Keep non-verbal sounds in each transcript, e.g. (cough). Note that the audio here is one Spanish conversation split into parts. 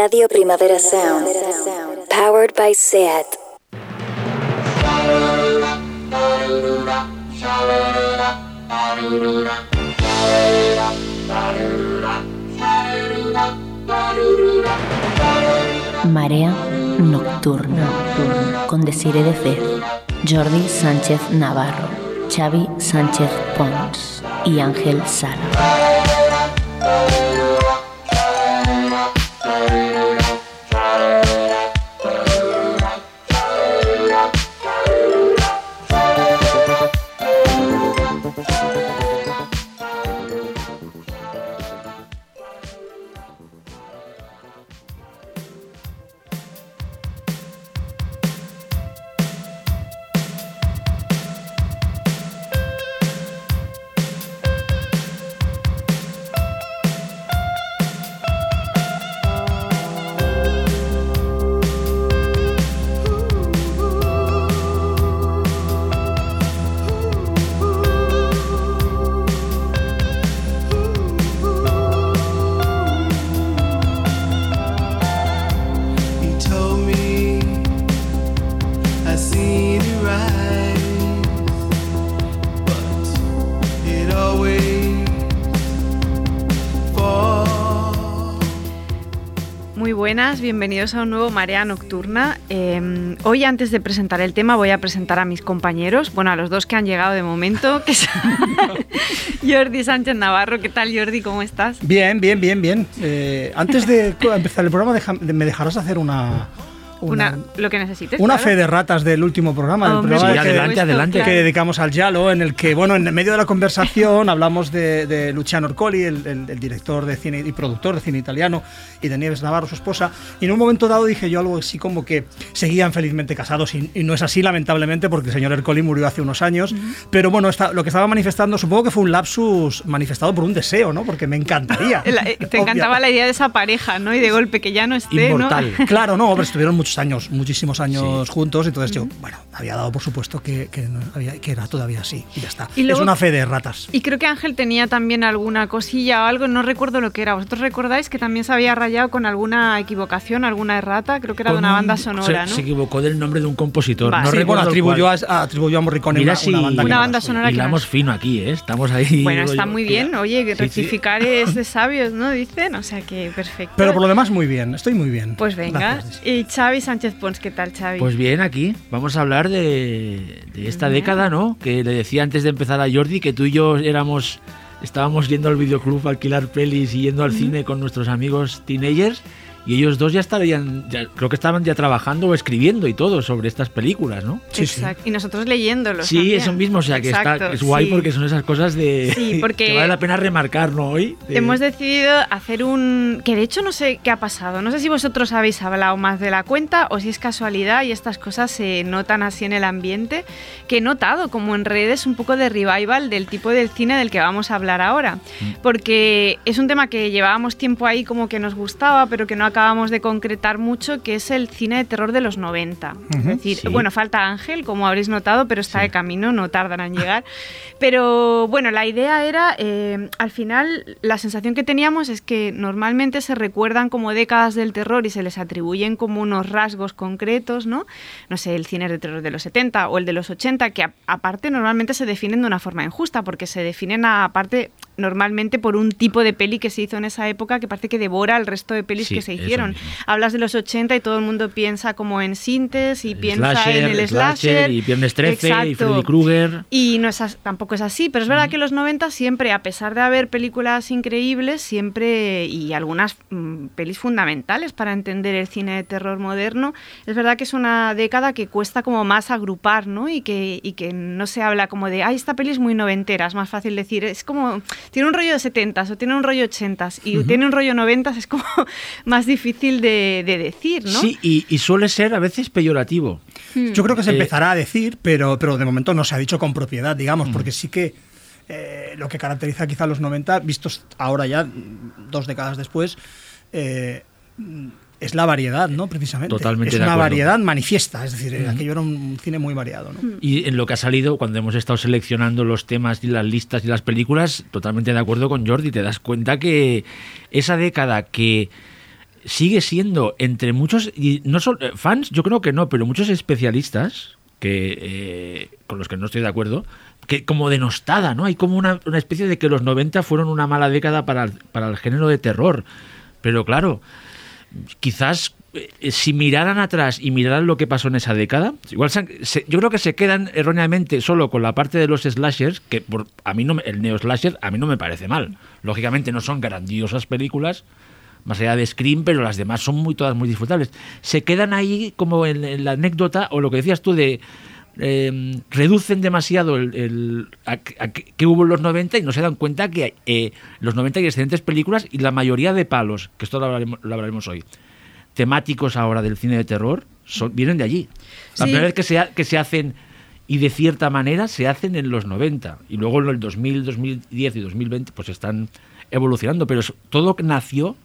Radio Primavera Sound. Powered by SEAT. Marea Nocturna con Desire de Fez, Jordi Sánchez Navarro, Xavi Sánchez Pons y Ángel Sala. Bienvenidos a un nuevo Marea Nocturna. Eh, hoy, antes de presentar el tema, voy a presentar a mis compañeros, bueno, a los dos que han llegado de momento, que son (laughs) Jordi Sánchez Navarro. ¿Qué tal, Jordi? ¿Cómo estás? Bien, bien, bien, bien. Eh, antes de empezar el programa, me dejarás hacer una. Una, lo que necesites. una claro. fe de ratas del último programa, del programa por que, adelante. claro. que dedicamos al Yalo, en el que, bueno, en medio de la conversación (laughs) hablamos de, de Luciano Orcoli, el, el- el director de cine y productor de cine italiano, y de Nieves Navarro, su esposa. Y en un momento dado dije yo algo así como que seguían felizmente casados, y, y no es así, lamentablemente, porque el señor Ercoli murió hace unos años. Pero bueno, está- lo que estaba manifestando, supongo que fue un lapsus manifestado por un deseo, ¿no? Porque me encantaría. (laughs) La- eh, Te Obvia- encantaba la idea de esa pareja, ¿no? Y de golpe que ya no esté, Inmortal. ¿no? (laughs) Claro, no, hombre, estuvieron muchos años, muchísimos años juntos, entonces yo, bueno, había dado por supuesto que, que, no había- que era todavía así, y ya está. Y luego- es una fe de ratas. Y creo que Ángel tenía también alguna cosilla o algo, no recuerdo lo que era. ¿Vosotros recordáis que también se había rayado con alguna equivocación, alguna errata? Creo que era de Con una un- banda sonora, se, ¿no? se equivocó del nombre de un compositor. Vale. No Sí, Sí, bueno, recuerdo atribuyó a, atribuyó a Morricone Mira una, si- una banda, Una banda sonora Hilamos fino aquí, ¿eh? Estamos ahí. Bueno, está yo, muy bien. Oye, que Sí, sí. rectificar es de (laughs) sabios, ¿no? Dicen, o sea que perfecto. Pero por lo demás, muy bien, estoy muy bien. Pues venga. Gracias. Y Xavi Sánchez Pons, ¿qué tal, Xavi? Pues bien, aquí vamos a hablar de, de esta década, ¿no? Que le decía antes de empezar a Jordi que tú y yo éramos, estábamos yendo al videoclub a alquilar pelis y yendo al cine con nuestros amigos teenagers y ellos dos ya estarían, ya- creo que estaban ya trabajando o escribiendo y todo sobre estas películas, ¿no? sí, sí. Exacto. Y nosotros leyéndolos. Sí, también. eso mismo, o sea que Exacto, está, es guay sí. porque son esas cosas de Sí, (laughs) porque- que vale la pena remarcar, ¿no? Hoy. De- Hemos decidido hacer un... que de hecho no sé qué ha pasado. No sé si vosotros habéis hablado más de la cuenta o si es casualidad y estas cosas se notan así en el ambiente, que he notado como en redes un poco de revival del tipo del cine del que vamos a hablar ahora. Mm. Porque es un tema que llevábamos tiempo ahí como que nos gustaba, pero que no acabamos de concretar mucho, que es el cine de terror de los 90. Es Ujú. decir, Sí. bueno, falta Ángel, como habréis notado, pero está Sí. de camino, no tardan en (laughs) llegar. Pero bueno, la idea era, eh, al final, la sensación que teníamos es que normalmente se recuerdan como décadas del terror y se les atribuyen como unos rasgos concretos, ¿no? No sé, el cine de terror de los 70 o el de los 80, que a- aparte normalmente se definen de una forma injusta, porque se definen a- aparte normalmente por un tipo de peli que se hizo en esa época que parece que devora el resto de pelis Sí, que se eso hicieron. Hablas de los 80 y todo el mundo piensa como en Sintes y el piensa slasher, en el slasher. y Viernes 13 y Exacto. Freddy Krueger. Y no es tampoco es así, pero es verdad que los 90 siempre, a pesar de haber películas increíbles, siempre, y algunas mm, pelis fundamentales para entender el cine de terror moderno, es verdad que es una década que cuesta como más agrupar, ¿no? Y que, y que no se habla como de, ay, esta peli es muy noventera, es más fácil decir, es como, tiene un rollo de 70s o tiene un rollo 80s y tiene un rollo 90s, es como (laughs) más difícil de, de decir, ¿no? Sí, y, y suele ser a veces peyorativo. Yo creo que se Eh, empezará a decir, pero, pero de momento no se ha dicho con propiedad, digamos, porque sí que eh, lo que caracteriza quizá a los 90, vistos ahora ya, dos décadas después, eh, es la variedad, ¿no? Precisamente. Totalmente Es de una acuerdo. variedad manifiesta, es decir, aquello era un cine muy variado, ¿no? Y en lo que ha salido, cuando hemos estado seleccionando los temas y las listas y las películas, totalmente de acuerdo con Jordi, te das cuenta que esa década que sigue siendo entre muchos, y no solo eh, fans, yo creo que no, pero muchos especialistas que eh, con los que no estoy de acuerdo, que como denostada, ¿no? Hay como una, una especie de que los 90 fueron una mala década para el, para el género de terror. Pero claro, quizás eh, si miraran atrás y miraran lo que pasó en esa década, igual se se- yo creo que se quedan erróneamente solo con la parte de los slashers, que por, a mí no el neo slasher a mí no me parece mal. Lógicamente no son grandiosas películas, más allá de Scream, pero las demás son muy todas muy disfrutables. Se quedan ahí como en, en la anécdota o lo que decías tú de eh, reducen demasiado el, el- a, a que hubo en los 90 y no se dan cuenta que eh, los 90 hay excelentes películas y la mayoría de palos, que esto lo hablaremos, lo hablaremos hoy, temáticos ahora del cine de terror, son, vienen de allí. La Sí. primera vez que se, ha- que se hacen y de cierta manera se hacen en los 90 y luego en el 2000, 2010 y 2020 pues están evolucionando, pero todo nació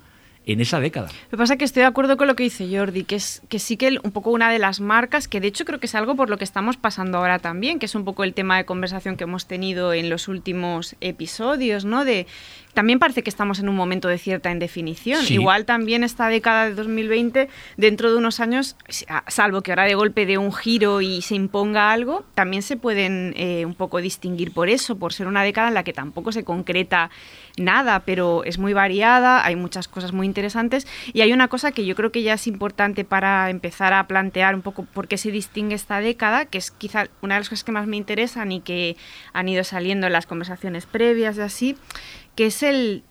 en esa década. Lo que pasa es que estoy de acuerdo con lo que dice Jordi, que es que sí que un poco una de las marcas, que de hecho creo que es algo por lo que estamos pasando ahora también, que es un poco el tema de conversación que hemos tenido en los últimos episodios, ¿no? De también parece que estamos en un momento de cierta indefinición. Sí. Igual también esta década de 2020, dentro de unos años, a- salvo que ahora de golpe dé un giro y se imponga algo, también se pueden eh, un poco distinguir por eso, por ser una década en la que tampoco se concreta nada, pero es muy variada, hay muchas cosas muy interesantes. Y hay una cosa que yo creo que ya es importante para empezar a plantear un poco por qué se distingue esta década, que es quizá una de las cosas que más me interesan y que han ido saliendo en las conversaciones previas y así, que es el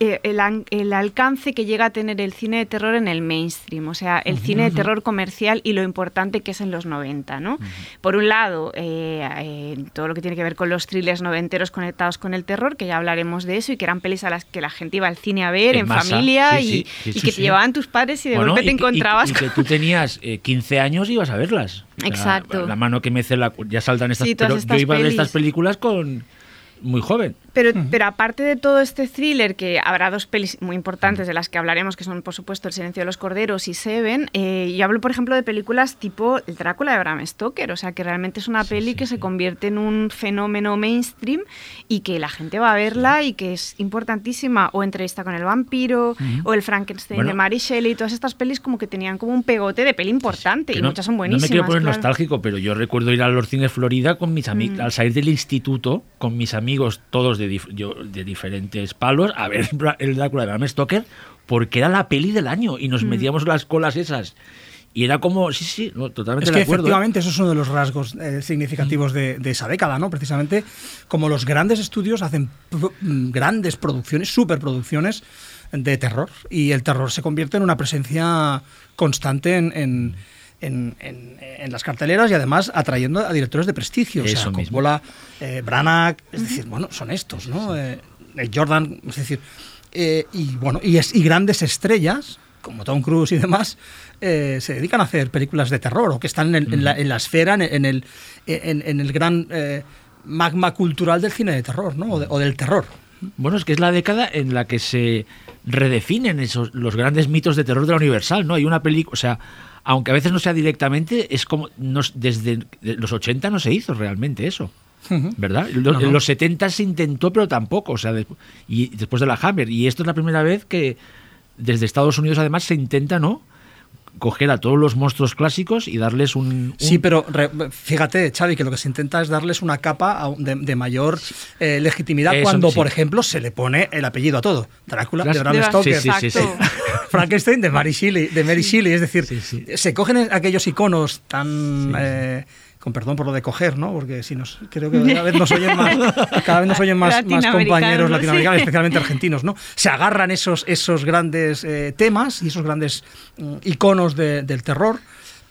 el, an- el alcance que llega a tener el cine de terror en el mainstream, o sea, el cine de terror comercial y lo importante que es en los 90, ¿no? Por un lado, eh, eh, todo lo que tiene que ver con los thrillers noventeros conectados con el terror, que ya hablaremos de eso, y que eran pelis a las que la gente iba al cine a ver En familia sí, y, sí, que te llevaban tus padres y de Bueno, golpe te y encontrabas Y, que tú tenías eh, 15 años y ibas a verlas. O sea, Exacto. La mano que mece la... Ya saltan estas... Pero estas yo iba a ver estas películas con... Muy joven. Pero, pero aparte de todo este thriller, que habrá dos pelis muy importantes de las que hablaremos, que son, por supuesto, El silencio de los corderos y Seven, eh, yo hablo, por ejemplo, de películas tipo El Drácula de Bram Stoker, o sea, que realmente es una peli que se convierte en un fenómeno mainstream y que la gente va a verla y que es importantísima, o Entrevista con el vampiro, o El Frankenstein Bueno. de Mary Shelley, todas estas pelis como que tenían como un pegote de peli importante y no, muchas son no buenísimas. me quiero poner claro. Mm. nostálgico, pero yo recuerdo ir a los cines Florida con mis amigos, al salir del instituto, con mis amigos, todos de, dif- yo- de diferentes palos, a ver (laughs) el Drácula de Bram Stoker, porque era la peli del año y Mm. nos metíamos en las colas esas. Y era como, sí, sí, no, totalmente Es de que acuerdo. ¿eh? efectivamente eso es uno de los rasgos eh, significativos de, de esa década, ¿no? Precisamente como los grandes estudios hacen pro- mm, grandes producciones, superproducciones de terror y el terror se convierte en una presencia constante en, en- en- en- en las carteleras y además atrayendo a directores de prestigio, o sea, Eso. Coppola, eh, Branagh, es decir, bueno, son estos, ¿no? Eh, el Jordan, es decir, eh, y bueno, y, es- y grandes estrellas como Tom Cruise y demás, eh, se dedican a hacer películas de terror o que están en, en la, en la esfera, en, en el, en, en el gran eh, magma cultural del cine de terror, ¿no? O, de- o del terror. Bueno, es que es la década en la que se redefinen esos los grandes mitos de terror de la Universal, ¿no? Hay una película, o sea, aunque a veces no sea directamente, es como nos- desde los 80 no se hizo realmente eso. ¿Verdad? No, no. En los 70 se intentó, pero tampoco. O sea, de- y después de la Hammer. Y esto es la primera vez que desde Estados Unidos, además, se intenta, ¿no? Coger a todos los monstruos clásicos y darles un. un- Sí, pero re- fíjate, Xavi, que lo que se intenta es darles una capa de, de mayor eh, legitimidad Eso, cuando, sí. por ejemplo, se le pone el apellido a todo. Drácula, de. Bram De Bram- Stoker. Sí, sí, sí, Exacto. (laughs) Frankenstein de Mary Shelley, de Mary Shelley, es decir, Sí, sí. se cogen aquellos iconos tan Sí, sí. eh, con perdón por lo de coger, ¿no? Porque si nos creo que cada vez nos oyen más, cada vez nos oyen más, compañeros latinoamericanos, especialmente argentinos, ¿no? Se agarran esos esos grandes eh, temas y esos grandes mm, iconos de- del terror,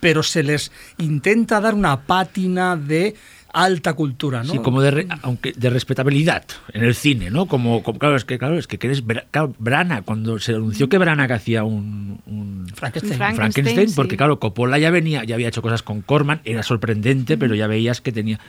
pero se les intenta dar una pátina de alta cultura, ¿no? Sí, como de, re- aunque de respetabilidad en el cine, ¿no? Como, como- claro, es que claro, es que claro, Brana, cuando se anunció que Brana que hacía un, un Frankenstein. Frank- Frankenstein, Frankenstein, porque sí. claro, Coppola ya venía, ya había hecho cosas con Corman, era sorprendente, pero ya veías que tenía.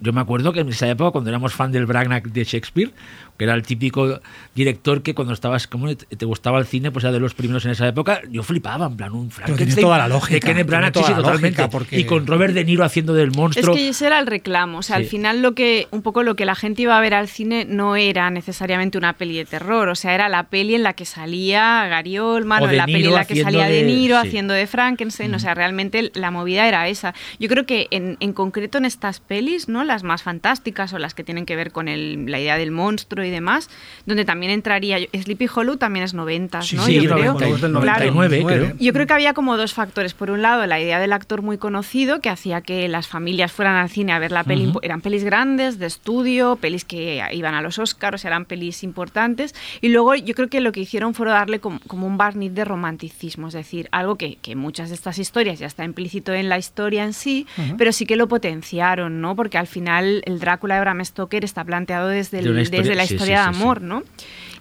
Yo me acuerdo que en esa época, cuando éramos fan del Branagh de Shakespeare, que era el típico director que cuando estabas, como te, gustaba el cine, pues era de los primeros en esa época, yo flipaba, en plan, un Frankenstein toda la lógica, de Kenneth Branagh, sí, sí, totalmente. porque- Y con Robert De Niro haciendo del Es monstruo. que ese era el reclamo. O sea, Sí. al final lo que, un poco lo que la gente iba a ver al cine no era necesariamente una peli de terror. O sea, era la peli en la que salía Gary Oldman O la peli en la que salía De de- Niro sí. haciendo de Frankenstein. O sea, realmente la movida era esa. Yo creo que en, en concreto en estas pelis, ¿no? Las más fantásticas o las que tienen que ver con el- la idea del monstruo y demás, donde también entraría. Sleepy Hollow también es 90, Sí, ¿no? sí, Yo creo. 90, es del 99, 99, creo. Yo creo que había como dos factores. Por un lado, la idea del actor muy conocido, que hacía que las familias fueran al cine a ver la peli. Ujú. Eran pelis grandes, de estudio, pelis que iban a los Oscars, o sea, eran pelis importantes. Y luego yo creo que lo que hicieron fue darle como, como un barniz de romanticismo, es decir, algo que, que muchas de estas historias ya está implícito en la historia en sí, pero sí que lo potenciaron, ¿no? Porque al final el Drácula de Bram Stoker está planteado desde, el- historia- desde la sí, historia de amor, ¿no?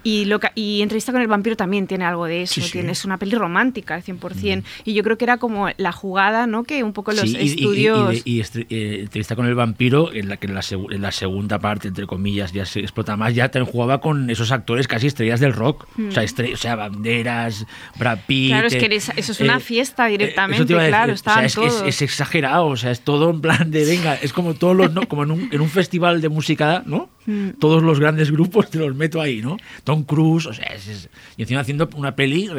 Y, lo ca- y Entrevista con el vampiro también tiene algo de eso, Sí, sí. tiene, es una peli romántica al 100%. Y yo creo que era como la jugada, ¿no? Que un poco los Sí, y- y- y- estudios... Y, eh, entrevista con el vampiro, en la que en la, segu- en la segunda parte, entre comillas, ya se explota más, ya también jugaba con esos actores casi estrellas del rock. O, sea, estre- o sea, banderas, Brad Pitt. Claro, es que eh, eres- eso es una fiesta eh, directamente, eso te iba a decir, claro, o sea, estaban es, es- todos. es exagerado, o sea, es todo en plan de, venga, es como todos los, ¿no? como en un, en un festival de música, ¿no? Hmm. Todos los grandes grupos te los meto ahí, ¿no? Tom Cruise, o sea, es, es- y encima haciendo una peli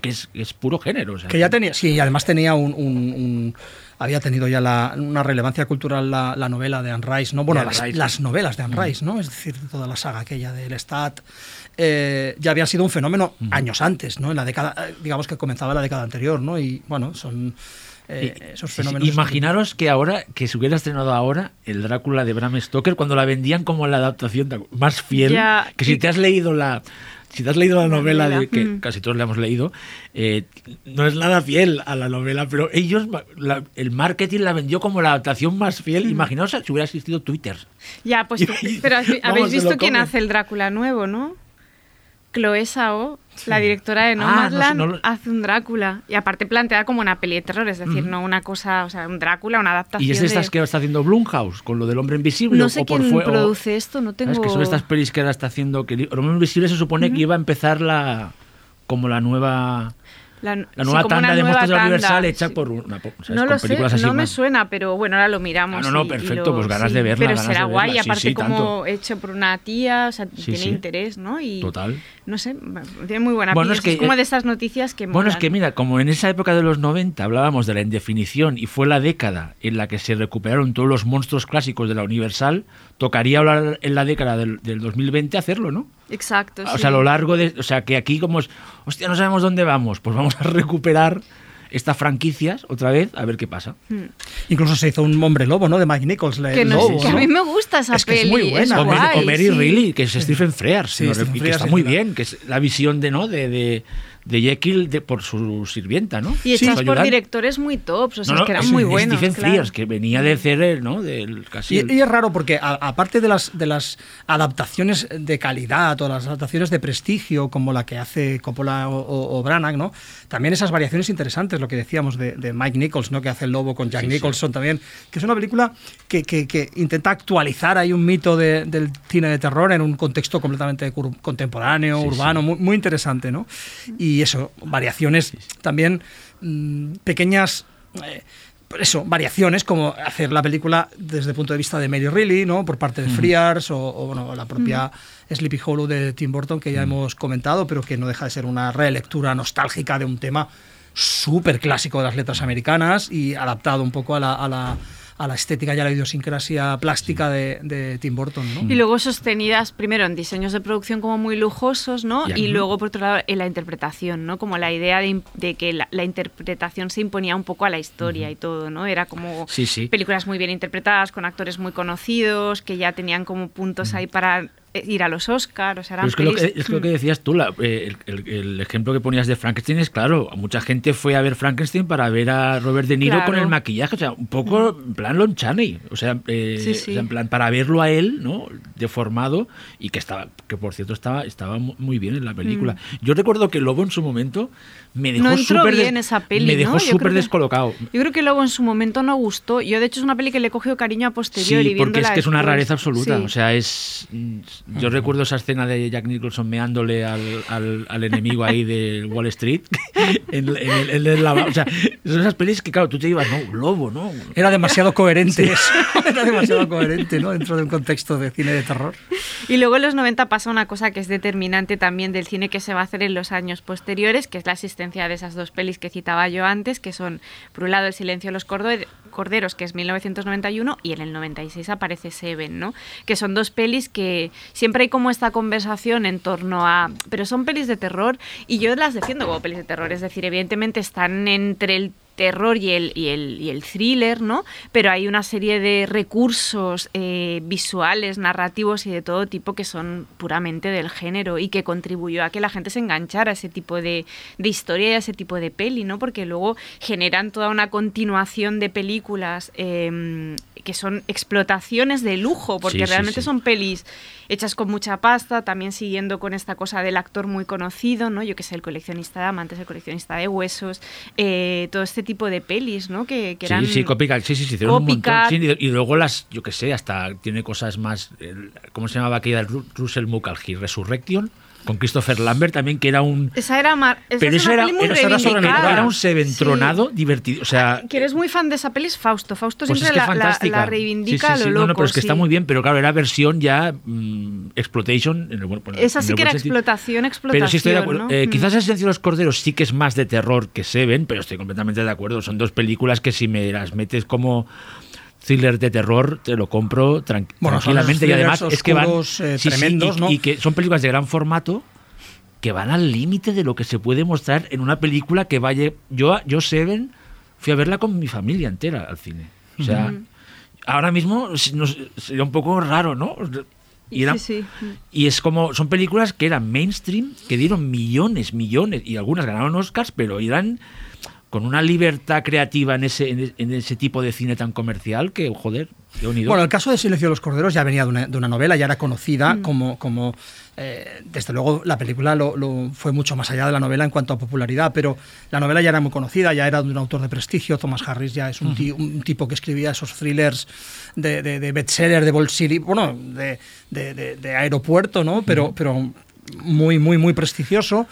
que es, que es puro género. O sea, Que ya tenía, sí, y además tenía un, un- un- había tenido ya la- una relevancia cultural la, la novela de Anne Rice, ¿no? Bueno, las, novelas de Anne Rice, ¿no? Es decir, toda la saga aquella del Stat, eh, ya había sido un fenómeno años antes, ¿no? En la década, eh, digamos que comenzaba la década anterior, ¿no? Y bueno, son eh, esos sí. Imaginaros que ahora, que se hubiera estrenado ahora el Drácula de Bram Stoker, cuando la vendían como la adaptación más fiel, Ya, que si y- te has leído la... Si te has leído la La novela, novela, de, que mm. casi todos la hemos leído, eh, no es nada fiel a la novela, pero ellos, la- el marketing la vendió como la adaptación más fiel. Imaginaos si hubiera existido Twitter. Ya, pues, (laughs) Y- pero habéis visto quién hace el Drácula nuevo, ¿no? Chloe Sao, la directora de Ah, no Nomadland, no lo- hace un Drácula. Y aparte planteada como una peli de terror, es decir, no una cosa, o sea, un Drácula, una adaptación Y es de estas de- que está haciendo Blumhouse, con lo del hombre invisible. No sé o por quién o- produce esto, no tengo... ¿Sabes? Que son estas pelis que ahora está haciendo. Que el hombre invisible se supone que iba a empezar la como la nueva La, la sí, nueva una tanda de monstruos de la Universal tanda, hecha sí. por una ¿sabes? No lo sé, así no me más. suena, pero bueno, ahora lo miramos. Ah, no, no, y- y perfecto, lo- pues ganas de verla, Pero ganas será de verla, guay, sí, aparte sí, como tanto. hecho por una tía, o sea, Sí, tiene sí. interés, ¿no? Y, Total. No sé, tiene muy buena Bueno, pinta. es que- es como de esas noticias que Bueno, es molan. que mira, como en esa época de los 90 hablábamos de la indefinición y fue la década en la que se recuperaron todos los monstruos clásicos de la Universal, tocaría hablar en la década del, del 2020 hacerlo, ¿no? Exacto, O sí. sea, a lo largo de. O sea, que aquí, como es. Hostia, no sabemos dónde vamos. Pues vamos a (laughs) recuperar estas franquicias otra vez, a ver qué pasa. Incluso se hizo un hombre lobo, ¿no? De Mike Nichols. Que, el no lobo, que a mí me gusta esa Es que es muy buena. O Mary, guay, o Mary sí. Reilly, que es Stephen Frears, Sí, ¿no? Stephen y que está es muy bien, que es la visión de, ¿no? de, de, de Jekyll de, por su sirvienta, ¿no? Y hechas por ayudante. directores muy tops, o sea, No, no, que eran es- muy es buenos. Stephen claro. Frears, que venía de hacer el, ¿no? Del casi Y, el- y es raro porque aparte de las, de las adaptaciones de calidad o las adaptaciones de prestigio como la que hace Coppola o, o- o Branagh, ¿no? también esas variaciones interesantes, lo que decíamos de, de Mike Nichols, ¿no? que hace el lobo con Jack Sí, sí. Nicholson también, que es una película que, que- que intenta actualizar ahí un mito de- del cine de terror en un contexto completamente contemporáneo, Sí, urbano, sí. Muy, muy interesante. ¿no? Y eso, variaciones también mm, pequeñas... eh, por eso, variaciones como hacer la película desde el punto de vista de Mary Reilly, ¿no? Por parte de Frears o, o, bueno, la propia Sleepy Hollow de Tim Burton que ya hemos comentado, pero que no deja de ser una relectura nostálgica de un tema súper clásico de las letras americanas y adaptado un poco a la, a la, a la estética y a la idiosincrasia plástica de, de Tim Burton, ¿no? Y luego sostenidas primero en diseños de producción como muy lujosos, ¿no? Y luego, por otro lado, en la interpretación, ¿no? Como la idea de, de que la, la interpretación se imponía un poco a la historia y todo, ¿no? Era como Sí, sí. películas muy bien interpretadas, con actores muy conocidos, que ya tenían como puntos ahí para ir a los Oscars, o sea, eran es que lo que, es lo que decías tú, la- eh, el, el- el ejemplo que ponías de Frankenstein es claro, mucha gente fue a ver Frankenstein para ver a Robert De Niro Claro. con el maquillaje, o sea, un poco en plan Lon Chaney, o sea, eh, Sí, sí. o sea, en plan para verlo a él, ¿no? Deformado y que estaba, que por cierto estaba, estaba mu- muy bien en la película. Yo recuerdo que Lobo en su momento me dejó Mm. No súper que- descolocado. Yo creo que luego en su momento no gustó. Yo, de hecho, es una peli que le he cogido cariño a posteriori. Sí, porque es que es una rareza absoluta. O sea, es. Yo recuerdo esa escena de Jack Nicholson meándole al, al- al enemigo ahí de Wall Street. (laughs) en, en el- en el lavabo. O sea, son esas pelis que, claro, tú te ibas, no, lobo, ¿no? Era demasiado coherente eso. (laughs) Era demasiado coherente, ¿no? Dentro de un contexto de cine de terror. Y luego en los 90 pasa una cosa que es determinante también del cine que se va a hacer en los años posteriores, que es la existencia de esas dos pelis que citaba yo antes, que son, por un lado, El silencio de los cordo- corderos, que es 1991, y en el 96 aparece Seven, ¿no? Que son dos pelis que siempre hay como esta conversación en torno a... Pero son pelis de terror, y yo las defiendo como pelis de terror, es decir, evidentemente están entre el terror y el, y el, y el thriller, ¿no? Pero hay una serie de recursos eh, visuales, narrativos y de todo tipo que son puramente del género y que contribuyó a que la gente se enganchara a ese tipo de, de historia y a ese tipo de peli, ¿no? Porque luego generan toda una continuación de películas eh, que son explotaciones de lujo, porque Sí, sí, realmente sí. son pelis hechas con mucha pasta, también siguiendo con esta cosa del actor muy conocido, ¿no? Yo que sé, el coleccionista de amantes, el coleccionista de huesos, eh, todo este tipo de pelis, ¿no? Que, que eran Sí, sí, copycat, sí, sí, hicieron un montón. Sí, y, luego las, yo qué sé, hasta tiene cosas más. el- ¿Cómo se llamaba aquella? Ru- Russell Mulcahy, Resurrection, con Christopher Lambert también, que era un. Esa era, mar- esa Pero es eso una era, peli muy era, era sobre- reivindicada. era un seventronado Sí. divertido. O sea, Que eres muy fan de esa peli es Fausto. Fausto pues siempre es que la, la- reivindica Sí, sí, a lo loco. No, no, pero es que está muy bien, pero claro, era versión ya mm, exploitation. En el, bueno, Esa en sí el que era sentido. explotación, explotación. Pero sí estoy de acuerdo. ¿no? Eh, Mm. Quizás El silencio de los corderos sí que es más de terror que Seven, pero estoy completamente de acuerdo. Son dos películas que si me las metes como thriller de terror, te lo compro tran- Bueno, son tranquilamente. Y además thrillers es que van eh, sí, sí, tremendos, y, ¿no? y que son películas de gran formato que van al límite de lo que se puede mostrar en una película que vaya. Yo, yo Seven fui a verla con mi familia entera al cine. O sea, ahora mismo sería un poco raro, ¿no? Y era- Sí, sí. y es como, son películas que eran mainstream, que dieron millones, millones, y algunas ganaron Oscars, pero eran con una libertad creativa en ese, en, en ese tipo de cine tan comercial que, joder, qué unido. Bueno, el caso de Silencio de los Corderos ya venía de una, de una novela, ya era conocida Mm. como, como eh, desde luego la película lo, lo fue mucho más allá de la novela en cuanto a popularidad, pero la novela ya era muy conocida, ya era de un autor de prestigio, Thomas Harris ya es un, ti- un tipo que escribía esos thrillers de, de, de bestseller, de bolsillo, bueno, de, de- de- de aeropuerto, ¿no? Pero, pero muy, muy, muy prestigioso.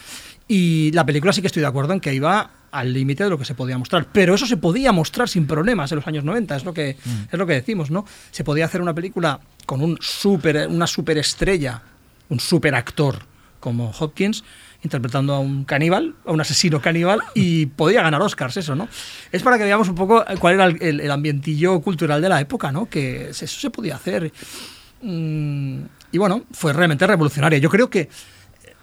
Y la película sí que estoy de acuerdo en que iba al límite de lo que se podía mostrar. Pero eso se podía mostrar sin problemas en los años 90, es lo que, es lo que decimos, ¿no? Se podía hacer una película con un super, una superestrella, un super actor como Hopkins, interpretando a un caníbal, a un asesino caníbal, y podía ganar Oscars, eso, ¿no? Es para que veamos un poco cuál era el, el- el ambientillo cultural de la época, ¿no? Que eso se podía hacer. Mm, y bueno, fue realmente revolucionaria. Yo creo que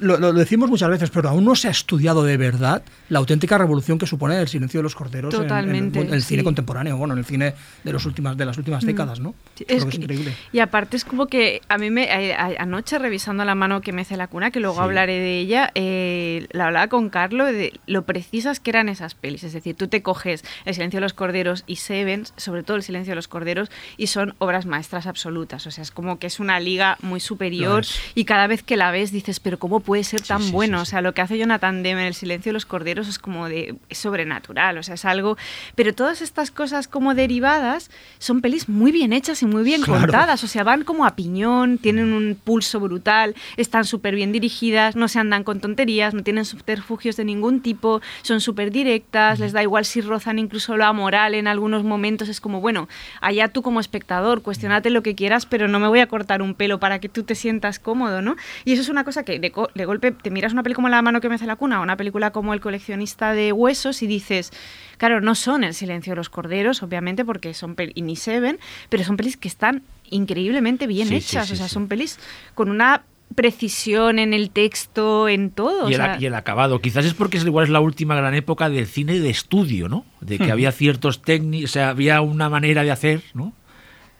lo, lo decimos muchas veces, pero aún no se ha estudiado de verdad la auténtica revolución que supone el silencio de los corderos en- en, el- Totalmente, en el, cine sí. contemporáneo, bueno, en el cine de, los últimas, de las últimas décadas, ¿no? Sí, Creo es que es increíble. Y aparte es como que a mí me a- a- anoche revisando la mano que me hace la cuna, que luego Sí. hablaré de ella, eh, la hablaba con Carlos de lo precisas que eran esas pelis. Es decir, tú te coges El silencio de los corderos y Seven, sobre todo El silencio de los corderos, y son obras maestras absolutas. O sea, es como que es una liga muy superior y cada vez que la ves dices, pero ¿cómo puede ser Sí, tan sí, bueno? sí, O sea, lo que hace Jonathan Demme en El silencio de los corderos es como de es sobrenatural, o sea, es algo... Pero todas estas cosas como derivadas son pelis muy bien hechas y muy bien Claro. contadas, o sea, van como a piñón, tienen un pulso brutal, están súper bien dirigidas, no se andan con tonterías, no tienen subterfugios de ningún tipo, son súper directas, les da igual si rozan incluso lo amoral en algunos momentos, es como, bueno, allá tú como espectador, cuestionate lo que quieras, pero no me voy a cortar un pelo para que tú te sientas cómodo, ¿no? Y eso es una cosa que de, de golpe te miras una película como La mano que me hace la cuna, o una película como El coleccionista de huesos y dices, claro, no son El silencio de los corderos, obviamente, porque son y ni Seven, pero son pelis que están increíblemente bien Sí, hechas, sí, o sea, son pelis con una precisión en el texto, en todo. y, o el, sea, y el acabado. Quizás es porque es igual es la última gran época del cine de estudio, ¿no? De que había ciertos técnicos, o sea, había una manera de hacer, ¿no?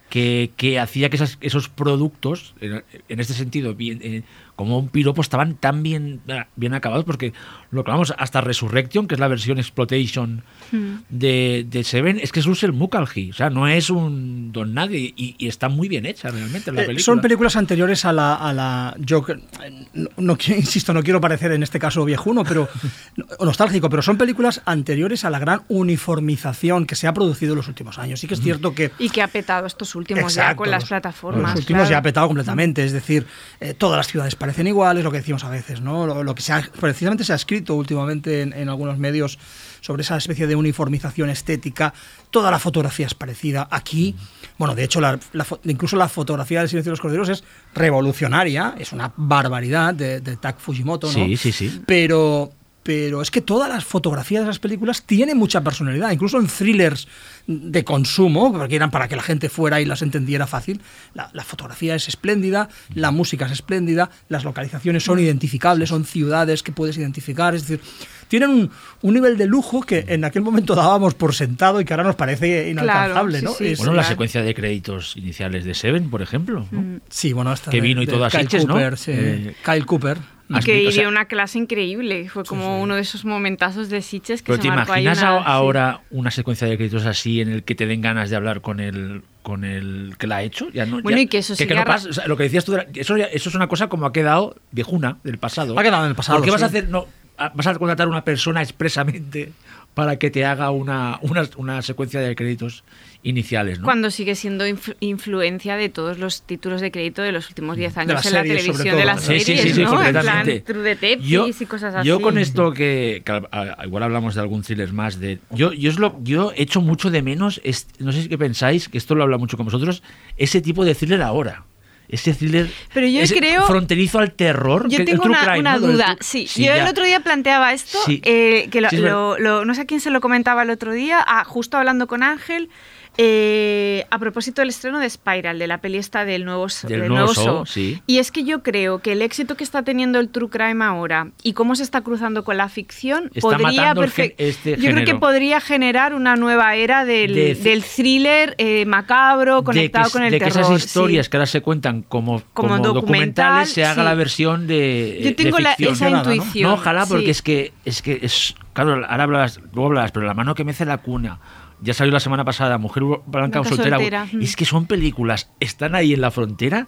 Que, que hacía que esas- esos productos, en, en este sentido, bien, eh, como un piropo estaban tan bien, bien acabados, porque lo que vamos hasta Resurrection, que es la versión Exploitation Hmm. de, de Seven, es que es Russell Mukherjee, o sea, no es un don nadie y, y está muy bien hecha realmente la Eh, película. son películas anteriores a la, a la yo eh, no, no quiero- (laughs) insisto, no quiero parecer en este caso viejuno, pero (laughs) o nostálgico, pero son películas anteriores a la gran uniformización que se ha producido en los últimos años. Sí que es cierto que Y que ha petado estos últimos ya Exacto, con las plataformas. Los últimos claro. ya ha petado completamente, es decir, eh, todas las ciudades parecen iguales, lo que decimos a veces, ¿no? Lo, lo que se ha- precisamente se ha escrito últimamente en, en algunos medios sobre esa especie de uniformización estética, toda la fotografía es parecida. Aquí, bueno, de hecho, la- la fo- incluso la fotografía del Silencio de los Corderos es revolucionaria, es una barbaridad de, de Tak Fujimoto, ¿no? Sí, sí, sí. Pero, pero es que todas las fotografías de las películas tienen mucha personalidad, incluso en thrillers de consumo, porque eran para que la gente fuera y las entendiera fácil. La, la fotografía es espléndida, la música es espléndida, las localizaciones son identificables, son ciudades que puedes identificar, es decir, tienen un, un nivel de lujo que en aquel momento dábamos por sentado y que ahora nos parece inalcanzable, sí, ¿no? sí. Es- Bueno, la Claro. secuencia de créditos iniciales de Seven, por ejemplo. ¿no? sí, bueno, esta que de- vino y de todo a Kyle Sitges, ¿no? Cooper, sí. Eh, Kyle Cooper. Que o sea, una clase increíble. Fue como uno de esos momentazos de Sitges que Pero se te marcó ahí imaginas una- a- sí. ahora una secuencia de créditos así en el que te den ganas de hablar con el con el que la ha hecho ya no Bueno, ya- y que eso no siga ra- pasa, o sea, lo que decías tú eso eso es una cosa como ha quedado viejuna del pasado. Ha quedado en el pasado, ¿por qué vas a hacer no vas a contratar a una persona expresamente para que te haga una, una, una secuencia de créditos iniciales ¿no? Cuando sigue siendo influ- influencia de todos los títulos de crédito de los últimos 10 años en la series, televisión de las Sí, series, sí, sí, ¿no? En plan. True Detectives yo, y cosas así. yo con esto que, que a- a- igual hablamos de algún thriller más de yo yo es lo yo echo mucho de menos es- no sé si qué pensáis que esto lo habla mucho con vosotros ese tipo de thriller ahora ese thriller Pero yo ese creo- fronterizo al terror Yo que- tengo una, crime, una ¿no? Lo del duda. Sí, Sí, yo ya. el otro día planteaba esto, Sí. eh, que lo, Sí, es lo- lo- no sé a quién se lo comentaba el otro día, ah, justo hablando con Ángel, eh, a propósito del estreno de Spiral, de la peli esta del nuevo, Del del nuevo sí. Y es que yo creo que el éxito que está teniendo el True Crime ahora y cómo se está cruzando con la ficción Está podría este yo creo que podría generar una nueva era del, De- del thriller eh, macabro conectado de que, con el de que terror. esas sí. historias que ahora se cuentan como, Como como documental, documentales se haga sí. la versión de Yo de tengo la- ficción. esa Nada, ¿no? intuición. No, ojalá, porque es que es que es claro, ahora hablas, luego hablas, pero la mano que mece la cuna. Ya salió la semana pasada, Mujer Blanca o soltera. soltera. Es que son películas, están ahí en la frontera.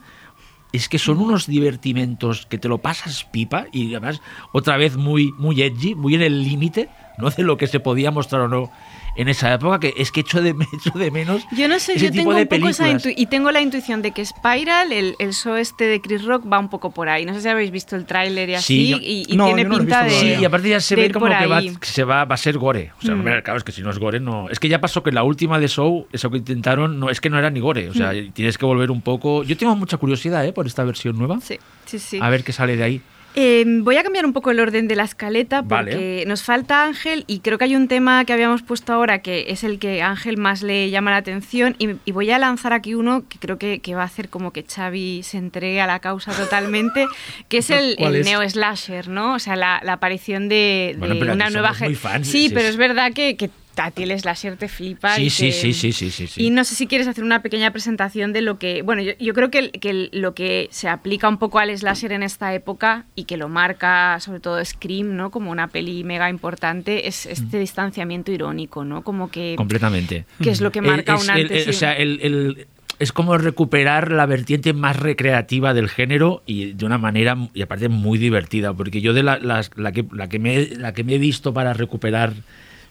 Es que son unos divertimentos que te lo pasas pipa y además otra vez muy muy edgy, muy en el límite, no de lo que se podía mostrar o no en esa época, que es que echo de, (laughs) echo de menos Yo no sé, ese yo tipo tengo de un poco esa y tengo la intuición de que Spiral, el, el show este de Chris Rock, va un poco por ahí. No sé si habéis visto el tráiler y así, Sí, yo- y, y No, tiene no lo he pinta visto de. Sí, y aparte ya se ve como que, va, que se va, va a ser gore. O sea, Mm. claro, es que si no es gore, no. Es que ya pasó que la última de Show, eso que intentaron, no es que no era ni gore. O sea, Mm. tienes que volver un poco. Yo tengo mucha curiosidad, ¿eh? Por esta versión nueva. Sí, sí, sí. A ver qué sale de ahí. Eh, voy a cambiar un poco el orden de la escaleta Vale. porque nos falta Ángel y creo que hay un tema que habíamos puesto ahora que es el que Ángel más le llama la atención y, y voy a lanzar aquí uno que creo que, que va a hacer como que Xavi se entregue a la causa totalmente, (laughs) que es el, ¿Cuál el es? neo-slasher, ¿no? O sea, la, la aparición de, de Bueno, pero una nueva somos muy gen- fans, Sí, sí, pero es verdad que, que a ti el slasher te flipa. Sí, y sí, que- sí, sí, sí, sí, sí. Y no sé si quieres hacer una pequeña presentación de lo que. Bueno, yo, yo creo que, que lo que se aplica un poco al slasher en esta época y que lo marca, sobre todo Scream, ¿no? Como una peli mega importante, es este distanciamiento irónico, ¿no? Como que. Completamente. que es lo que marca Eh, es un antes. el- y o sea, el- es como recuperar la vertiente más recreativa del género y de una manera, y aparte muy divertida, porque yo de la, la que, la, que me, la que me he visto para recuperar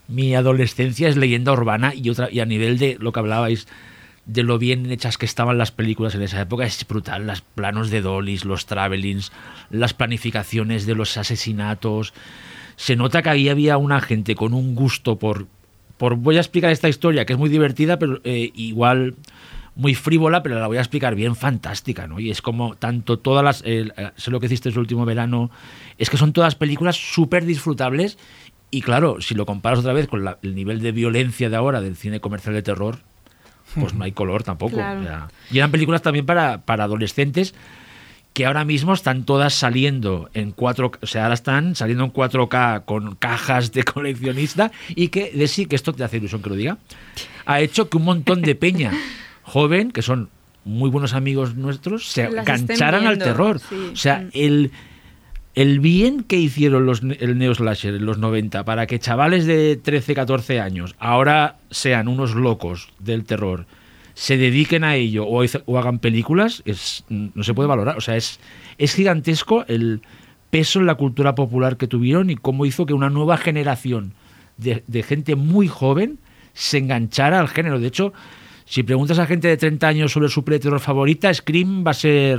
mi adolescencia es leyenda urbana y, otra, y a nivel de lo que hablabais de lo bien hechas que estaban las películas en esa época es brutal, los planos de dolis, los travelings, las planificaciones de los asesinatos. Se nota que ahí había una gente con un gusto por, por voy a explicar esta historia que es muy divertida, pero eh, igual muy frívola, pero la voy a explicar bien fantástica, ¿no? Y es como tanto todas las, eh, sé lo que hiciste el último verano, es que son todas películas súper disfrutables y claro, si lo comparas otra vez con la- el nivel de violencia de ahora del cine comercial de terror, pues no hay (laughs) color tampoco. Claro. o sea, y eran películas también para, para adolescentes que ahora mismo están todas saliendo en 4 o sea, ahora están saliendo en 4K con cajas de coleccionista y que, de sí, que esto te hace ilusión que lo diga, ha hecho que un montón de peña (laughs) joven, que son muy buenos amigos nuestros se Las engancharan al terror. sí. O sea, Mm. el, el bien que hicieron los, el Neo Slasher en los 90 para que chavales de 13, 14 años ahora sean unos locos del terror, se dediquen a ello o hagan películas, es, no se puede valorar. O sea, es, es gigantesco el peso en la cultura popular que tuvieron y cómo hizo que una nueva generación de, de gente muy joven se enganchara al género. De hecho, si preguntas a gente de 30 años sobre su terror favorita, Scream va a ser...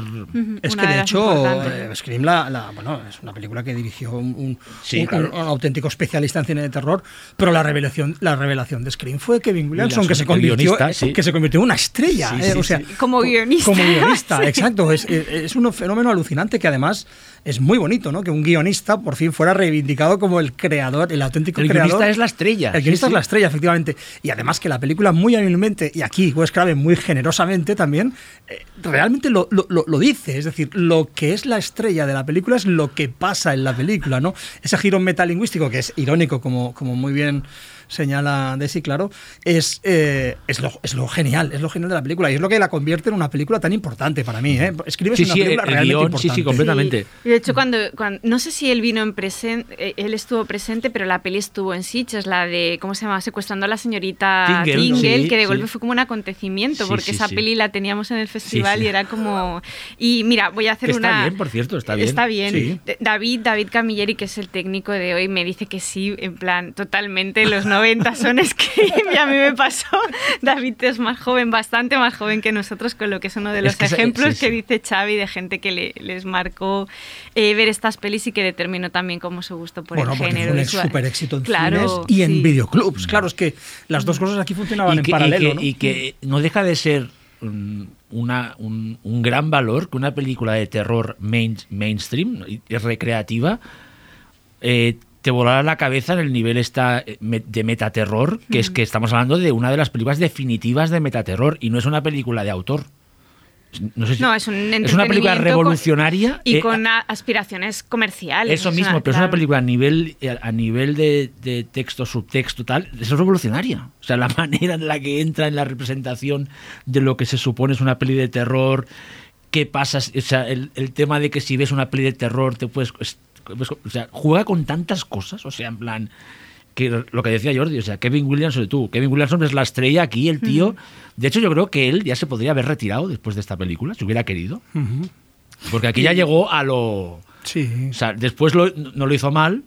Es una que de hecho, eh, Scream la, la- bueno, es una película que dirigió un, un- Sí, un- claro. un auténtico especialista en cine de terror, pero la revelación, la revelación de Scream fue Kevin Williamson, que se convirtió, sí. que se convirtió en una estrella. Sí, eh, sí, o sea, sí. Como co- guionista. Como guionista, (laughs) Sí. exacto. Es, es- es un fenómeno alucinante que además es muy bonito, ¿no? Que un guionista por fin fuera reivindicado como el creador, el auténtico El creador. guionista es la estrella. El guionista Sí, es la estrella, efectivamente. Y además que la película muy hábilmente, y aquí Wes Craven muy generosamente también, eh, realmente lo, lo- lo- lo dice. Es decir, lo que es la estrella de la película es lo que pasa en la película, ¿no? Ese giro metalingüístico, que es irónico, como, como muy bien señala Desi, claro, es, eh, es, lo, es lo genial, es lo genial de la película. Y es lo que la convierte en una película tan importante para mí. ¿eh? Escribes Sí, una sí, película el realmente guion, importante. sí, completamente. Sí. Y de hecho, cuando, cuando- no sé si él vino en presente, él estuvo presente, pero la peli estuvo en Sitges, la de, ¿cómo se llama? Secuestrando a la señorita Tingle, Tingle, sí, que de sí. golpe fue como un acontecimiento, Sí, porque sí, esa sí. peli la teníamos en el festival sí. y era como... Y mira, voy a hacer Que está una... bien, por cierto, está bien. Está bien. David, David Camilleri, que es el técnico de hoy, me dice que sí, en plan, totalmente, los (laughs) 90 son Scream, y a mí me pasó. David es más joven, bastante más joven que nosotros, con lo que es uno de los Es que esa- ejemplos sí, sí. que dice Xavi de gente que le- les marcó eh, ver estas pelis y que determinó también como su gusto por bueno, el género. fue un super éxito en Claro, cines y en sí. videoclubs. Claro, es que las dos cosas aquí funcionaban y en y paralelo. que- ¿no? y que no deja de ser mm, una, un, un gran valor que una película de terror main- mainstream recreativa eh, te volara la cabeza en el nivel esta eh, de metaterror, que es que estamos hablando de una de las películas definitivas de metaterror y no es una película de autor. No, sé si- No, es un es una película con- revolucionaria. Y eh, con aspiraciones comerciales. eso mismo, pero es una película a nivel, eh, a nivel de, de texto, subtexto, tal, es revolucionaria. O sea, la (laughs) manera en la que entra en la representación de lo que se supone es una peli de terror, qué pasa, o sea, el, el tema de que si ves una peli de terror te puedes... es- pues, O sea, juega con tantas cosas, o sea, en plan que lo que decía Jordi, o sea, Kevin Williamson, tú, Kevin Williamson es la estrella aquí, el tío. De hecho, yo creo que él ya se podría haber retirado después de esta película, si hubiera querido. Porque aquí ya llegó a lo... Sí. O sea, después lo- no lo hizo mal,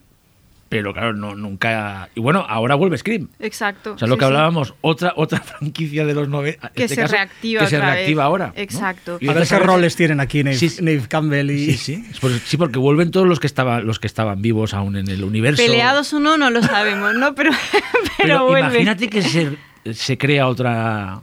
pero claro, no, nunca. Y bueno, ahora vuelve Scream. Exacto. O sea, lo sí, que sí. hablábamos, otra, otra (laughs) franquicia de los 90. Que se reactiva Que se vez. reactiva ahora. ¿no? Exacto. Y a ver entonces qué roles tienen aquí Nave, Sí, sí. Neve Campbell y... Sí, sí. Es por- sí, porque vuelven todos los que estaban, los que estaban vivos aún en el universo. Peleados o no, no lo sabemos, ¿no? (laughs) Pero, pero, Pero vuelven. imagínate que se, se crea otra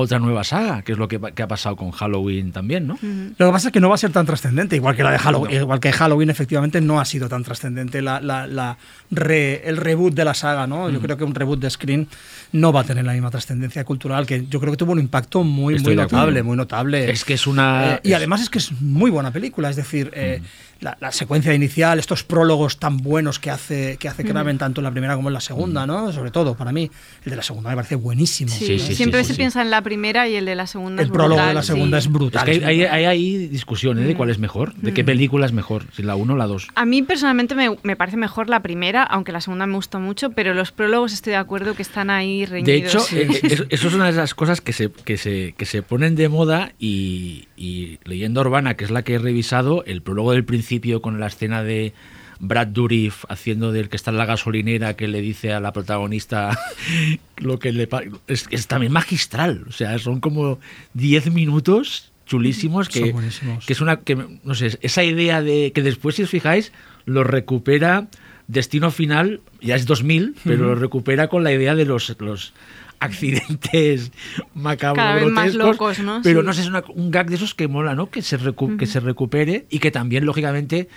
otra nueva saga, que es lo que, que ha pasado con Halloween también, ¿no? Lo que pasa es que no va a ser tan trascendente, igual que la de Halloween, No. igual que Halloween efectivamente no ha sido tan trascendente la, la- la re- el reboot de la saga, ¿no? Mm. Yo creo que un reboot de Screen no va a tener la misma trascendencia cultural, que yo creo que tuvo un impacto muy, Estoy notable, muy notable. Es que es una. Eh, y además es que es muy buena película, es decir, eh, la, la secuencia inicial, estos prólogos tan buenos que hace que hace Kraven tanto en la primera como en la segunda, ¿no? Sobre todo para mí, el de la segunda me parece buenísimo. Sí, Sí, sí, siempre sí, se sí. piensa en la primera y el de la segunda El es prólogo de brutal, la segunda sí. es brutal. Es que hay, hay, hay ahí discusiones de cuál es mejor, de qué película es mejor, si la 1 o la 2. A mí personalmente me, me parece mejor la primera, aunque la segunda me gustó mucho, pero los prólogos estoy de acuerdo que están ahí reñidos. De hecho, sí. eh, eh, eso, eso es una de esas cosas que se, que se, que se ponen de moda y, y Leyenda Urbana, que es la que he revisado, el prólogo del principio con la escena de Brad Dourif haciendo del que está en la gasolinera que le dice a la protagonista (laughs) lo que le es, es también magistral, o sea, son como 10 minutos chulísimos que, Son buenísimos. que es una que no sé, esa idea de que después si os fijáis lo recupera Destino Final, ya es 2000, pero lo recupera con la idea de los, los accidentes (laughs) macabros, Cada vez más locos, ¿no? Pero Sí. no sé, es una- un gag de esos que mola, ¿no? Que se, recu- que se recupere y que también, lógicamente,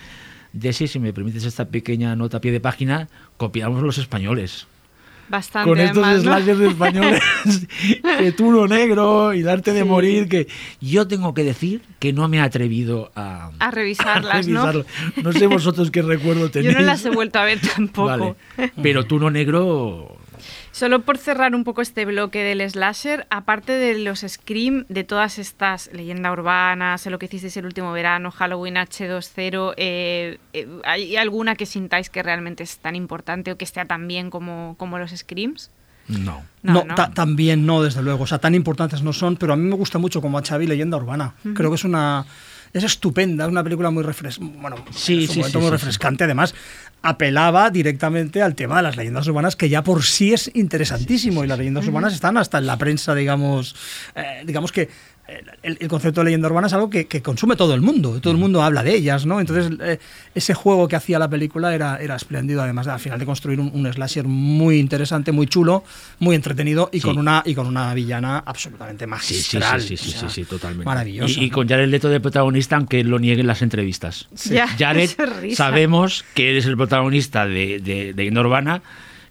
Desi, si me permites esta pequeña nota a pie de página, copiamos los españoles. Bastante, Con estos además, ¿no? slashers españoles, (laughs) (laughs) que tú lo negro y darte de Sí. morir, que yo tengo que decir que no me he atrevido a, A revisarlas, ¿no? No sé vosotros qué recuerdo Yo tenéis. no las he vuelto a ver tampoco. Vale. Pero tú no negro Solo por cerrar un poco este bloque del slasher, aparte de los Scream, de todas estas leyenda urbana, sé lo que hicisteis el último verano, Halloween H20, eh, eh, ¿hay alguna que sintáis que realmente es tan importante o que esté tan bien como, como los Screams? No. No, ta- también no, desde luego. O sea, tan importantes no son, pero a mí me gusta mucho como a Xavi Leyenda Urbana. Creo que es una. Es estupenda, es una película muy refrescante. Bueno, Sí, sí, momento sí, muy sí, refrescante. Además, apelaba directamente al tema de las leyendas urbanas, que ya por sí es interesantísimo. Y las leyendas urbanas están hasta en la prensa, digamos. eh, digamos que el, el concepto de leyenda urbana es algo que, que consume todo el mundo. Todo el mundo habla de ellas, ¿no? Entonces, eh, ese juego que hacía la película era, era espléndido, además de al final de construir un, un slasher muy interesante, muy chulo, muy entretenido y, Sí. con, una, y con una villana absolutamente Sí, sí, magistral. sí, sí, sí, o sea, sí, sí, totalmente. Maravilloso. Y, y con Jared Leto de protagonista, aunque lo nieguen las entrevistas. Ya, Jared, (laughs) sabemos que eres el protagonista de, de, de Leyenda Urbana,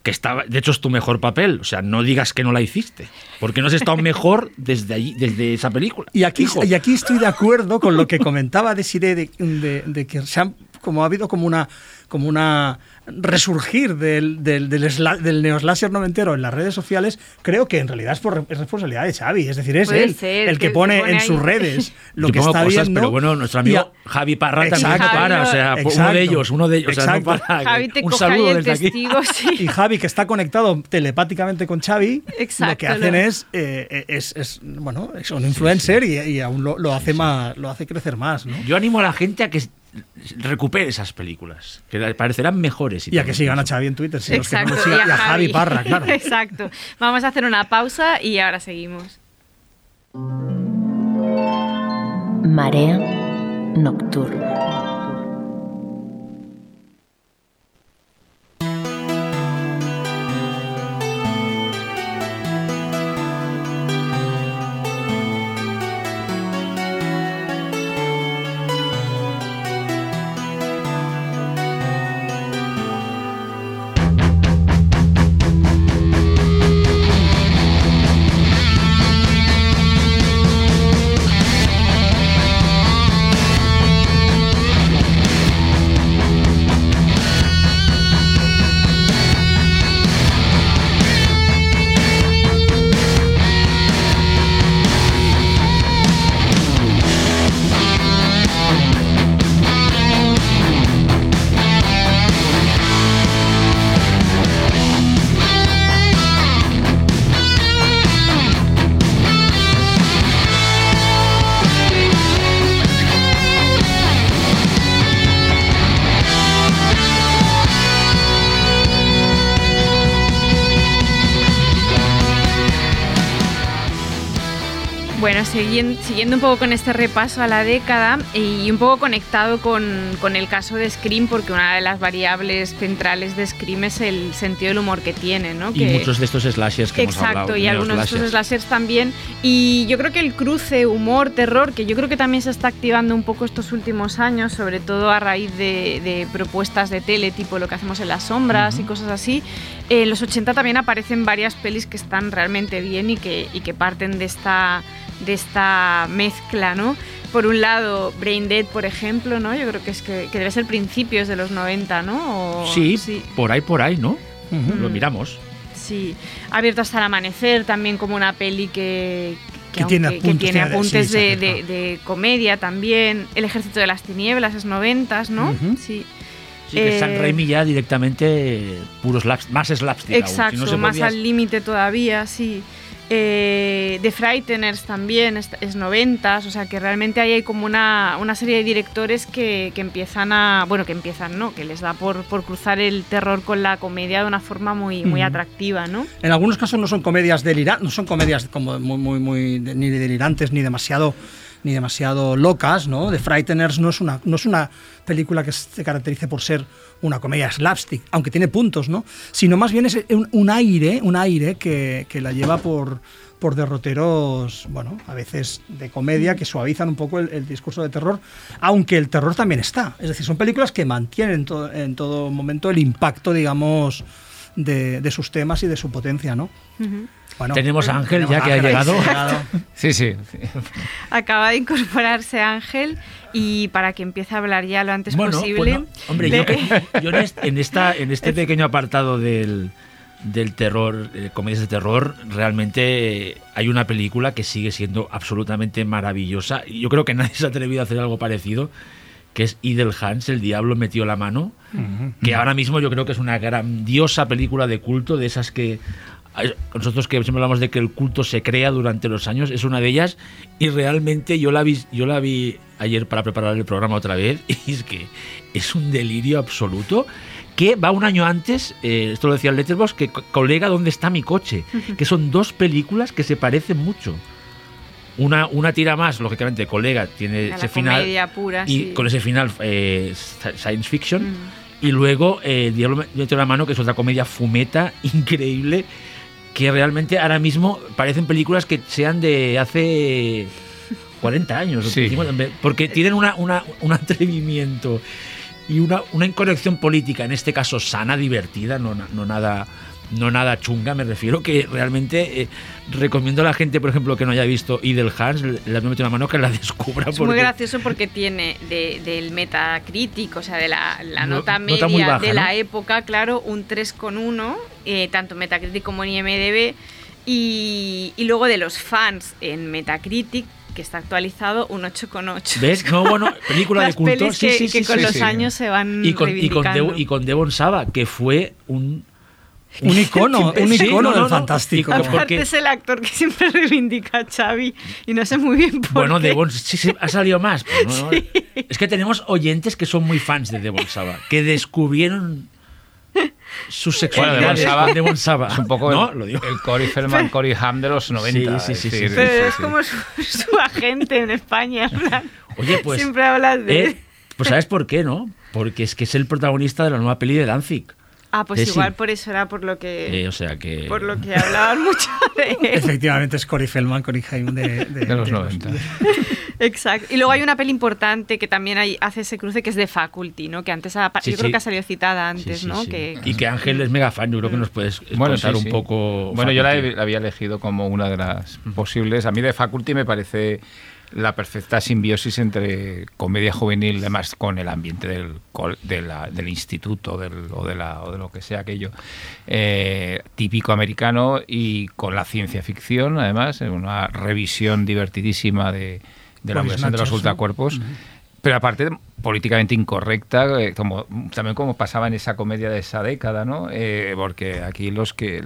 que estaba, de hecho es tu mejor papel. O sea, no digas que no la hiciste, porque no has estado (laughs) mejor desde allí, desde esa película. Y aquí, Hijo. y aquí estoy de acuerdo con lo que comentaba Desiree de, de, de que se han, como ha habido como una como una resurgir del, del, del, sla- del neoslasher noventero en las redes sociales, creo que en realidad es, por, es responsabilidad de Xavi. Es decir, es Puede él ser, el que que pone, en sus redes (laughs) lo Yo que pongo está cosas, viendo. pero bueno, nuestro amigo a- Javi Parra también Exacto. no para. O sea, Exacto. uno de ellos, uno de ellos. O sea, no Exacto. para. Javi te un saludo el desde aquí. testigo, (laughs) sí. y Javi, que está conectado telepáticamente con Xavi, lo que hacen lo- es, eh, es, es, bueno, es un influencer Y, y aún lo, lo hace más, lo hace crecer más, ¿no? Yo animo a la gente a que recupere esas películas, que le parecerán mejores. Y a que sigan a Xavi en Twitter, si no lo sigan, y a Javi Parra, claro. (laughs) Exacto. Vamos a hacer una pausa y ahora seguimos. Marea nocturna. Siguiendo un poco con este repaso a la década y un poco conectado con, con el caso de Scream, porque una de las variables centrales de Scream es el sentido del humor que tiene, ¿no? Y Que- muchos de estos slashers que hemos Exacto, hablado. y algunos de estos slashers también. Y yo creo que el cruce humor-terror, que yo creo que también se está activando un poco estos últimos años, sobre todo a raíz de, de propuestas de tele, tipo lo que hacemos en las sombras y cosas así. En los 80 también aparecen varias pelis que están realmente bien y que, y que parten de esta, de esta mezcla, ¿no? Por un lado, Brain Dead, por ejemplo, ¿no? Yo creo que es que, que debe ser principios de los 90, ¿no? O- Sí, por ahí, por ahí, ¿no? Lo miramos. Sí, Abierto hasta el amanecer, también como una peli que, Que tiene aunque- apuntes, tiene tiene de- apuntes sí, de, acerca. de- de comedia también. El ejército de las tinieblas es noventas, ¿no? Sí. Sí, que Eh, San Raimi ya directamente puros slaps, más slapstick aún. Si Exacto, no se más podía- al límite todavía, sí. Eh, The Frighteners también es, es noventas, o sea que realmente ahí hay como una, una serie de directores que, que empiezan a, bueno, que empiezan, ¿no? Que les da por, por cruzar el terror con la comedia de una forma muy, muy atractiva, ¿no? En algunos casos no son comedias delirantes, no son comedias como muy, muy, muy ni delirantes ni demasiado ni demasiado locas, ¿no? The Frighteners no es una no es una película que se caracterice por ser una comedia slapstick, aunque tiene puntos, ¿no? Sino más bien es un, aire, un aire que, que la lleva por por derroteros, bueno, a veces de comedia que suavizan un poco el, discurso de terror, aunque el terror también está. Es decir, son películas que mantienen en todo, en todo momento el impacto, digamos, de, sus temas y de su potencia, ¿no? Bueno, Tenemos a Ángel ya que ha llegado. Sí, sí. Acaba de incorporarse Ángel y para que empiece a hablar ya lo antes Bueno, posible. bueno, hombre, le- yo, en, este, esta, en este pequeño apartado del, del terror, eh, comedias de terror, realmente eh, hay una película que sigue siendo absolutamente maravillosa. Y Yo creo que nadie se ha atrevido a hacer algo parecido, que es Idle Hans, El Diablo metió la mano, que ahora mismo yo creo que es una grandiosa película de culto, de esas que nosotros que siempre hablamos de que el culto se crea durante los años, es una de ellas y realmente yo la vi, yo la vi ayer para preparar el programa otra vez (laughs) y es que es un delirio absoluto que va un año antes, eh, esto lo decía el Letterboxd, que co- colega ¿Dónde está mi coche? Que son dos películas que se parecen mucho. Una, una tira más, lógicamente, colega tiene A ese la final pura, y sí. con ese final eh, sci- science fiction Mm. y luego eh, Diablo metió la mano que es otra comedia fumeta (laughs) increíble que realmente ahora mismo parecen películas que sean de hace 40 años o Sí. 50, porque tienen una, una- un atrevimiento y una, una incorrección política en este caso sana divertida no, na- no nada no nada chunga, me refiero, que realmente eh, recomiendo a la gente, por ejemplo, que no haya visto Idle Hands, la metido una mano, que la (laughs) descubra. Es muy gracioso porque tiene de- del Metacritic, o sea, de la, la No- nota media baja, de la época, claro, un 3,1, eh, tanto en Metacritic como en IMDB. Y, y luego de los fans en Metacritic, que está actualizado, un 8,8. ¿Ves? No, (laughs) bueno, película de culto. pelis sí, que, sí, que sí, con sí, los sí. años se van y con, y, con. Devon, y con Devon Saba, que fue un... (laughs) Un icono, un Sí, icono no, no, del no. fantástico. Aparte porque- es el actor que siempre reivindica a Xavi y no sé muy bien por Bueno, qué. Devon sí, sí, ha salido más. pues, ¿no? (laughs) Es que tenemos oyentes que son muy fans de Devon Saba, que descubrieron su sexualidad Devon de Saba Devon Saba. Es un poco ¿No? el, Lo digo. el Cory Feldman, Cory Ham de los 90. Sí, sí, sí, es sí, sí. Pero sí, es sí. como su, su agente en España. plan, Oye, pues... Siempre hablas de... eh, pues ¿sabes por qué, no? Porque es que es el protagonista de la nueva peli de Danzig. Ah, pues sí. igual por eso era por lo que... Eh, o sea que... Por lo que hablaban (laughs) mucho de él. Efectivamente es Cory Feldman, Cory Haim de, de- De los de 90. (laughs) Exacto. Y luego hay una peli importante que también hay, hace ese cruce que es de Faculty, ¿no? Que antes ha, Sí, yo creo que ha salido citada antes, sí, ¿no? sí. Que, Y que Ángel es mega fan, yo creo que nos puedes (laughs) Bueno, contar sí, un poco... Bueno, yo la, he- la había elegido como una de las posibles. A mí de Faculty me parece la perfecta simbiosis entre comedia juvenil, además con el ambiente del, de la- del instituto del- o, de la, o de lo que sea aquello, eh, típico americano y con la ciencia ficción, además, en una revisión divertidísima de, de la versión de los ultracuerpos. Pero aparte, políticamente incorrecta, eh, como, también como pasaba en esa comedia de esa década, ¿no? Eh, porque aquí los que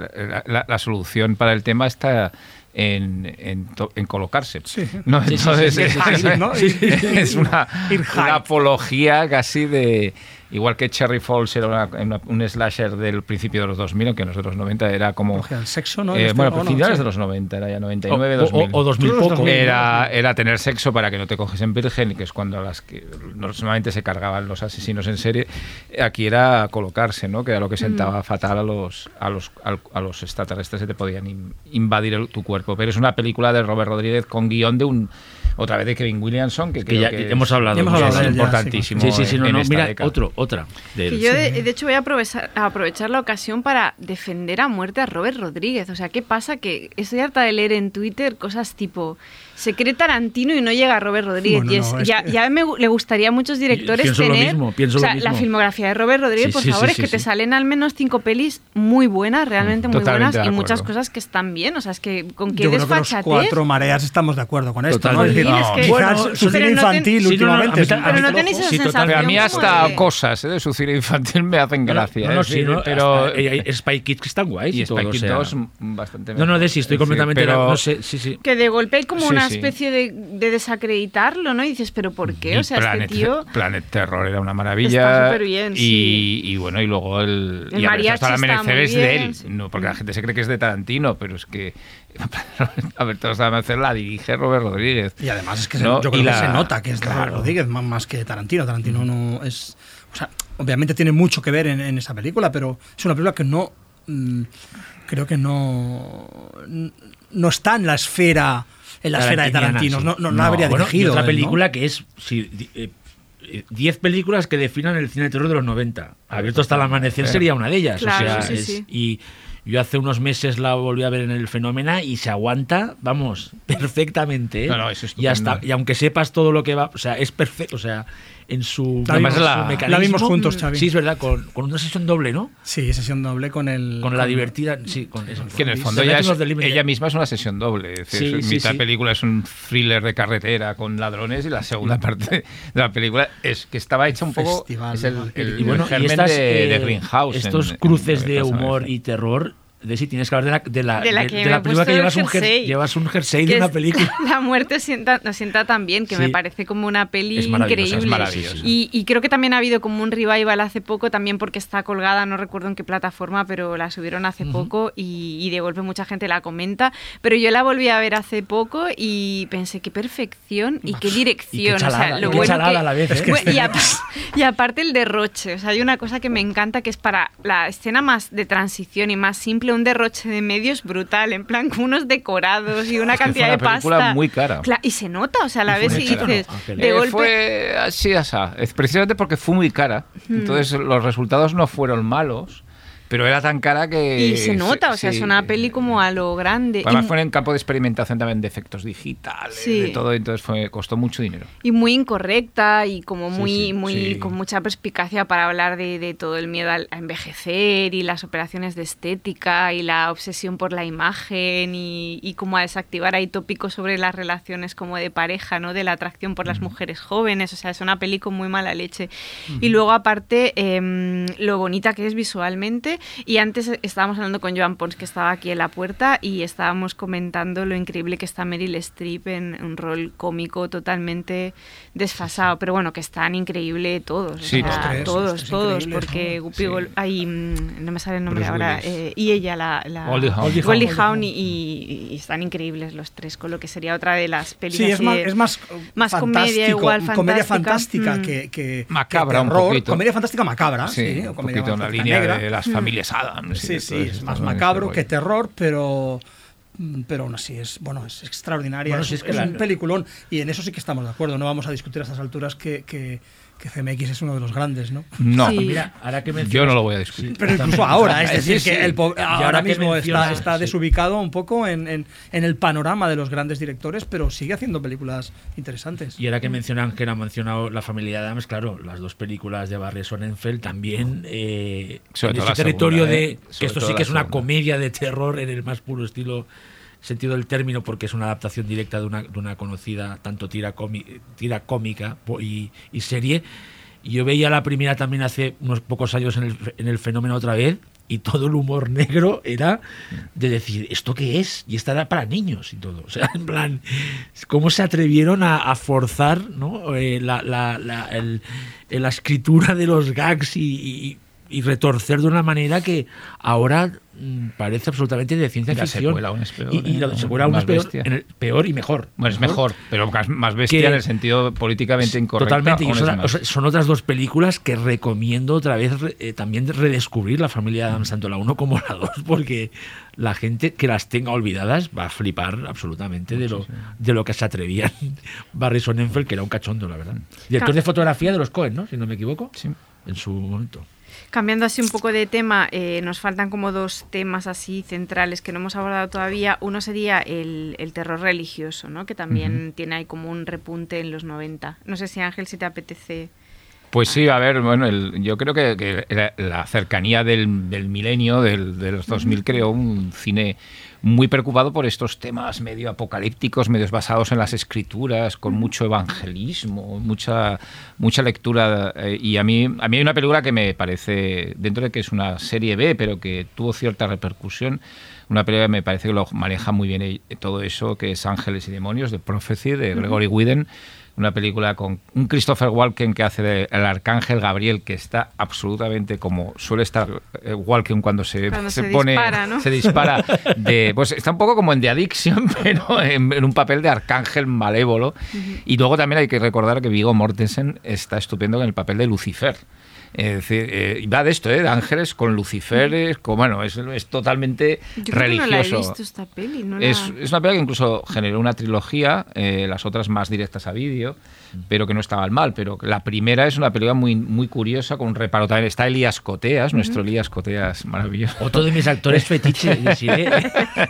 la- la solución para el tema está en, en, to- en colocarse. Sí. ¿no? Sí, sí, Entonces, sí, sí, sí, (laughs) es, una, apología casi de... Igual que Cherry Falls era una- una- un slasher del principio de los 2000, aunque no es de los 90, era como... El sexo, ¿no? eh, Este- bueno, o pues no, finales sí. de los 90, era ya O, 99, o- 2000. o 2000 Tú los poco. 2000. Era, era tener sexo para que no te coges en virgen, que es cuando las que normalmente se cargaban los asesinos en serie. Aquí era colocarse, ¿no? Que era lo que sentaba fatal a los, a los, a los extraterrestres que te podían in- invadir el- tu cuerpo. Pero es una película de Robert Rodríguez con guion de un. Otra vez de Kevin Williamson, que, Que creo ya que hemos es- hablado. Ya hemos hablado de él ya, importantísimo. Sí, sí, sí, en- no, en no, esta mira, década. otro, otra. de Que yo, de, de hecho, voy a aprovechar, a aprovechar la ocasión para defender a muerte a Robert Rodríguez. O sea, ¿qué pasa? Que estoy harta de leer en Twitter cosas tipo se cree Tarantino y no llega a Robert Rodríguez. Bueno, y es- no, es ya, que- ya me le gustaría a muchos directores Pienso lo tener. mismo, pienso o lo sea, la mismo. filmografía de Robert Rodríguez, Sí, por sí, favor, sí, es sí, que te salen al menos cinco pelis muy buenas, realmente muy Totalmente buenas, y muchas cosas que están bien. O sea, es que con qué Yo creo que los cuatro mareas estamos de acuerdo con esto, ¿no? Es Totalmente. decir, Sí, es que- quizás Bueno, su pero cine no ten- infantil Sí, no, no, últimamente Pero no tenéis esa sensación. A mí hasta cosas ¿eh? de su cine infantil me hacen No, no, gracia. no, no, es sí, decir, no, pero, eh, eh, (laughs) Spy Kids que están guays y, Spy Kids sea. 2 bastante No, no, de sí, estoy completamente... no. Que de golpe hay como Sí, una sí. especie de, de desacreditarlo, ¿no? Y dices, ¿pero por qué? O sea, Planet, este tío. Planet Terror era una maravilla. Está superbién, y, sí. y bueno, y luego el. El y mariachi hasta el está amanecer muy es de bien, él. sí. No, porque la gente se cree que es de Tarantino, pero es que. (laughs) a ver, todos el amanecer la dirige Robert Rodríguez. Y además es que yo creo que se nota que es de claro. Robert Rodríguez más, más que Tarantino. Tarantino no es. O sea, obviamente tiene mucho que ver en, en esa película, pero es una película que no. mm, creo que no. No está en la esfera. En la esfera de Tarantino. sí. No, no, no la habría bueno, dirigido. otra película que es... sí, di- eh, eh, 10 películas que definan el cine de terror de los 90. Abierto hasta el amanecer Eh. sería una de ellas. Claro, o sea, sí, es- sí. Y yo hace unos meses la volví a ver en el Fenómena y se aguanta, vamos, (laughs) perfectamente. ¿eh? No, no, es y, hasta, y aunque sepas todo lo que va, o sea, es perfecto, o sea, en su, La vimos- su la- mecanismo. la vimos juntos, Xavi. Sí, es verdad, con, con una sesión doble, ¿no? Sí, sesión doble con el. Con la divertida, sí, con eso. Que en el fondo The ella, es- misma es una sesión doble. Es decir, Sí, sí, mitad sí. película es un thriller de carretera con ladrones y la segunda parte de la película es que estaba hecha un poco. Festival, es el, el- y bueno, el y germen estas, de, eh, de Greenhouse. en- Estos en- cruces en de humor y terror. De si tienes que hablar de la, de la, De que de la película que llevas un, jer- jersey. llevas un jersey de una es- película. (laughs) La muerte sienta, nos sienta tan bien, que Sí. me parece como una peli Es es increíble. maravillosa. Y, y creo que también ha habido como un revival hace poco, también porque está colgada, no recuerdo en qué plataforma, pero la subieron hace poco y, y de golpe mucha gente la comenta. Pero yo la volví a ver hace poco y pensé qué perfección y qué dirección. Es y aparte el derroche, o sea, hay una cosa que me encanta que es para la escena más de transición y más simple, un derroche de medios brutal, en plan con unos decorados y una Es que fue cantidad una de pasta. película muy cara. Cla- y se nota, o sea, la fue y dices, ¿no? De Eh, golpe... Fue así, asá. Precisamente porque fue muy cara. Entonces los resultados no fueron malos, pero era tan cara que. Y se nota, o sea, sí. es una peli como a lo grande. Además y, fue en campo de experimentación también de efectos digitales, Sí. de todo, entonces fue, costó mucho dinero. y muy incorrecta y como muy, muy, con mucha perspicacia para hablar de, de todo el miedo al- a envejecer y las operaciones de estética y la obsesión por la imagen y, y como a desactivar ahí tópicos sobre las relaciones como de pareja, ¿no? De la atracción por las mujeres jóvenes, o sea, es una peli con muy mala leche. Y luego aparte, em, lo bonita que es visualmente y antes estábamos hablando con Joan Pons que estaba aquí en la puerta y estábamos comentando lo increíble que está Meryl Streep en un rol cómico totalmente desfasado, pero bueno, que están increíble todos, o Sí, sea, los tres, todos, todos, increíbles, porque ¿no? Guppy Sí. Gol- ay, mm, no me sale el nombre Bruce ahora, eh, y ella, la, la Goldie Hawn. Goldie Hawn. Y, y- y están increíbles los tres, con lo que sería otra de las pelis Sí, es más, es más, más comedia igual, comedia fantástica. fantástica Mm. que, que Macabra que un poquito. Comedia fantástica macabra, sí, Sí, o un comedia poquito en la fantástica línea negra. de las familias Adams. y Sí, de sí, todo es más macabro que terror, pero pero aún así es bueno es extraordinaria Bueno, es, sí, es que es la- un peliculón y en eso sí que estamos de acuerdo no vamos a discutir a estas alturas que, que, que CMX es uno de los grandes no No, Sí. Mira, ahora que mencionas- yo no lo voy a discutir. pero incluso ahora es decir Sí, sí. que el po- ahora, mismo está, mencionas- está sí. desubicado un poco en, en, en el panorama de los grandes directores pero sigue haciendo películas interesantes Y ahora que mencionan que ha mencionado la familia Adams, claro, las dos películas de Barry Sonnenfeld también eh, Sobre en todo ese la territorio segunda, de ¿eh? que Sobre esto sí que es una comedia de terror en el más puro estilo sentido del término porque es una adaptación directa de una, conocida tanto tira, cómi- tira cómica y, y serie. Yo veía la primera también hace unos pocos años en el, en el fenómeno otra vez y todo el humor (laughs) negro era de decir, ¿esto qué es? Y esta era para niños y todo. O sea, en plan, ¿cómo se atrevieron a, forzar. Eh, la, escritura de los gags y- y retorcer de una manera que ahora mm, parece absolutamente de ciencia La ficción? secuela aún es peor, Y, y ¿eh? la secuela aún Más es peor, bestia. en el- peor y mejor. Bueno, es mejor, pero más, bestia Que- en el sentido políticamente incorrecto. Totalmente, y son, es más. o sea, son otras dos películas que recomiendo otra vez eh, también redescubrir la familia Adams, tanto la 1 como la 2, porque la gente que las tenga olvidadas va a flipar absolutamente de lo, de lo que se atrevían (laughs) Barry Sonnenfeld, que era un cachondo, la verdad. Director de fotografía de los Cohen, ¿no? Si no me equivoco, Sí. en su momento. Cambiando así un poco de tema, eh, nos faltan como dos temas así centrales que no hemos abordado todavía. Uno sería el, el terror religioso, ¿no? que también tiene ahí como un repunte en los 90. No sé si Ángel, si te apetece. Pues sí, a ver, bueno, el- yo creo que, que la, la cercanía del, del milenio, del, de los 2000, creó un cine muy preocupado por estos temas medio apocalípticos, medios basados en las escrituras, con mucho evangelismo, mucha mucha lectura. eh, y a mí, a mí hay una película que me parece, dentro de que es una serie B, pero que tuvo cierta repercusión, una película que me parece que lo maneja muy bien eh, todo eso, que es Ángeles y Demonios, de Prophecy, de Gregory Whedon una película con un Christopher Walken que hace de el arcángel Gabriel que está absolutamente como suele estar eh, Walken cuando se, Cuando se se pone dispara, ¿no? se dispara de (laughs) pues está un poco como en The Addiction (laughs) pero en, en un papel de arcángel malévolo. Y luego también hay que recordar que Vigo Mortensen está estupendo en el papel de Lucifer Es decir, eh, va de esto, ¿eh? de ángeles con luciferes, con, bueno, es, es totalmente Yo creo que religioso. no la he visto esta peli. No la- Es, es una película que incluso generó una trilogía, eh, las otras más directas a vídeo, pero que no estaban mal. Pero la primera es una película muy, muy curiosa, con un reparo también. Está Elías Coteas, nuestro Elías Coteas maravilloso. Otro de mis actores (laughs) fetiches. y sí, ¿eh? (laughs)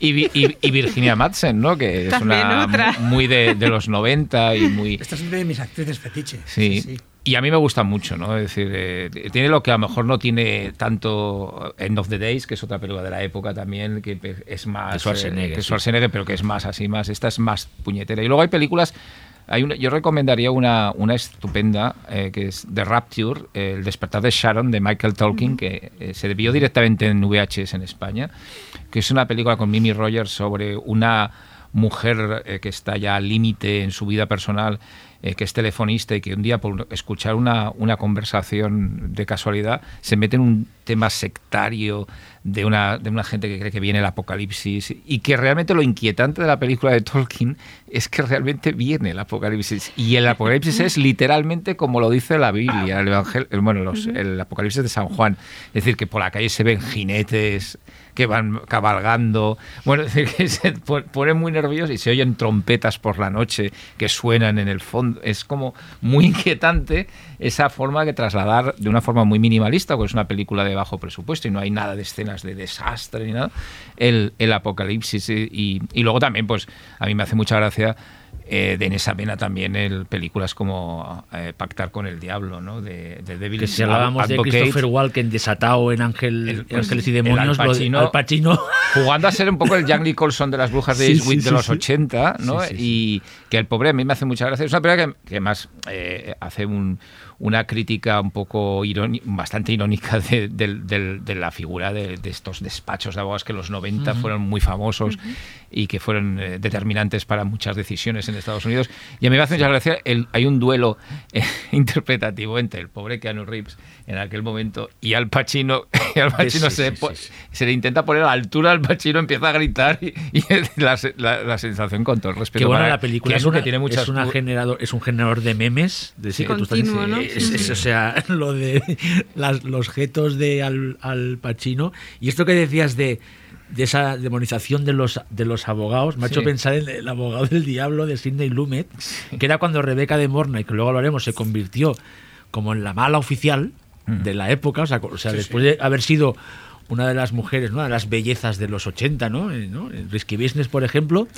Y, y- y Virginia Madsen, ¿no? Que es También una otra. muy de, de los 90 y muy... Esta es una de mis actrices fetiche. Sí. Y a mí me gusta mucho, ¿no? Es decir, eh, tiene lo que a lo mejor no tiene tanto End of the Days, que es otra película de la época también, que es más... De Schwarzenegger, eh, que sí. Schwarzenegger, pero que es más así, más... Esta es más puñetera. Y luego hay películas... Hay una, yo recomendaría una, una estupenda eh, que es The Rapture, eh, El despertar de Sharon de Michael Tolkien, que eh, se vio directamente en VHS en España, que es una película con Mimi Rogers sobre una mujer eh, que está ya al límite en su vida personal, eh, que es telefonista y que un día por escuchar una, una conversación de casualidad se mete en un tema sectario de una, de una gente que cree que viene el apocalipsis y que realmente lo inquietante de la película de Tolkien es que realmente viene el apocalipsis. Y el apocalipsis es literalmente como lo dice la Biblia, el, evangel- el- bueno, los- el apocalipsis de San Juan, es decir, que por la calle se ven jinetes que van cabalgando, bueno, (laughs) es decir, que se pon- ponen muy nerviosos y se oyen trompetas por la noche que suenan en el fondo, es como muy inquietante esa forma de trasladar de una forma muy minimalista, porque es una película de bajo presupuesto y no hay nada de escenas de desastre ni nada, el, el apocalipsis y, y- luego también, pues a mí me hace mucha gracia eh, de en esa pena también el películas como eh, Pactar con el Diablo, ¿no? De, de Devil Que si hablábamos de Christopher Walken desatado en Ángel, El- pues, Ángeles y el Demonios, Al lo de- Pacino- Al Pacino. (laughs) jugando a ser un poco el Jack Nicholson de las brujas de Sí, sí, de sí, los sí. 80, ¿no? Y que el pobre a mí me hace mucha gracia. Es una película que, que más eh, hace un- una crítica un poco irónica, bastante irónica de, de la figura de, de estos despachos de abogados que en los 90 fueron muy famosos y que fueron eh, determinantes para muchas decisiones en Estados Unidos. Y a mí me hace mucha gracia, el- hay un duelo eh, (laughs) interpretativo entre el pobre Keanu Reeves en aquel momento y Al Pacino. (laughs) Y Al Pacino Sí, se, sí, po- sí, sí. se le intenta poner a la altura al Pacino, empieza a gritar y, y la, la- la sensación con todo el respeto. Que bueno, para la película es, Keanu, una, que tiene muchas es, una generador, es un generador de memes. De Sí, que tú estás ¿no? es- es- o sea, (laughs) lo de las- los jetos de Al, Al Pacino. Y esto que decías de, de esa demonización de los, de los abogados, me ha hecho pensar en el abogado del diablo de Sidney Lumet, que era cuando Rebeca de Morna, y que luego lo haremos, se convirtió como en la mala oficial. De la época. O sea, o sea después de haber sido una de las mujeres, ¿no? Una de las bellezas de los 80, ¿no? Eh, ¿no? Risky Business, por ejemplo,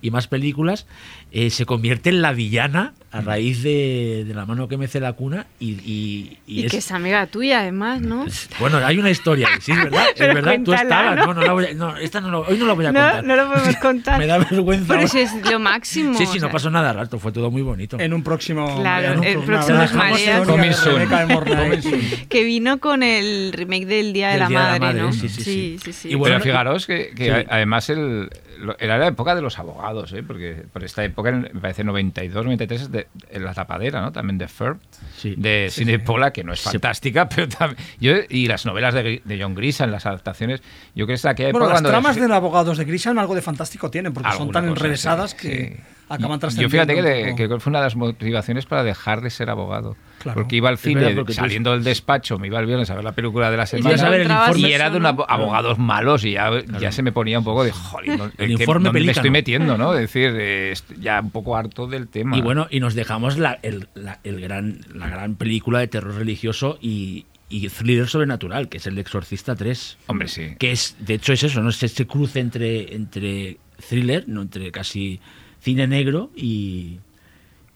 y más películas, eh, se convierte en la villana a raíz de, de La mano que mece la cuna y, y- y Y es- que es amiga tuya, además, ¿no? Bueno, hay una historia, sí, es verdad, (laughs) es verdad, tú estabas, ¿no? no, no, la voy a- no, esta no lo- hoy no lo voy a No, contar. no lo podemos (laughs) contar. Me da vergüenza. Pero si es lo máximo. Sí, sí, no sea, pasó nada raro, fue todo muy bonito. En un próximo. Claro, en un el próximo es Mornay. Que vino con el remake del Día de, la, Día de la Madre, ¿no? sí, sí, sí. sí, sí. Y bueno, Pero fijaros que, que Sí. a- además el, era la época de los abogados, ¿eh? porque por esta época, en- me parece 92, 93, es de, en La Tapadera, ¿no? también de Ferb, Sí. de Sidney Pollack, que no es Sí. fantástica, (laughs) pero también. Yo, y las novelas de, de John Grisham, las adaptaciones, yo creo que es aquella época Bueno, las cuando. tramas de abogados de Grisham algo de fantástico tienen, porque son tan enrevesadas que sí. acaban. Yo fíjate le- que fue una de las motivaciones para dejar de ser abogado. Claro. Porque iba al cine, tú- saliendo del despacho, me iba el viernes a ver la película de la semana. el informe y era de un ¿no? abo- abogados malos y ya, ya se me ponía un poco de joder, ¿no? El ¿qué- informe dónde me estoy metiendo, ¿no? Es decir, eh, ya un poco harto del tema. Y bueno, y nos dejamos la, el- la- el gran, la gran película de terror religioso y, y thriller sobrenatural, que es el de Exorcista 3. Hombre, sí. Que es, de hecho, es eso, ¿no? Es ese cruce entre, entre thriller, ¿no? entre casi cine negro y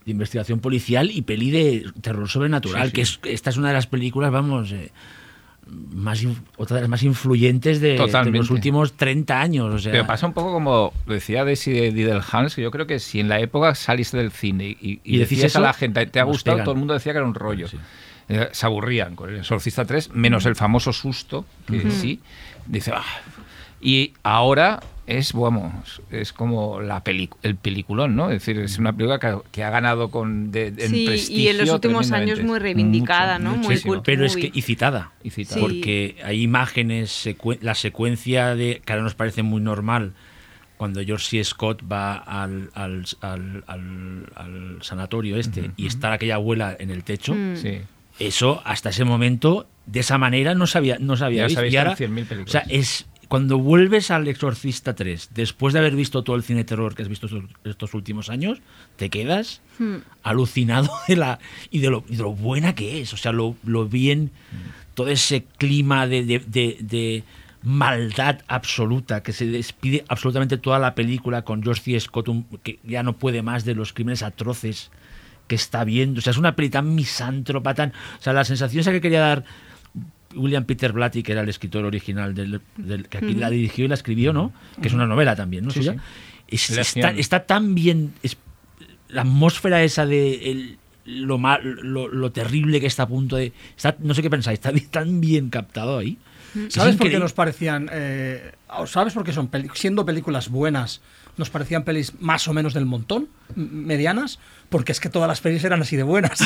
de investigación policial y peli de terror sobrenatural, Sí, sí. que es, esta es una de las películas, vamos, eh, más otra de las más influyentes de, los últimos 30 años. O sea, Pero pasa un poco como lo decía Desi de Diddle Hans, que yo creo que si en la época saliste del cine y, y, Y decís decías a la gente, te ha gustado, todo el mundo decía que era un rollo. Sí. Eh, se aburrían con el Exorcista 3, menos el famoso susto, que sí. Dice, "Ah". Y ahora es, vamos, es como la peli- el peliculón, ¿no? Es decir, es una película que, que ha ganado con de, en Sí, y prestigio en los últimos años muy reivindicada, ¿no? Muy cult. Pero es que, y citada. Y citada. Sí. Porque hay imágenes, la secuencia de, que ahora nos parece muy normal, cuando George C. Scott va al, al, al- al- al sanatorio este y está aquella abuela en el techo, Mm. Sí. Eso, hasta ese momento, de esa manera no se había, no visto. Y en ahora, 100.000 películas. O sea, es cuando vuelves al Exorcista 3, después de haber visto todo el cine terror que has visto estos, últimos años, te quedas alucinado (laughs) de la y de lo, y de lo buena que es. O sea, lo, lo bien, todo ese clima de, de- maldad absoluta que se despide absolutamente toda la película con George C. Scott, que ya no puede más de los crímenes atroces que está viendo. O sea, es una peli tan misántropa, tan. O sea, la sensación esa que quería dar William Peter Blatty, que era el escritor original del, del- que aquí la dirigió y la escribió, ¿no? Que es una novela también, ¿no? Sí. Es- está, tan bien. es- la atmósfera esa de el- lo, mal, lo, lo terrible que está a punto de. Está, no sé qué pensáis, está (laughs) tan bien captado ahí. Es ¿Sabes por qué nos parecían, eh, sabes por qué son siendo películas buenas, nos parecían pelis más o menos del montón, medianas? Porque es que todas las pelis eran así de buenas.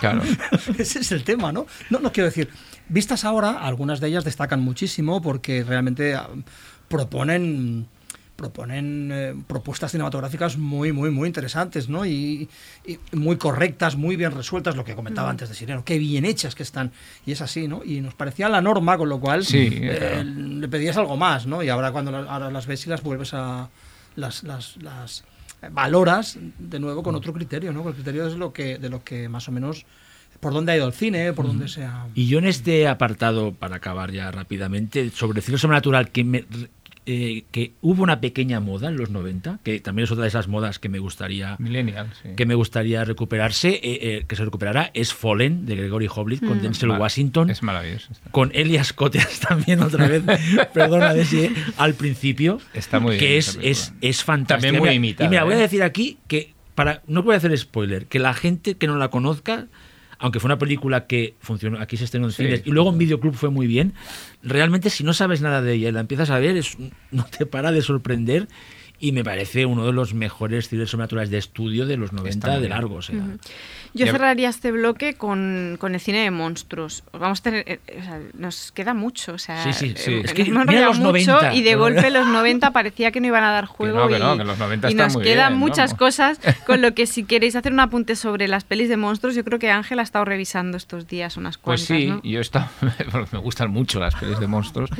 Claro. (laughs) Ese es el tema, ¿no? ¿no? No quiero decir, vistas ahora, algunas de ellas destacan muchísimo porque realmente ah, proponen proponen eh, propuestas cinematográficas muy, muy, muy interesantes, ¿no? Y, y muy correctas, muy bien resueltas, lo que comentaba antes de Sireno, qué bien hechas que están, y es así, ¿no? Y nos parecía la norma, con lo cual Sí, eh, claro. le pedías algo más, ¿no? Y ahora cuando la- ahora las ves y las vuelves a... las, las, las valoras de nuevo con otro criterio, ¿no? El criterio es lo que, de lo que más o menos por dónde ha ido el cine, por dónde se ha... Y yo en este apartado, para acabar ya rápidamente, sobre cine sobrenatural, que, me, eh, que hubo una pequeña moda en los 90, que también es otra de esas modas que me gustaría Millennial, sí. que me gustaría recuperarse, eh, eh, que se recuperará, es Fallen, de Gregory Hoblit, con Denzel Mar- Washington, Es maravilloso. con Elias Koteas (laughs) también otra vez, (laughs) perdona, Desi, al principio, Está muy que bien es, esa película. es, es fantástica. También muy Mira, imitada, Y mira, voy a ¿eh? decir aquí que, para no voy a hacer spoiler, que la gente que no la conozca, aunque fue una película que funcionó, aquí se estrenó en Sí. cines y luego en Videoclub fue muy bien, realmente si no sabes nada de ella y la empiezas a ver, es, no te para de sorprender y me parece uno de los mejores thrillers sobrenaturales de estudio de los 90 muy de largo. O sea, Yo Ya- cerraría este bloque con, con el cine de monstruos. Vamos a tener, eh, o sea, nos queda mucho, o sea, Sí, sí, sí. eh, Es que nos mira los mucho 90, y de (laughs) golpe los 90 parecía que no iban a dar juego no, que y, no, que los 90 y nos muy quedan bien, muchas ¿no? cosas, con lo que (laughs) si queréis hacer un apunte sobre las pelis de monstruos, yo creo que Ángel ha estado revisando estos días unas Pues cuantas, sí, ¿no? yo he estado- (laughs) me gustan mucho las pelis de monstruos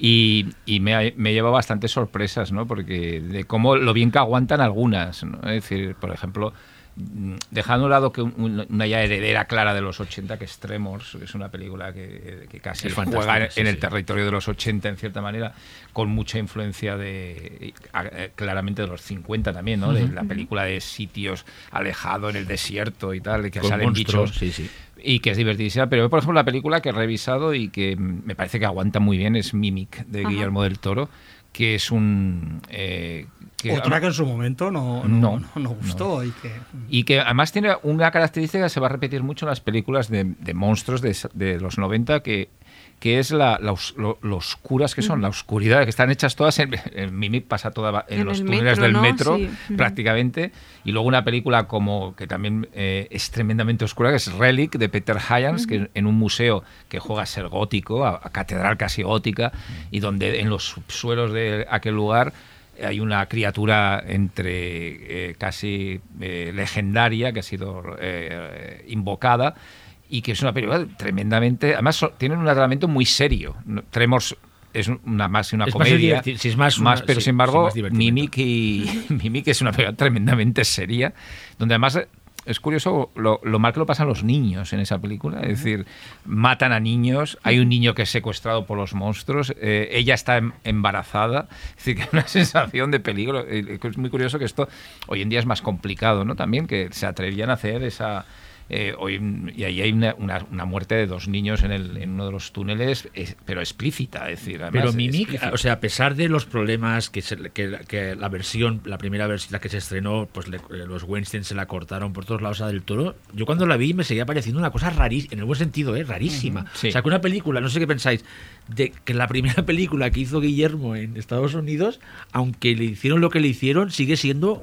y, y me, me lleva bastantes sorpresas, ¿no? Porque de cómo lo bien que aguantan algunas, ¿no? Es decir, por ejemplo, mm, dejando a un lado que un- una ya heredera clara de los 80, que es Tremors, es una película que, que casi Es juega en, sí, en el sí. territorio de los 80 en cierta manera, con mucha influencia de eh, claramente de los 50 también, ¿no? De la película de sitios alejado en el desierto y tal, de que Con salen monstruos, bichos sí, sí. Y que es divertidísima. Pero, por ejemplo, la película que he revisado y que mm, me parece que aguanta muy bien es Mimic, de Guillermo del Toro, que es un... eh, que- Otra que en su momento no, No, no, no, gustó y que... y que además tiene una característica que se va a repetir mucho en las películas de, de monstruos de, de los 90, que, que es la, la os- lo, lo oscuras que son, la oscuridad, que están hechas todas en, en Mimic pasa toda en, En los el túneles metro, del ¿no? metro Sí. Prácticamente, y luego una película como que también eh, es tremendamente oscura, que es Relic de Peter Hyams, que en un museo que juega a ser gótico, a, a catedral casi gótica, y donde en los subsuelos de aquel lugar hay una criatura entre eh, casi eh, legendaria que ha sido invocada y que es una película tremendamente además so- tienen un tratamiento muy serio Tremors es una más una Es más comedia diverti- sí, es más una- pero sí, sin embargo sí, más. Mimic y (laughs) Mimic es una película tremendamente seria donde además es curioso lo, lo mal que lo pasan los niños en esa película. Es decir, matan a niños. Hay un niño que es secuestrado por los monstruos. eh, ella está em- embarazada. Es decir, que hay una (laughs) sensación de peligro. Eh, Es muy curioso que esto hoy en día es más complicado, ¿no? También que se atrevían a hacer esa. Eh, hoy, y ahí hay una, una- una muerte de dos niños en, el, en uno de los túneles, es- pero explícita. Es decir, además, Pero Mimic, explícita. o sea, a pesar de los problemas que, se- que, que la versión, la primera versión, la que se estrenó, pues le- los Weinstein se la cortaron por todos lados a del Toro, yo cuando la vi me seguía pareciendo una cosa rarísima, en el buen sentido, ¿eh? rarísima. Sí. O sea, que una película, no sé qué pensáis, de que la primera (laughs) película que hizo Guillermo en Estados Unidos, aunque le hicieron lo que le hicieron, sigue siendo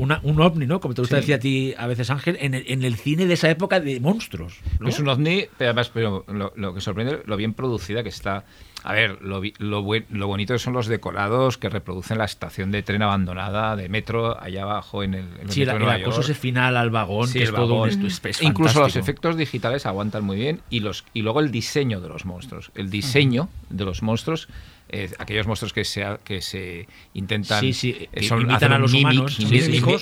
una, un ovni, ¿no? Como te gusta Sí. decir a ti a veces, Ángel, en el, en el cine de esa época de monstruos. ¿no? Es un ovni, pero además, pero lo, lo que sorprende lo bien producida que está. A ver, lo, lo, buen- lo bonito son los decorados que reproducen la estación de tren abandonada de metro allá abajo en el, en el Sí, el Nueva acoso ese final al vagón, Sí, que es el todo un vagón. esto, es, es Incluso los efectos digitales aguantan muy bien y los y luego el diseño de los monstruos. El diseño de los monstruos, eh, aquellos monstruos que se, que se intentan Sí, sí, eh, que son, imitan a los mimic, humanos,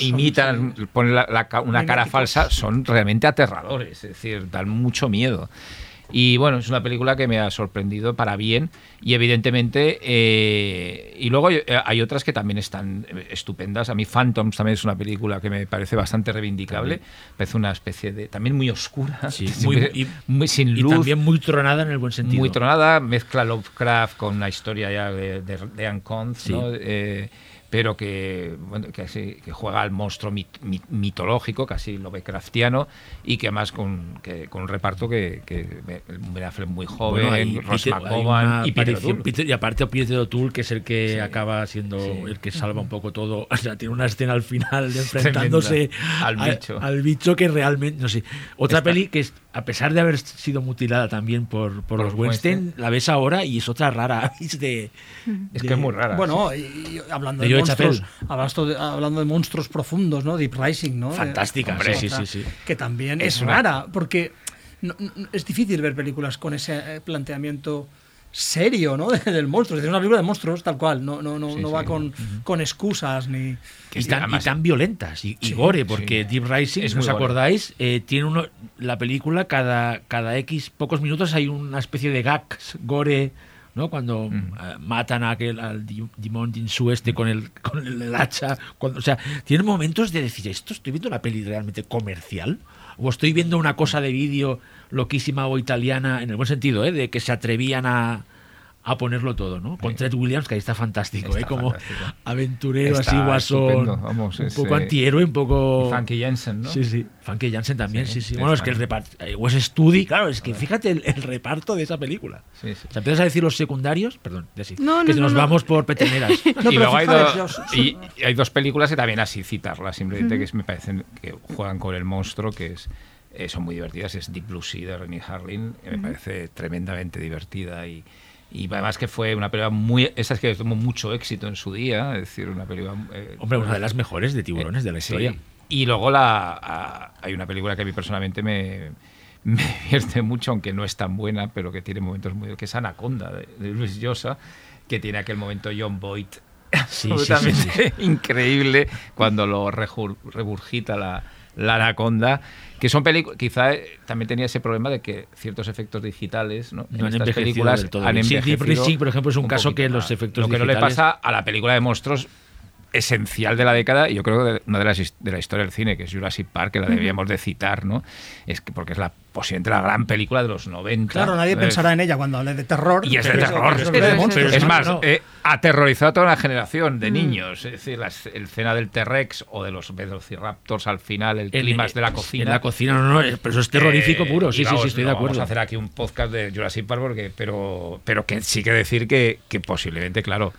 imitan, ponen la- la una cara falsa, son realmente aterradores, es decir, dan mucho miedo. Y bueno, es una película que me ha sorprendido para bien y evidentemente, eh, y luego hay, hay otras que también están eh, estupendas. A mí Phantoms también es una película que me parece bastante reivindicable, parece una especie de, también muy oscura, Sí, (laughs) muy- y- muy sin Y luz. también muy tronada en el buen sentido. Muy tronada, mezcla Lovecraft con una historia ya de, de, de Anne Conth, Sí. ¿no? Eh, pero que, bueno, que, que juega al monstruo mit- mit- mitológico, casi Lovecraftiano, y que además con, que, con un reparto que, que Affleck muy joven, Bueno, hay Ross Peter- McGowan y Peter. Peter- y aparte Peter O'Toole, que es el que Sí. acaba siendo Sí. el que salva un poco todo. (laughs) O sea, tiene una escena al final de (laughs) enfrentándose. Al a- bicho. al bicho que realmente, no sé. Otra peli que, es, a pesar de haber sido mutilada también por, por, Por los Weinstein, Weinstein. la ves ahora y es otra rara. (laughs) Es de, Es de- que es muy rara. Bueno, y, y hablando De monstruos, hablando de, hablando de monstruos profundos, ¿no? Deep Rising, ¿no? Fantástica, Hombre, sí, sí, otra sí, sí. Que también Es rara, porque no- no- es difícil ver películas con ese eh, planteamiento serio, ¿no? (laughs) Del monstruo. Es decir, una película de monstruos tal cual, no, no, no, Sí, no sí. va con, con excusas ni... y, que tan, y tan violentas y, y Sí, gore, porque sí. Deep Rising, Es si os acordáis, eh, tiene uno, la película cada, cada X pocos minutos hay una especie de gags gore, ¿no? Cuando Mm. eh, matan a aquel al Di- Dimon Jinsu este con el, (laughs) con el, el hacha, cuando, o sea, tiene momentos de decir, ¿esto estoy viendo una peli realmente comercial? ¿O estoy viendo una cosa de vídeo loquísima o italiana, en el buen sentido, ¿eh? de que se atrevían a, a ponerlo todo, ¿no? Con Ted Williams, que ahí está fantástico, Está ¿eh? Como fantástico. aventurero, Está así, guasón, vamos, un poco eh, antihéroe, un poco... Funky Jensen, ¿no? Sí, sí. Funky Jansen también, sí, Sí, sí. es Bueno, es que el reparto... eh, Wes Studi, claro, es que fíjate el, el reparto de esa película. Sí, sí. O sea, empiezas a decir los secundarios, perdón, ya sí, No, que no, nos no, no. vamos por peteneras. (laughs) No, y luego hay, fijaros, do- yo- y, y hay dos películas que también así citarlas, simplemente que es- me parecen que juegan con el monstruo, que es eh, son muy divertidas. Es Deep Blue Sea de Rennie Harlin, que me parece tremendamente divertida y, y además que fue una película muy. Esa es que tuvo mucho éxito en su día, es decir, una película. eh, Hombre, una de las mejores de tiburones de la Sí. historia. Y luego la, a- hay una película que a mí personalmente me, (laughs) me divierte mucho, aunque no es tan buena, pero que tiene momentos muy... que es Anaconda, de, de Luis Llosa, que tiene aquel momento John Boyd Sí, sí, absolutamente sí, (laughs) increíble cuando lo rejur- regurgita la, la Anaconda, que son películas... Quizá eh, también tenía ese problema de que ciertos efectos digitales ¿no? No han estas películas del todo han bien. Sí, envejecido Deep Rising, por ejemplo, es un caso que los mal. efectos Lo que no le pasa a la película de monstruos esencial de la década y yo creo que de, una de las de la historia del cine que es Jurassic Park que la debíamos de citar no es que porque es la posiblemente la gran película de los 90 Claro, nadie Eh, pensará en ella cuando hable de terror. y es de terror de es- monstruos. es no, más no. eh, aterrorizó a toda una generación de niños es decir la es- escena del T-Rex o de los velociraptors al final el En- clímax de la En cocina la cocina, no, no, pero eso es terrorífico eh, puro. Sí, sí, vamos, sí, estoy de no acuerdo. Vamos a hacer aquí un podcast de Jurassic Park, porque, pero, pero que sí que decir que, que posiblemente, claro,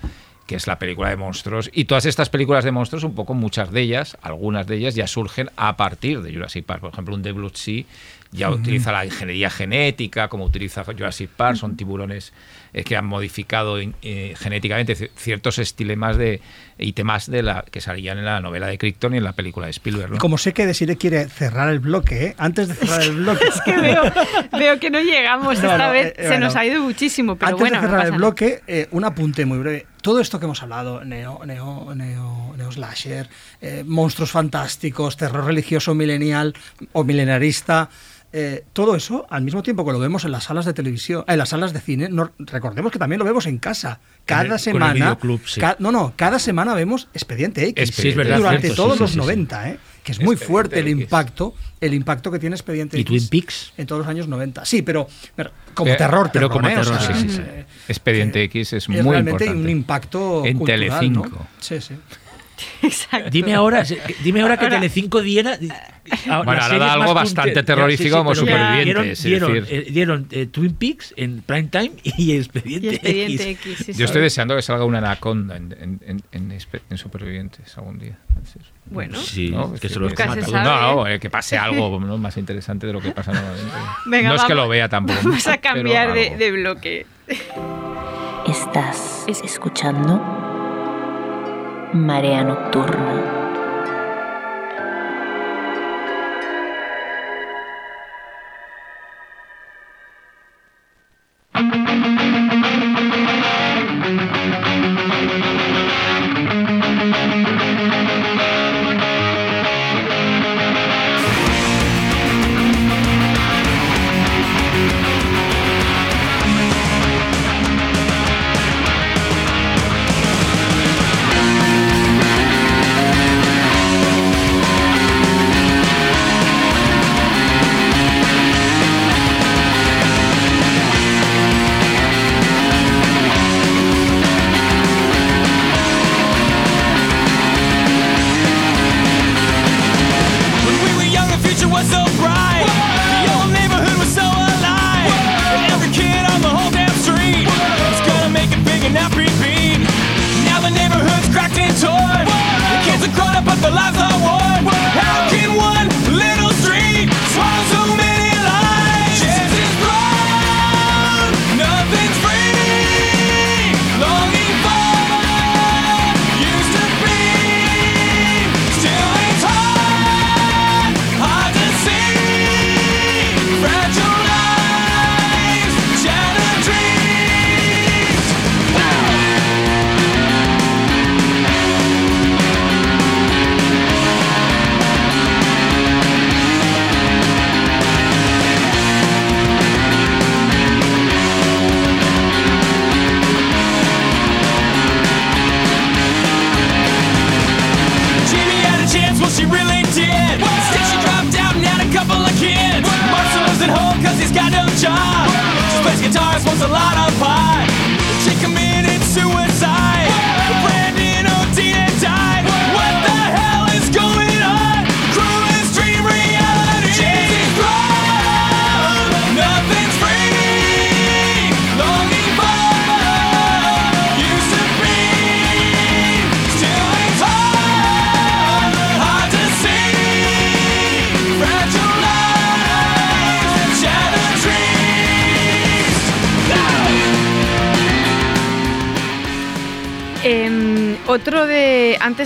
que es la película de monstruos. Y todas estas películas de monstruos, un poco muchas de ellas, algunas de ellas ya surgen a partir de Jurassic Park. Por ejemplo, un The Sea ya utiliza la ingeniería genética, como utiliza Jurassic Park, son tiburones eh, que han modificado eh, genéticamente ci- ciertos estilemas de, y temas de la, que salían en la novela de Crichton y en la película de Spielberg. ¿no? Como sé que Desire quiere cerrar el bloque, ¿eh? antes de cerrar el bloque. Es que veo, veo que no llegamos No, esta no, vez. eh, se bueno. nos ha ido muchísimo, pero Antes bueno. de no cerrar pasa el bloque, eh, un apunte muy breve. Todo esto que hemos hablado, neo, neo, neo, neo slasher, eh, monstruos fantásticos, terror religioso milenial o milenarista, eh, todo eso, al mismo tiempo que lo vemos en las salas de televisión, en las salas de cine, no- recordemos que también lo vemos en casa. Cada el- semana. sí. ca- no, no, cada semana vemos Expediente X. Sí, es verdad, durante cierto, todos sí, los sí, sí, sí. 90, ¿eh? Que es muy Expediente fuerte el X. impacto, el impacto que tiene Expediente ¿Y X. Twin Peaks? En todos los años 90. Sí, pero, pero como Eh, terror, pero como terror, ¿eh? O terror, sea, sí, sí, sí. eh, Expediente X es es muy realmente importante. un impacto En cultural, Telecinco. ¿no? Sí, sí. (laughs) Exacto. Dime ahora, dime ahora que Ahora- Telecinco diera. ah, Bueno, ahora da algo bastante terrorífico ya, como pero Supervivientes, Dieron, dieron, decir- eh, dieron, eh, Twin Peaks en prime time y Expediente, Y Expediente X. X. sí, sí. Yo estoy deseando que salga una anaconda en, en, en, en Supervivientes algún día. Bueno. Sí, ¿no? que se sabe. No, no, eh, que pase algo ¿no? más interesante de lo que pasa normalmente. Venga, no es que vamos- lo vea tampoco. (laughs) Vamos a cambiar de, de bloque. Estás escuchando Marea Nocturna.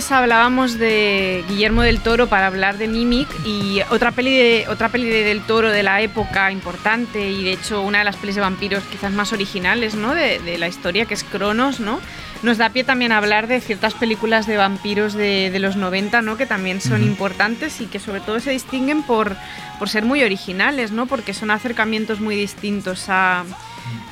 Antes hablábamos de Guillermo del Toro para hablar de Mimic y otra peli, de, otra peli de del Toro de la época importante y de hecho una de las pelis de vampiros quizás más originales ¿no? de, de la historia, que es Cronos, ¿no? Nos da pie también a hablar de ciertas películas de vampiros de, de los 90, ¿no? Que también son importantes y que sobre todo se distinguen por, por ser muy originales, ¿no? Porque son acercamientos muy distintos a-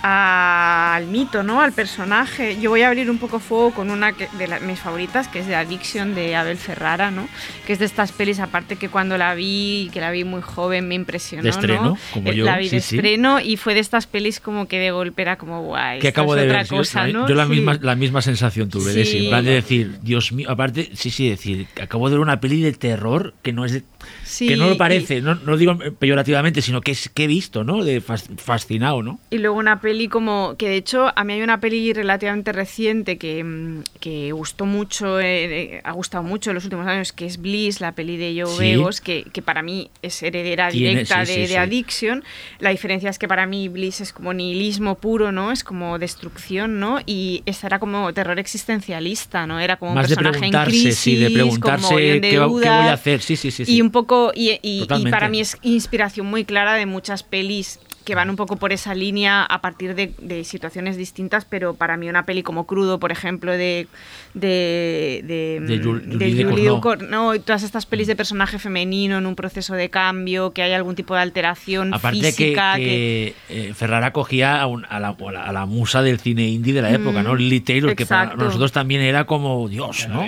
al mito, ¿no? Al personaje. Yo voy a abrir un poco fuego con una que- de la- mis favoritas, que es de Addiction de Abel Ferrara, ¿no? Que es de estas pelis, aparte que cuando la vi, que la vi muy joven, me impresionó, De estreno, ¿no? como Eh, yo, La vi de sí, estreno y fue de estas pelis como que de golpe era como, guay, que acabo de ver. cosa, yo, ¿no? yo la, Sí. misma, la misma sensación tuve, de, plan de decir, Dios mío, aparte, sí, sí, decir, acabo de ver una peli de terror que no es de- Sí, que no lo y- parece, no, no lo digo peyorativamente, sino que, es, que he visto, ¿no? De fas- fascinado, ¿no? Y luego una peli como, que de hecho a mí hay una peli relativamente reciente que, mm, que gustó mucho, eh, ha gustado mucho en los últimos años, que es Bliss, la peli de Joe Sí. Begos, que, que para mí es heredera directa sí, de, de. Addiction. La diferencia es que para mí Bliss es como nihilismo puro, ¿no? Es como destrucción, ¿no? Y esta era como terror existencialista, ¿no? Era como Más un de personaje preguntarse, en crisis, sí, de preguntarse mogollón de qué, qué voy a hacer, sí, sí, sí. sí. Y un poco, y, y- y para mí es inspiración muy clara de muchas pelis que van un poco por esa línea a partir de, de situaciones distintas, pero para mí una peli como Crudo, por ejemplo, de de, de, De Jul- de Julie Julie Ducournau. Todas estas pelis de personaje femenino en un proceso de cambio, que hay algún tipo de alteración Aparte que, física, que, eh, Ferrara cogía a, un- a la, a la- a la musa del cine indie de la época, ¿no? Lily Taylor, que para exacto. nosotros también era como Dios, ¿no?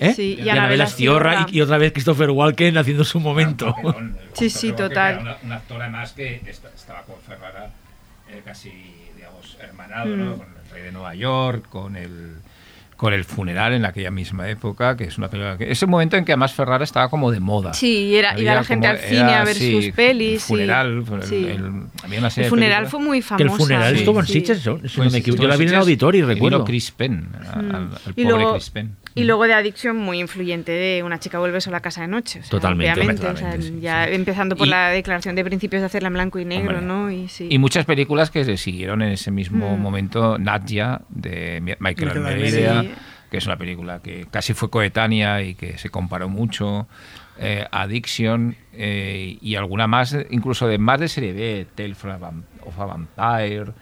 ¿Eh? Sí, y y Anabel Astiorra y, y otra vez Christopher Walken haciendo su momento. Sí, sí, total. Era una- un actor además que est- estaba con Ferrara eh, casi, digamos, hermanado, Mm. ¿no? Con el rey de Nueva York, con el con el funeral en aquella misma época, que es una película que ese momento en que además Ferrara estaba como de moda. Sí, y era, iba la gente como- al cine era, a ver sí, sus pelis. El sí. funeral, el- Sí. el- serie El de funeral fue muy que famosa. el funeral sí, estuvo en sí. Sitges, ¿no? si no Pues me equivoco. estuvo Yo la vi en el auditorio y recuerdo. Chris Penn, al, al Y pobre luego, Chris Penn. Y luego de adicción muy influyente de una chica vuelve sola a casa de noche. o sea, Totalmente, o sea, sí, ya sí. empezando por Y- la declaración de principios de hacerla en blanco y negro, Hombre. ¿no? Y, sí. Y muchas películas que se siguieron en ese mismo Mm. momento, Nadia, de Mi- Michael Michael Almeida, Almeida. que es una película que casi fue coetánea y que se comparó mucho, eh, Addiction eh, y alguna más, incluso de más de serie B, Tale from a Vam- of a Vampire,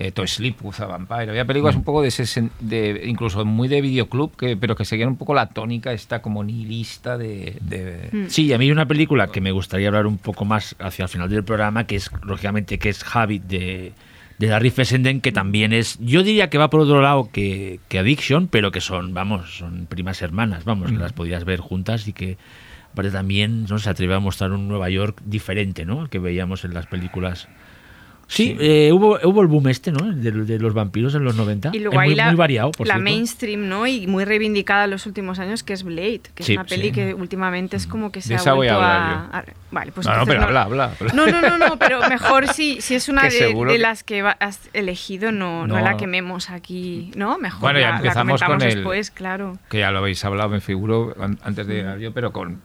eh, To Sleep with a Vampire. Había películas un poco de ese, de, incluso muy de videoclub, que, pero que seguían un poco la tónica esta como nihilista de... de- Mm. Sí, a mí hay una película que me gustaría hablar un poco más hacia el final del programa, que es, lógicamente, que es Habit de, de Larry Fessenden, que también es, yo diría que va por otro lado que, que Addiction, pero que son, vamos, son primas hermanas, vamos, que las podías ver juntas y que aparte también no se atreve a mostrar un Nueva York diferente, ¿no? Al que veíamos en las películas. Sí, eh, hubo, hubo el boom este, ¿no? De, de los vampiros en los 90. Y luego Es ahí muy, la, muy variado, por la cierto. mainstream, ¿no? Y muy reivindicada en los últimos años, que es Blade, que Sí, es una peli sí. que últimamente es como que se De ha esa voy a vuelto a, a- Vale, pues no, no, pero habla, habla. habla. No, no, no, no, pero mejor si, si es (laughs) una de, seguro de que- las que has elegido, no, no. No. la quememos aquí, ¿no? Mejor Bueno, ya la, empezamos comentamos con el- después, claro. que ya lo habéis hablado, me figuro, an- antes de llegar yo, pero con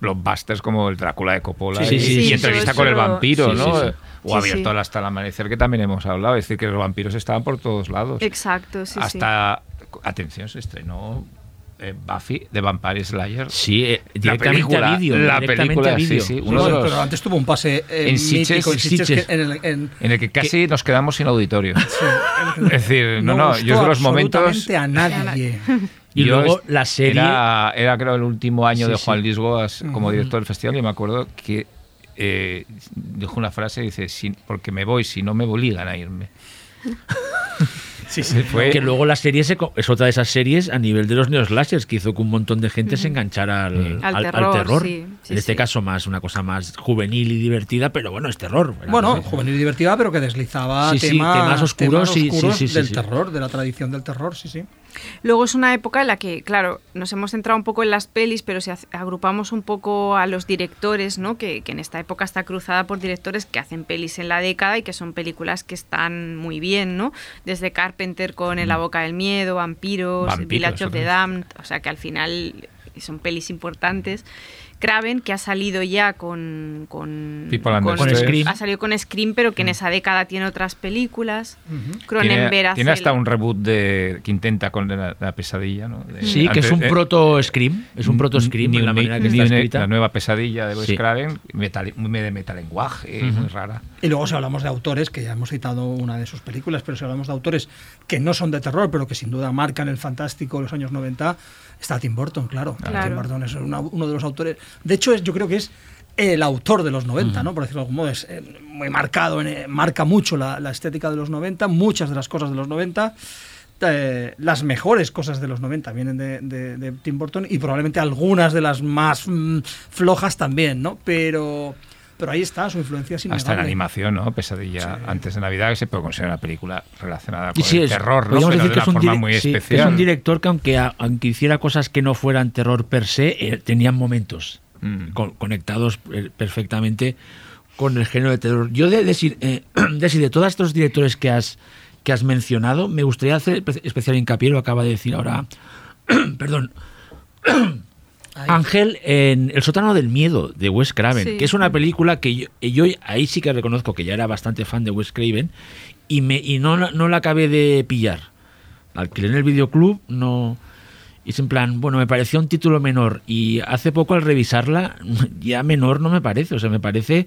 blockbusters como el Drácula de Coppola Sí, y, sí, sí, y sí, entrevista con el vampiro, sí, ¿no? O Sí, abierto sí. hasta el amanecer, que también hemos hablado, es decir, que los vampiros estaban por todos lados. Exacto, sí, sí. hasta, atención, se estrenó eh, Buffy de Vampire Slayer. Sí, eh, La película, a vídeo. la película, a sí, sí, uno de los- pero antes tuvo un pase eh, En Sitges, en Sitges, Sitges. que en el- en- En el que casi nos quedamos sin auditorio. (laughs) Es decir, no, no, yo de los momentos... a nadie. Y Yo luego la serie. Era, era creo el último año Sí, de. Juan Luis Goas como director del festival y me acuerdo que eh, dijo una frase, dice, "Si- porque me voy, si no me obligan a irme. (laughs) Sí, sí. (laughs) Fue, Que luego la serie se es otra de esas series a nivel de los neoslashers que hizo que un montón de gente se enganchara al, Mm. Al al- al terror, terror. sí, sí, en este sí. caso más una cosa más juvenil y divertida, pero bueno, es terror. Bueno, juvenil y divertida, pero que deslizaba Sí, sí, tema- temas oscuros, sí, sí, oscuros sí, sí, del sí. terror, de la tradición del terror, sí, sí. Luego es una época en la que, claro, nos hemos centrado un poco en las pelis, pero si agrupamos un poco a los directores, ¿no? Que, que en esta época está cruzada por directores que hacen pelis en la década y que son películas que están muy bien, ¿no? Desde Carpenter con En la boca del miedo, Vampiros, Vampiros, Village of the. Damned, o sea que al final son pelis importantes. Craven, que ha salido ya con... Con. Scream. Ha salido con Scream, pero que en esa década tiene otras películas. tiene, Cronenberg hace tiene hasta el- un reboot de que intenta con la, la pesadilla, ¿no? De- Sí, que es un eh, proto Scream. Es un proto Scream New en la manera que está escrita. La nueva pesadilla de Wes Sí. Craven, metal, muy de metalenguaje, muy rara. Y luego si hablamos de autores, que ya hemos citado una de sus películas, pero si hablamos de autores que no son de terror, pero que sin duda marcan el fantástico de los años 90, está Tim Burton, claro. Claro. Tim Burton es una- uno de los autores. De hecho, es, yo creo que es el autor de los 90, ¿no? Por decirlo de algún modo, es eh, muy marcado, eh, marca mucho la, la estética de los 90, muchas de las cosas de los 90. eh, las mejores cosas de los 90 vienen de, de- de Tim Burton y probablemente algunas de las más mm, flojas también, ¿no? Pero, pero ahí está, su influencia es Hasta en innegable. animación, ¿no? Pesadilla antes de Navidad, que se puede considerar una película relacionada con sí, el es- terror, ¿no? Pero decir de que una es un, forma muy sí, especial. es un director que aunque, a- aunque hiciera cosas que no fueran terror per se, eh, tenían momentos Mm. con- conectados eh, perfectamente con el género de terror. Yo de, decir, eh, (clears throat) Desi, de todos estos directores que has, que has mencionado, me gustaría hacer espe- especial hincapié, lo acaba de decir ahora, (clears throat) perdón, (clears throat) Ángel en El sótano del miedo de Wes Craven, Sí. que es una película que yo, yo ahí sí que reconozco que ya era bastante fan de Wes Craven y, me, y no, no la acabé de pillar. La alquilé en el videoclub, no... Y es en plan, bueno, me pareció un título menor y hace poco al revisarla, (laughs) ya menor no me parece, o sea, me parece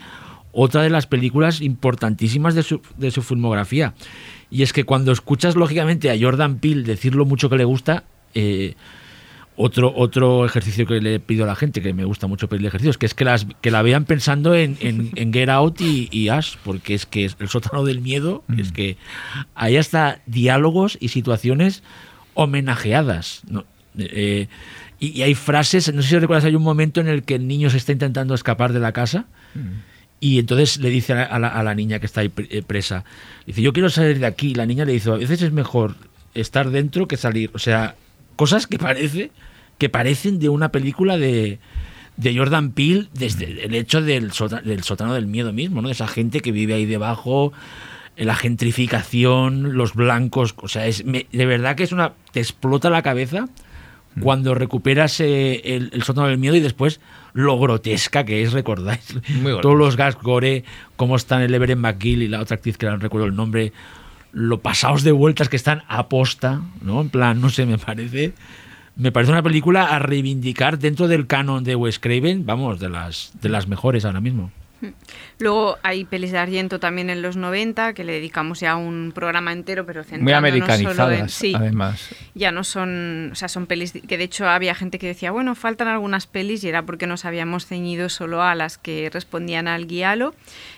otra de las películas importantísimas de su, de su filmografía. Y es que cuando escuchas lógicamente a Jordan Peele decir lo mucho que le gusta, eh, otro, otro ejercicio que le pido a la gente, que me gusta mucho pedirle ejercicios, que es que, las, que la vean pensando en, en- en Get Out y, y Ash, porque es que es el sótano del miedo, es que hay hasta diálogos y situaciones homenajeadas. ¿no? Eh, y, y hay frases, no sé si recuerdas, hay un momento en el que el niño se está intentando escapar de la casa. Y entonces le dice a la, a la- niña que está ahí eh, presa, dice, yo quiero salir de aquí. Y la niña le dice, a veces es mejor estar dentro que salir. O sea, cosas que parece que parecen de una película de, de Jordan Peele desde el hecho del, sota- del sótano del miedo mismo, ¿no? De esa gente que vive ahí debajo, la gentrificación, los blancos, o sea, es, me- de verdad que es una te explota la cabeza cuando recuperas eh, el, el sótano del miedo y después lo grotesca que es, recordáis. Muy. Todos los gas gore, cómo están el Everett McGill y la otra actriz que no recuerdo el nombre, lo pasados de vueltas que están a posta, ¿no? En plan, no sé, me parece. Me parece una película a reivindicar dentro del canon de Wes Craven, vamos, de las, de las mejores ahora mismo. Luego hay pelis de Argento también en los 90, que le dedicamos ya un programa entero, pero Muy centrándonos solo en... americanizadas, Sí, además. ya no son, o sea, son pelis que de hecho había gente que decía, bueno, faltan algunas pelis y era porque nos habíamos ceñido solo a las que respondían al guialo.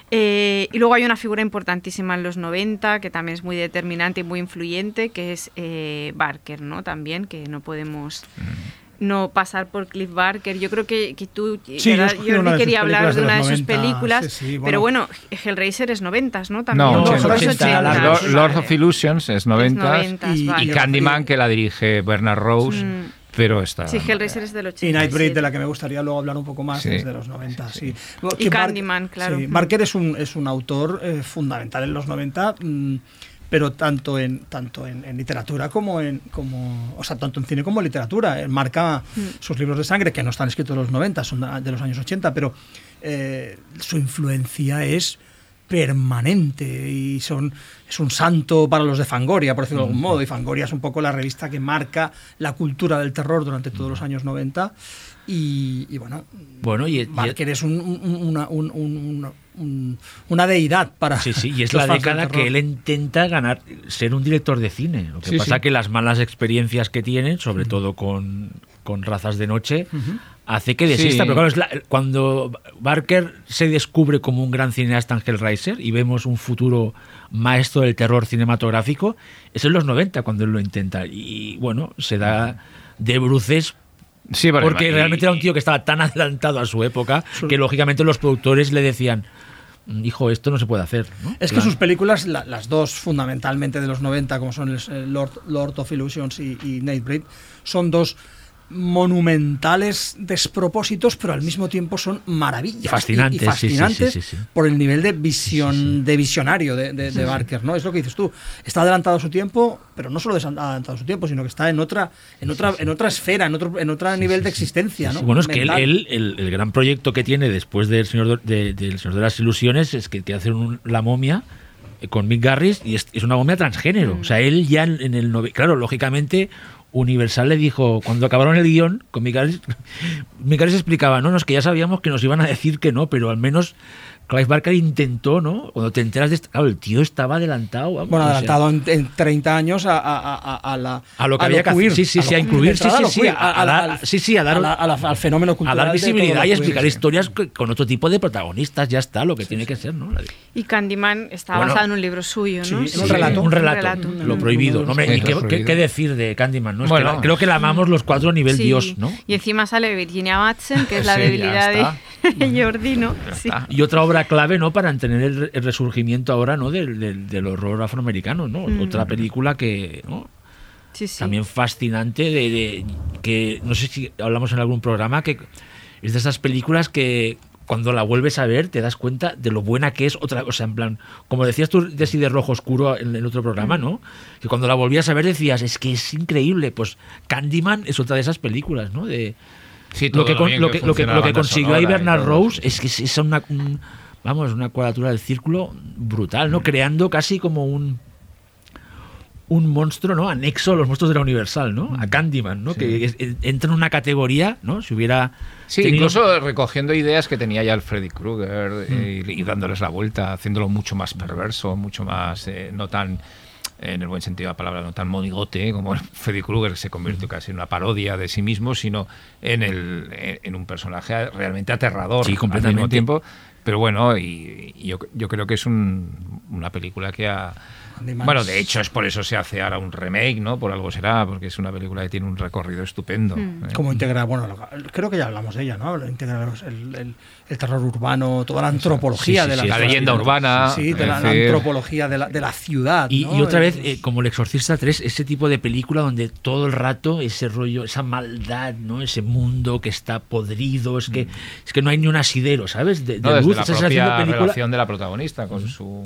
Eh, y luego hay una figura importantísima en los 90 que también es muy determinante y muy influyente, que es eh, Barker, ¿no? También, que no podemos no pasar por Cliff Barker. Yo creo que, que tú, Sí, yo de sus quería hablar de de una de los sus 90, películas, sí, sí, pero bueno. bueno, Hellraiser es 90, ¿no? También No, ¿no? ochenta, Los 80, 80, Lord, Lord of Illusions es 90 90, y- vale. y Candyman que la dirige Bernard Rose, Mm. Pero está... Sí, Hellraiser es del 80. Y Nightbreed, de la que me gustaría luego hablar un poco más, Sí. es de los 90. Sí. Y Candyman, claro. sí. Barker es un, es un autor eh, fundamental en los 90, mm, pero tanto en tanto en, en literatura como en como o sea tanto en cine como en literatura. Él marca Mm. sus libros de sangre que no están escritos en los 90, son de de los años 80, pero eh, su influencia es permanente y son es un santo para los de Fangoria, por decirlo de algún modo. Y Fangoria es un poco la revista que marca la cultura del terror durante todos los años 90. Y, y bueno, Bueno, y, y- Barker es un- un- una, un- un- una- un- una deidad para. Sí, sí, y es (laughs) la década que él intenta ganar, ser un director de cine. Lo que Sí, pasa sí. que las malas experiencias que tienen, sobre todo con, con razas de noche, hace que desista. Sí. Pero claro, es la- cuando Barker se descubre como un gran cineasta en Hellraiser y vemos un futuro maestro del terror cinematográfico, es en los 90 cuando él lo intenta. Y bueno, se da de bruces Sí, porque realmente era un tío que estaba tan adelantado a su época que lógicamente los productores le decían, hijo, esto no se puede hacer. ¿no? Es que sus películas, la- las dos fundamentalmente de los 90, como son el, Lord, Lord of Illusions y, y Nightbreed, son dos monumentales despropósitos, pero al mismo tiempo son maravillas. Y fascinantes, y- y sí, sí, sí, fascinantes sí, por el nivel de visión, de visionario de, de- de Barker, ¿no? Es lo que dices tú. Está adelantado a su tiempo, pero no solo adelantado a su tiempo, sino que está en otra, en otra, en otra esfera, en otro, en otro nivel de existencia, bueno, es que él, el, el gran proyecto que tiene después del Señor de, de- del Señor de las Ilusiones es que quiere hacer un- la momia eh, con Mick Garris y es, es una momia transgénero. O sea, él ya en, en el... Claro, lógicamente... Universal le dijo, cuando acabaron el guion, con Mick Garris explicaba, no, no, es que ya sabíamos que nos iban a decir que no, pero al menos Clive Barker intentó, ¿no? Cuando te enteras de esto, claro, el tío estaba adelantado. vamos, Bueno, o sea, adelantado en, en 30 años a, a- a- a- a la, A lo que había que hacer. Sí, sí, a sí, a incluir, sí, sí, a dar- sí, a dar- a al fenómeno a cultural. dar de visibilidad y explicar historias con otro tipo de protagonistas, ya está, lo que tiene que ser, ¿no? Y Candyman está Bueno, basado en un libro suyo, sí, ¿no? en un relato. Un relato. Lo Mm, prohibido. No, hombre, Sí, ¿y lo qué, prohibido. qué- qué decir de Candyman? ¿no? Es que Bueno. la- creo que la amamos los cuatro a nivel Sí. Dios, ¿no? Y encima sale Virginia Madsen, que es la debilidad de (laughs) Jordi, ¿no? Y otra obra clave, ¿no? Para entender el, el resurgimiento ahora, ¿no? Del, del- del horror afroamericano, ¿no? Mm. Otra película que, ¿no? Sí, sí. También fascinante de, de- que no sé si hablamos en algún programa que es de esas películas que cuando la vuelves a ver te das cuenta de lo buena que es otra, o sea, en plan, como decías tú de sí de rojo oscuro en el otro programa, ¿no? Que cuando la volvías a ver decías, es que es increíble, pues Candyman es otra de esas películas, ¿no? De Sí, lo que, con- bien lo que, lo que, lo consiguió ahí Bernard Rose es que es, es una un- vamos una cuadratura del círculo brutal no creando casi como un un monstruo no anexo a los monstruos de la Universal no a Candyman no que es- entra en una categoría no si hubiera Sí, tenido- incluso recogiendo ideas que tenía ya el Freddy Krueger eh, y, dándoles la vuelta, haciéndolo mucho más perverso, mucho más, eh, no tan, en el buen sentido de la palabra, no tan monigote como (laughs) Freddy Krueger, que se convirtió casi en una parodia de sí mismo, sino en, el, en, un personaje realmente aterrador Sí, al mismo completamente. tiempo. Pero bueno, y, y yo, yo creo que es un- una película que ha... Bueno, de hecho es por eso se hace ahora un remake, ¿no? Por algo será, porque es una película que tiene un recorrido estupendo. Mm. ¿eh? Cómo integrar, bueno, lo- creo que ya hablamos de ella, ¿no? Integrar el, el- el terror urbano, toda la antropología sí, de la, sí, La leyenda urbana. Sí, de la, antropología de la, de la ciudad. y, ¿no? y otra vez, eh, como El Exorcista 3, ese tipo de película donde todo el rato ese rollo, esa maldad, ¿no? Ese mundo que está podrido, es que, es que no hay ni un asidero, ¿sabes? De, de No, desde luz. la de propia película- relación de la protagonista con su,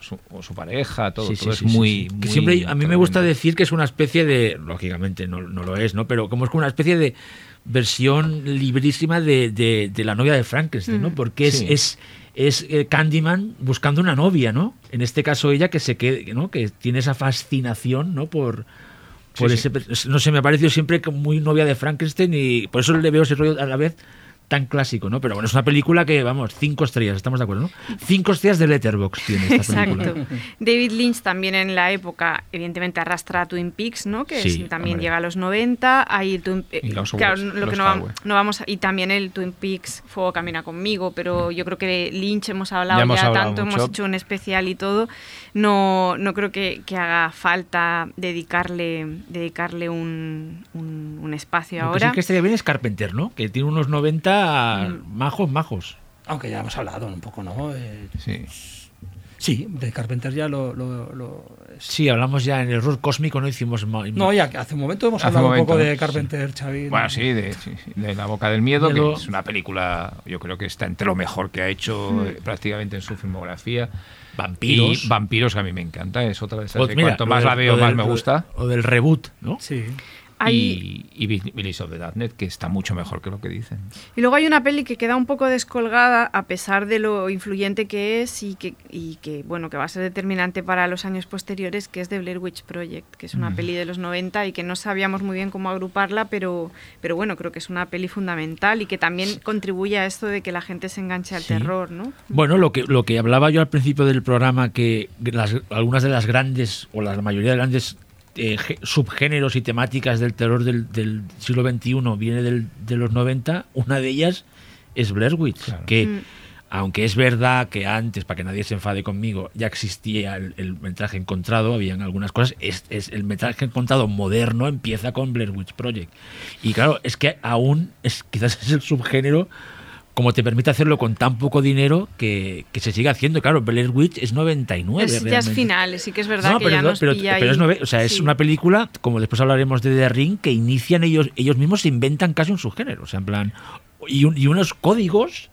su, su pareja, todo, Sí, todo sí, es sí, sí, muy. Que siempre a mí me gusta decir que es una especie de lógicamente no, no lo es no pero como es como una especie de versión librísima de, de- de la novia de Frankenstein no porque es Sí. es es eh, Candyman buscando una novia no en este caso ella que se quede no que tiene esa fascinación no por por Sí, ese per- no sé me ha parecido siempre como muy novia de Frankenstein y por eso le veo ese rollo a la vez tan clásico, ¿no? Pero bueno, es una película que, vamos, cinco estrellas, estamos de acuerdo, ¿no? Cinco estrellas de Letterboxd tiene esta película. Exacto. David Lynch también en la época, evidentemente, arrastra a Twin Peaks, ¿no? Que Sí, es- también hombre. llega a los 90. Hay Twin, eh, Y los claro, lo que no, no vamos a- y también el Twin Peaks Fuego camina conmigo, pero yo creo que de Lynch hemos hablado Ya ya, hemos hablado tanto, mucho. hemos hecho un especial y todo. No, no creo que, que haga falta dedicarle, dedicarle un, un- un espacio Lo que ahora. sí que estaría bien es Carpenter, ¿no? Que tiene unos 90 majos, majos. Aunque ya hemos hablado un poco, ¿no? Eh, Sí. sí, de Carpenter ya lo... lo- lo- Sí, hablamos ya en el error cósmico, no hicimos... No, ya que hace un momento hemos Hace hablado un un poco momento, de sí. Carpenter, Xavi. Bueno, sí de, sí, sí, de La Boca del Miedo, Miedo. que es una película, yo creo que está entre lo mejor que ha hecho eh, prácticamente en su filmografía. Vampiros. Y Vampiros, que a mí me encanta, es otra de esas que mira, cuanto más del- la veo, más del- me gusta. O del reboot, ¿no? Sí. Hay- Y, y Bi- Billies of the Darknet, que está mucho mejor que lo que dicen. Y luego hay una peli que queda un poco descolgada a pesar de lo influyente que es y que, y que bueno que va a ser determinante para los años posteriores, que es The Blair Witch Project, que es una peli de los 90 y que no sabíamos muy bien cómo agruparla, pero, pero bueno, creo que es una peli fundamental y que también contribuye a esto de que la gente se enganche al Sí. terror, ¿no? Bueno, lo que, lo que hablaba yo al principio del programa, que las- algunas de las grandes, o la mayoría de grandes eh, gé- subgéneros y temáticas del terror del, del siglo XXI viene del- de los 90, una de ellas es Blair Witch, Claro. que Mm. aunque es verdad que antes, para que nadie se enfade conmigo, ya existía el, el metraje encontrado, habían algunas cosas, es, es el metraje encontrado moderno empieza con Blair Witch Project. Y claro, es que aún es quizás es el subgénero como te permite hacerlo con tan poco dinero que, que se sigue haciendo. Claro, Blair Witch es 99. Es, ya es final, sí que es verdad No, que pero, ya no- nos pero- pilla pero es, o sea, es Sí. una película, como después hablaremos de The Ring, que inician ellos, ellos mismos se inventan casi un subgénero. O sea, en plan. Y, un- y unos códigos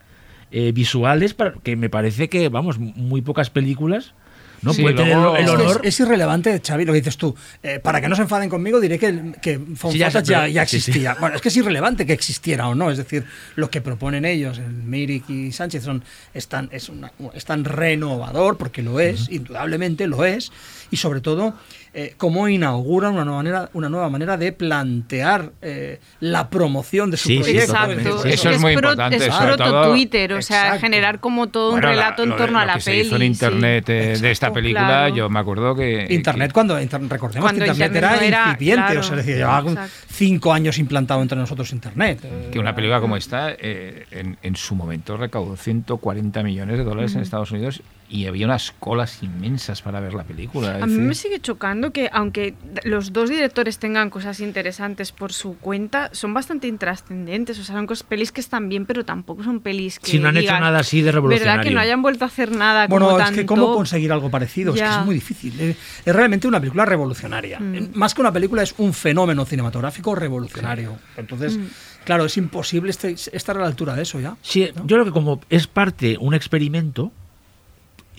eh, visuales para, que me parece que, vamos, muy pocas películas no Sí, pueden tener luego- el Es, irrelevante, Xavi, lo que dices tú. Eh, para que no se enfaden conmigo, diré que, que Sí, ya sí. existía. Bueno, es que es irrelevante que existiera o no. Es decir, lo que proponen ellos, el Mirik y Sánchez, son, es, tan, es, una- es tan renovador, porque lo es, indudablemente lo es, y sobre todo, eh, cómo inauguran una nueva manera, una nueva manera de plantear eh, la promoción de su Sí, sí, proyecto. totalmente. Exacto, Sí, eso es muy pro- importante, Es sobre proto todo- Twitter, o sea, Exacto. generar como todo un Bueno, la- relato en lo torno a lo la hizo en sí. internet eh, de esta película, Claro. yo me acuerdo que... Internet, que- cuando inter- recordemos Cuando que Internet, era, era- incipiente, claro. o sea, es decir, llevaba Exacto. cinco años implantado entre nosotros Internet. Eh, que una película como esta eh, en, en su momento recaudó 140 millones de dólares en Estados Unidos y había unas colas inmensas para ver la película. A mí me sigue chocando que, aunque los dos directores tengan cosas interesantes por su cuenta, son bastante intrascendentes. O sea, son cosas, pelis que están bien, pero tampoco son pelis que. Si no han hecho nada así de ¿Verdad que revolucionario. no hayan vuelto a hacer nada Bueno, como es que cómo conseguir algo parecido, es que es muy difícil. Eh, Es realmente una película revolucionaria. Mm. Eh, Más que una película es un fenómeno cinematográfico revolucionario. Entonces, Mm. claro, es imposible este- estar a la altura de eso ya. Sí, yo creo que como es parte un experimento,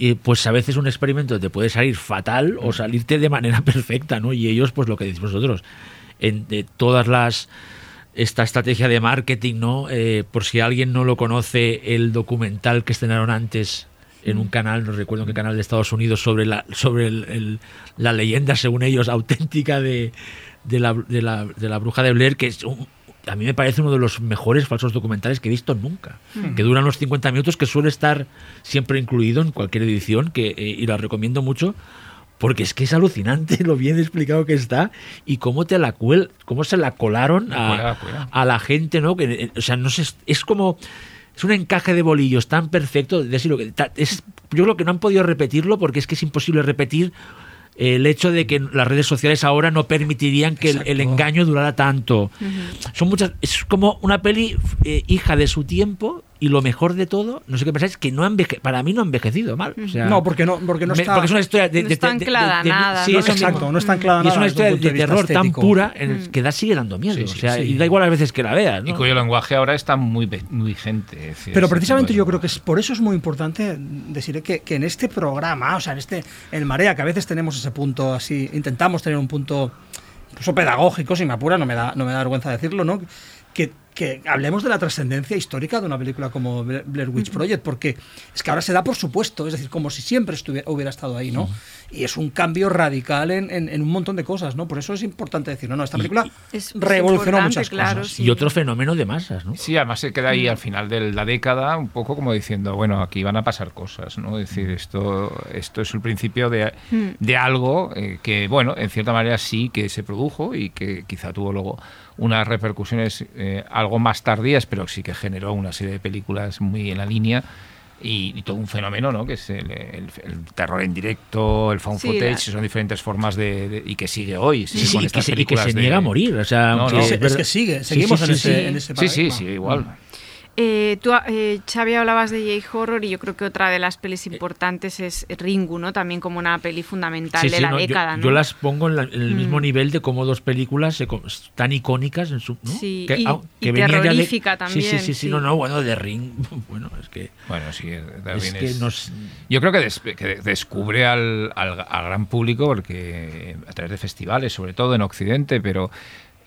eh, pues a veces un experimento te puede salir fatal o salirte de manera (laughs) perfecta, ¿no? Y ellos, pues lo que decís vosotros, en de todas las esta estrategia de marketing, ¿no? Eh, por si alguien no lo conoce, el documental que estrenaron antes en un canal, no recuerdo en qué canal de Estados Unidos, sobre la, sobre el- el- la leyenda, según ellos, (laughs) auténtica de, de, la, de, la, de la bruja de Blair, que es un- a mí me parece uno de los mejores falsos documentales que he visto nunca. Que duran los 50 minutos, que suele estar siempre incluido en cualquier edición, que, eh, y la recomiendo mucho. Porque es que es alucinante (laughs) lo bien explicado que está y cómo te la cuel, cómo se la colaron a, cuela. a la gente, ¿no? Que, eh, o sea, no sé, es como es un encaje de bolillos tan perfecto, de decirlo que es, yo creo que no han podido repetirlo porque es que es imposible repetir el hecho de que las redes sociales ahora no permitirían que el, engaño durara tanto. Son muchas, es como una peli eh, hija de su tiempo y lo mejor de todo, no sé qué pensáis, que no ha enveje- para mí no ha envejecido mal. O sea, No, porque no, porque no está. porque es una historia de, No está anclada a de- de- nada, sí, ¿no? eso mismo. Exacto, no está anclada Y es nada una historia de, terror tan pura en el que da sigue dando miedo. Sí, o sea, sí. y da igual a veces que la veas. Y cuyo lenguaje ahora está muy, muy vigente. es decir, Pero precisamente yo creo que es, por eso es muy importante decir que, que en este programa, o sea, en este el Marea, que a veces tenemos ese punto así, intentamos tener un punto incluso pedagógico, si me apura, no me da, no me da vergüenza decirlo, ¿no? Que, que hablemos de la trascendencia histórica de una película como Bla- Blair Witch Project, porque es que ahora se da por supuesto, es decir, como si siempre estuviera, hubiera estado ahí, ¿no? Y es un cambio radical en, en- en un montón de cosas, ¿no? Por eso es importante decir, no, no, esta película revolucionó muchas claro, cosas. sí. Y otro fenómeno de masas, ¿no? Sí, además se queda ahí al final de la década un poco como diciendo, bueno, aquí van a pasar cosas, ¿no? Es decir, esto, esto es el principio de, de algo eh, que, bueno, en cierta manera sí que se produjo y que quizá tuvo luego unas repercusiones eh, algo más tardías, pero sí que generó una serie de películas muy en la línea. Y, y todo un fenómeno, ¿no? Que es el, el- el terror en directo, el found Sí, footage, la- son diferentes formas de, de- y que sigue hoy. Sí, sigue sí, con y que, estas se, y que se de- niega a morir. O sea, No, no. Es, es que sigue, seguimos sí, en, sí, ese, sí. en ese Sí, sí, sí, igual. Eh, tú, eh, Xavi, hablabas de J-Horror y yo creo que otra de las pelis importantes es Ringu, ¿no? También como una peli fundamental Sí, de sí, la no, yo- década, yo, ¿no? las pongo en, la- en el mismo Mm. nivel de como dos películas tan icónicas en su. ¿no? Sí, y- ah, y de- terrorífica Sí, también, sí, sí, sí, sí. no, no, bueno, de Ring. (laughs) Bueno, es que. Bueno, sí, Es Darwin que es- nos. Yo creo que, des- que descubre al, al- al gran público, porque a través de festivales, sobre todo en Occidente, pero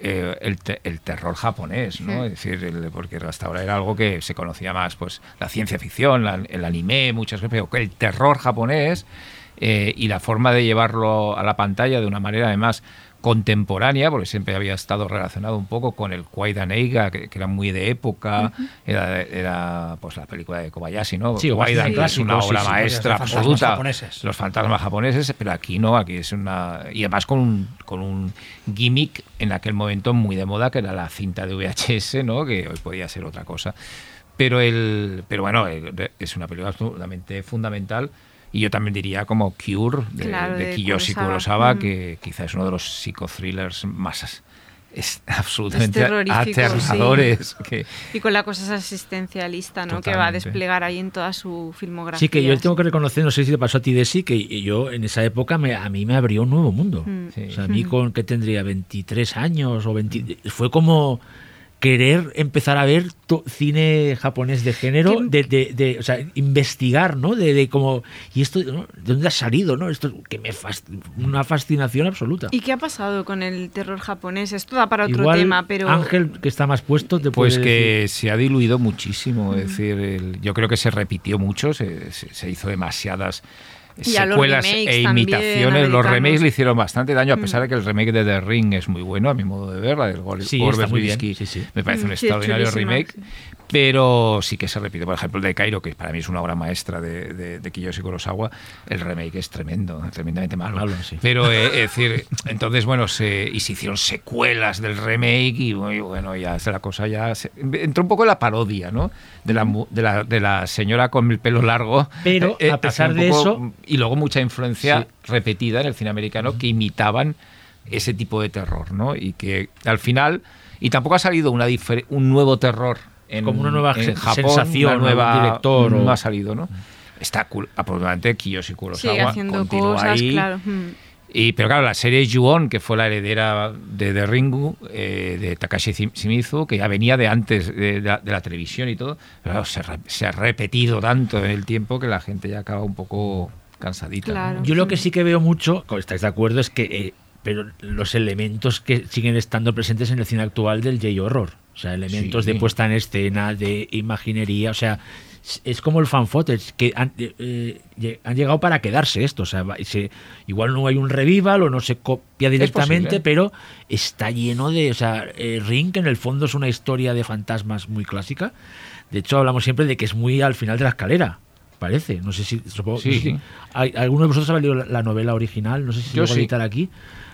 eh, el, te- el terror japonés, ¿no? Es decir, el- porque hasta ahora era algo que se conocía más, pues la ciencia ficción, la- el anime, muchas veces, pero el terror japonés eh, y la forma de llevarlo a la pantalla de una manera además contemporánea, porque siempre había estado relacionado un poco con el Kwaidan Eiga, que, que era muy de época, era, era, pues la película de Kobayashi, ¿no? Sí, Kwaidan, sí, que es una obra sí, sí, maestra los fantasmas absoluta. japoneses. Los fantasmas japoneses, pero aquí no, aquí es una... Y además con un, con un gimmick en aquel momento muy de moda, que era la cinta de VHS, ¿no? Que hoy podía ser otra cosa. Pero, el, pero bueno, el- es una película absolutamente fundamental. Y yo también diría como Cure de, Claro, de de Kiyoshi Kurosawa. Mm. que quizás es uno de los psicothrillers más es (laughs) absolutamente terrorífico, aterradores. Que, Y con la cosa existencialista, ¿no? Que va a desplegar ahí en toda su filmografía. Sí, que yo tengo que reconocer, no sé si te pasó a ti, Desi, que yo en esa época me, a mí me abrió un nuevo mundo. Mm. Sí. O sea, a mí con que tendría 23 años o 20... Fue como querer empezar a ver to- cine japonés de género, de, de- de- o sea, investigar, ¿no? De, de como, ¿y esto ¿no? de dónde ha salido, no? Esto que me fas- una fascinación absoluta. ¿Y qué ha pasado con el terror japonés? Esto da para otro Igual tema, pero... Ángel, que está más puesto, te Pues puede que decir. se ha diluido muchísimo, es decir, el- yo creo que se repitió mucho, se, se- se hizo demasiadas secuelas e también, imitaciones. Los remakes le hicieron bastante daño, a Mm. pesar de que el remake de The Ring es muy bueno, a mi modo de ver, la del Gore Sí, sí, sí. me parece Mm, un sí, es extraordinario remake. Pero sí que se repite, por ejemplo, el de Cairo, que para mí es una obra maestra de, de, de Kiyoshi Kurosawa, el remake es tremendo, tremendamente malo. Malo, sí. Pero, eh, es decir, entonces, bueno, se, y se hicieron secuelas del remake y bueno, ya la cosa ya... se- entró un poco en la parodia, ¿no? De la, de la, de la señora con el pelo largo. Pero, a pesar hacía un de poco- eso- Y luego mucha influencia repetida en el cine americano que imitaban ese tipo de terror, ¿no? Y que al final... Y tampoco ha salido una un nuevo terror en, Como una nueva en Japón, sensación, una nueva director no o- ha salido, ¿no? Está aproximadamente Kiyoshi Kurosawa Sigue haciendo continúa cosas, ahí. claro. mm. Y, pero claro, la serie Ju-On, que fue la heredera de The Ringu, eh, de Takashi Shim- Shimizu, que ya venía de antes de, de la, de la televisión y todo, pero claro, se, re- se ha repetido tanto en el tiempo que la gente ya acaba un poco cansadita. Yo lo que sí que veo mucho, estáis de acuerdo, es que eh, pero los elementos que siguen estando presentes en el cine actual del J-horror. O sea, elementos Sí. de puesta en escena, de imaginería, o sea, es- como el fan footage, que han, eh, eh, han llegado para quedarse esto. O sea, se- igual no hay un revival o no se copia directamente, pero está lleno de. O sea, eh, Ring, que en el fondo es una historia de fantasmas muy clásica. De hecho, hablamos siempre de que es muy al final de la escalera. Parece, no sé si supongo Sí, no sé sí. si- ¿Hay- ¿Alguno de vosotros ha leído la, la novela original? No sé si se Yo sí. editar aquí.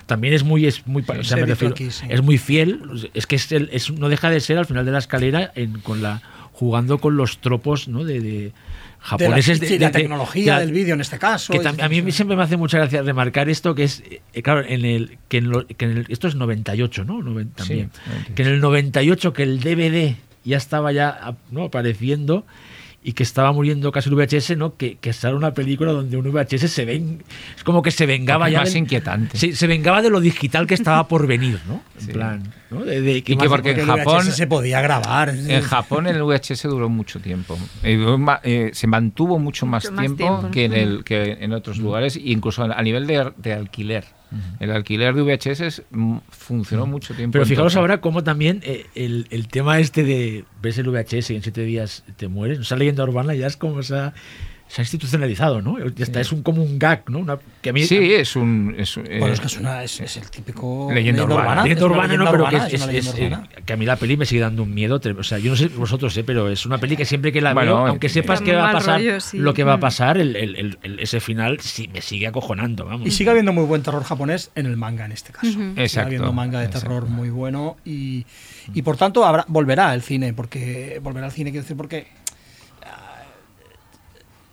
También es muy, es muy, o sea, se me editó refiero- aquí, sí. es muy fiel. Es que es el- es- no deja de ser al final de la escalera en- con la jugando con los tropos ¿no? de, de De la, japoneses. de- sí, de- la tecnología de- del vídeo en este caso. que tam- a mí siempre me hace mucha gracia remarcar esto, que es, eh, claro, en el, que en, lo- que en el- esto es 98, ¿no? Noven- también. 98. Que en el 98 que el DVD ya estaba ya ¿no? apareciendo y que estaba muriendo casi el VHS, ¿no? Que, que sale una película donde un VHS se ven, es como que se vengaba Porque es ya más del- inquietante. Sí, se vengaba de lo digital que estaba por venir, ¿no? En Sí. plan, ¿no? De, de- Y que porque en Japón- VHS se podía grabar. En Japón el VHS duró mucho tiempo. Eh, eh, se mantuvo mucho más Mucho más tiempo, tiempo. que en el que en otros lugares, incluso a nivel de, de alquiler. El alquiler de VHS funcionó mucho tiempo. Pero fijaros ahora cómo también eh, el, el tema este de ves el VHS y en siete días te mueres, esa leyenda urbana ya es como se ha, se ha institucionalizado, ¿no? Ya está, es un, como un gag, ¿no? Una- que a mí, Sí, es un. Es, un- Bueno, eh, es que es, una, es, es el típico. Leyenda urbana. leyenda es una urbana, no, leyenda pero urbana, que, es, una es- leyenda es, urbana. eh, que a mí la peli me sigue dando un miedo. O sea, yo no sé vosotros, eh, pero es una peli que siempre que la Bueno, veo, aunque eh, sepas Da que va a pasar rollo, sí. lo que va a Mm. pasar, el, el- el- el- ese final sí me sigue acojonando, vamos. Y sigue habiendo muy buen terror japonés en el manga en este caso. Sigue Exacto, habiendo manga de exacto. terror muy bueno y, y por tanto habrá, volverá el cine, porque volverá al cine, quiero decir, porque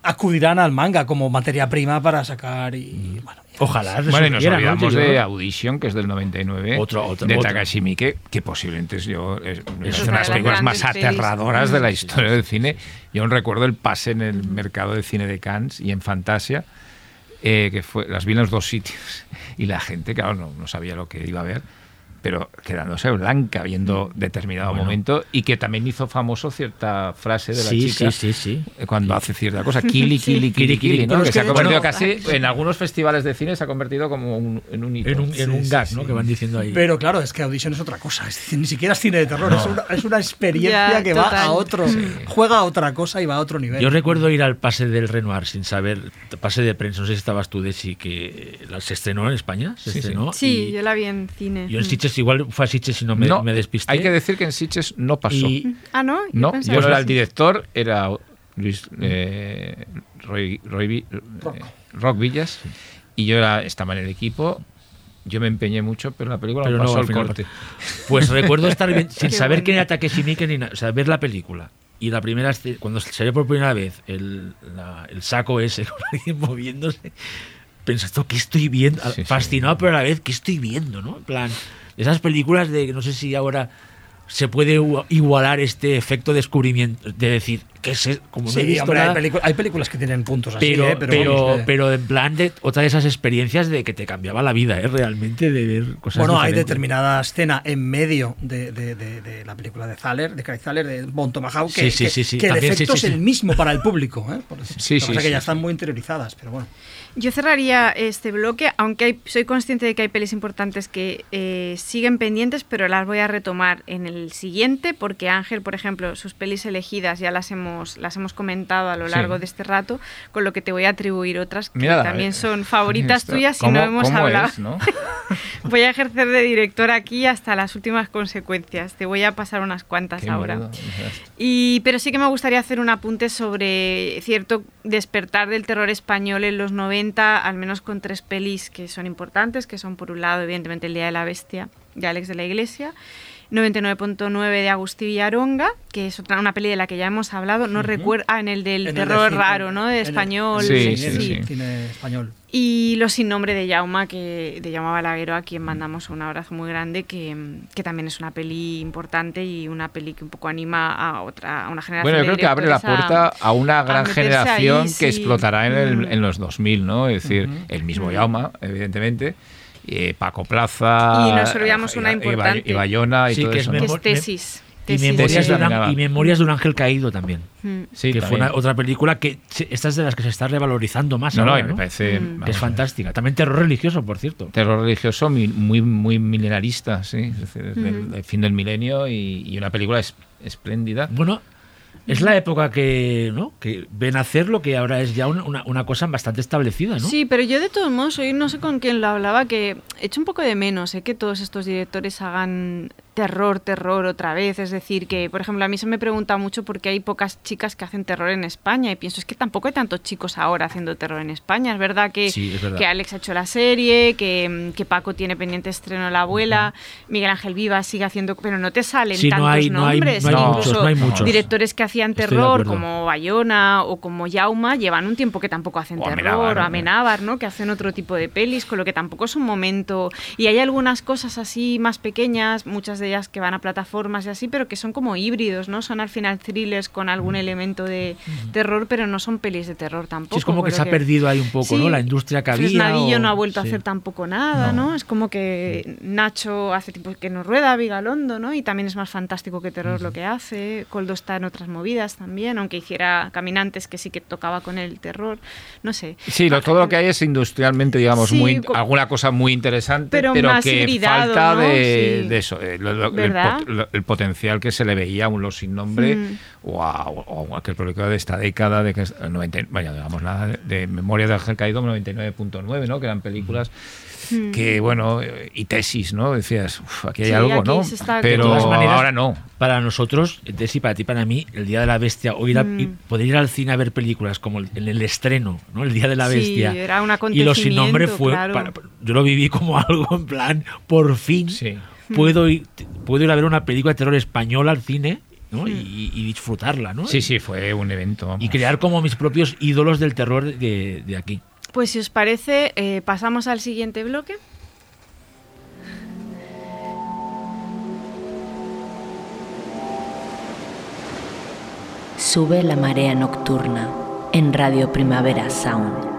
acudirán al manga como materia prima para sacar y bueno. Ojalá. Bueno, y nos olvidamos de Audition, que es del 99, Otro- otro- de otro. Takashi Miike, que posiblemente es, yo, es, es una de las las películas más aterradoras de la historia del cine. Yo aún recuerdo el pase en el mercado de cine de Cannes y en Fantasia, eh, que fue, las vi en los dos sitios, (laughs) y la gente, claro, no, no sabía lo que iba a ver, pero quedándose blanca viendo determinado Bueno. momento, y que también hizo famoso cierta frase de la Sí, chica sí, sí, sí. eh, cuando hace cierta cosa, (laughs) kili, kili, kili, kili, ¿no? Que se ha convertido hecho- casi, en algunos festivales de cine se ha convertido como un- en un hito. En un, en un Sí, gag, sí, ¿no? sí. Que van diciendo ahí. Pero claro, es que Audition es otra cosa. Es decir, ni siquiera es cine de terror, es, una, es una experiencia Ya, que va a otro, juega a otra cosa y va a otro nivel. Yo recuerdo ir al pase del Renoir sin saber, pase de prensa, no sé si estabas tú de sí, que la- se estrenó en España, se Sí, sí. estrenó. Sí, y yo la vi en cine. yo en Mm. Sitges, igual fue a Sitges y no me, No, me despisté. Hay que decir que en Sitges no pasó. Y- Ah, ¿no? Yo no, yo que era el sí. director, era Luis eh, Roy, Roy Vi- eh, Rock Villas, y yo era, estaba en el equipo. Yo me empeñé mucho, pero la película Pero no pasó al corte. Pues recuerdo estar bien- (laughs) sin Qué saber bueno. quién era Takeshi Miike ni nada. O sea, ver la película. Y la primera, cuando se ve por primera vez el, la- el saco ese (laughs) con alguien moviéndose, pensé, ¿esto qué estoy viendo? Sí, sí. Fascinado, pero a la vez, ¿qué estoy viendo? ¿no? En plan, esas películas de que no sé si ahora se puede igu- igualar este efecto de descubrimiento, de decir, ¿qué es? Como no Sí, he visto hombre, hay, nada, pelicu- hay películas que tienen puntos así, pero, ¿eh? pero, pero, vamos, eh. pero en plan de otra de esas experiencias de que te cambiaba la vida, ¿eh? Realmente, de ver cosas Bueno, hay diferentes. determinada escena en medio de, de- de- de la película de Thaler, de Craig Thaler, de Bon Tomahawk, que, Sí, sí, que- que el efecto es el mismo para el público. ¿eh? Por- Sí, que sí, pasa es que ya están muy interiorizadas, pero bueno. Yo cerraría este bloque, aunque hay- soy consciente de que hay pelis importantes que eh, siguen pendientes, pero las voy a retomar en el siguiente, porque Ángel, por ejemplo, sus pelis elegidas ya las hemos, las hemos comentado a lo Sí. largo de este rato, con lo que te voy a atribuir otras que también eh. son favoritas (laughs) tuyas y ¿cómo- no hemos hablado. es, no? (laughs) voy a ejercer de director aquí hasta las últimas consecuencias. Te voy a pasar unas cuantas Qué ahora. miedo. Y, pero sí que me gustaría hacer un apunte sobre cierto despertar del terror español en los 90, al menos con tres pelis que son importantes, que son por un lado, evidentemente, El Día de la Bestia de Alex de la Iglesia, 99.9 de Agustí Villaronga, que es otra, una peli de la que ya hemos hablado, no recuerdo, ah, en el del En el terror raro, ¿no? De en el- español. Sí, el sí, cine- sí. cine español. Y Los sin nombre de Jauma, que de Jauma Balaguero, a quien mandamos un abrazo muy grande, que, que también es una peli importante y una peli que un poco anima a otra a una generación Bueno, yo creo que abre la puerta a una gran ahí, generación que sí. explotará en, el- Mm. en los 2000, ¿no? Es decir, el mismo Yauma, evidentemente, eh, Paco Plaza, Y nos olvidamos una y- importante. y Bayona y Sí, todo que es eso. que ¿no? es Memo- tesis. Y memorias, de un, y Memorias de un ángel caído también. Mm. Sí, que fue también. una- otra película que esta es de las que se está revalorizando más No, no, ahora, y me ¿no? parece Mm. que es fantástica. También terror religioso, por cierto. terror religioso muy, muy milenarista, sí, es decir, es del, Ujú. del fin del milenio y, y una película es- espléndida. Bueno, es la época que, ¿no? que ven hacer lo que ahora es ya una, una- una cosa bastante establecida, ¿no? Sí, pero yo de todos modos, hoy no sé con quién lo hablaba, que echo un poco de menos ¿eh? que todos estos directores hagan terror, terror otra vez. Es decir, que, por ejemplo, a mí se me pregunta mucho por qué hay pocas chicas que hacen terror en España. Y pienso, es que tampoco hay tantos chicos ahora haciendo terror en España. Es verdad que, Sí, es verdad. que Alex ha hecho la serie, que, que Paco tiene pendiente estreno La Abuela, Miguel Ángel Vivas sigue haciendo... Pero no te salen Sí, tantos hay- no hay- nombres. no hay muchos, hay. Directores que hacían terror, como Bayona o como Yauma, llevan un tiempo que tampoco hacen O terror. Amenábar, o ¿no? Amenábar, ¿no? Que hacen otro tipo de pelis, con lo que tampoco es un momento. Y hay algunas cosas así más pequeñas, muchas de de ellas que van a plataformas y así, pero que son como híbridos, ¿no? Son al final thrillers con algún elemento de terror, pero no son pelis de terror tampoco. Sí, es como que se ha perdido ahí un poco, Sí. ¿no? La industria que había. Fresnadillo o- no ha vuelto a hacer tampoco nada, ¿no? Es como que Nacho hace tipo que nos rueda Vigalondo, ¿no? Y también es más fantástico que terror lo que hace. Coldo está en otras movidas también, aunque hiciera Caminantes que sí que tocaba con el terror, no sé. Sí, lo, todo lo que hay es industrialmente, digamos, muy, alguna cosa muy interesante, Pero pero, más que hibridado, falta ¿no? de, de eso, eh, lo- lo- el, ¿Verdad? lo- el potencial que se le veía a un Los Sin Nombre Mm. o, a, o a aquel película de esta década, de que es 90, vaya, digamos, la de, de Memoria de Ángel Caído 99.9, ¿no? que eran películas que, bueno, eh, y tesis, ¿no? Decías, "Uf, aquí hay Mm. Sí, algo, aquí ¿no? Pero maneras, ahora no. Para nosotros, Desi, para ti, para mí, el Día de la Bestia, o ir a- Mm. y poder ir al cine a ver películas como el, en el estreno, ¿no? El Día de la Sí, Bestia. era un y lo sin nombre fue. claro. para- yo lo viví como (laughs) algo en plan, por fin Sí. Puedo, ir, puedo ir a ver una película de terror española al cine ¿no? Y, y disfrutarla, ¿no? Sí, sí, fue un evento. vamos. Y crear como mis propios ídolos del terror de, de aquí. Pues si os parece, eh, pasamos al siguiente bloque. Sube la marea nocturna en Radio Primavera Sound.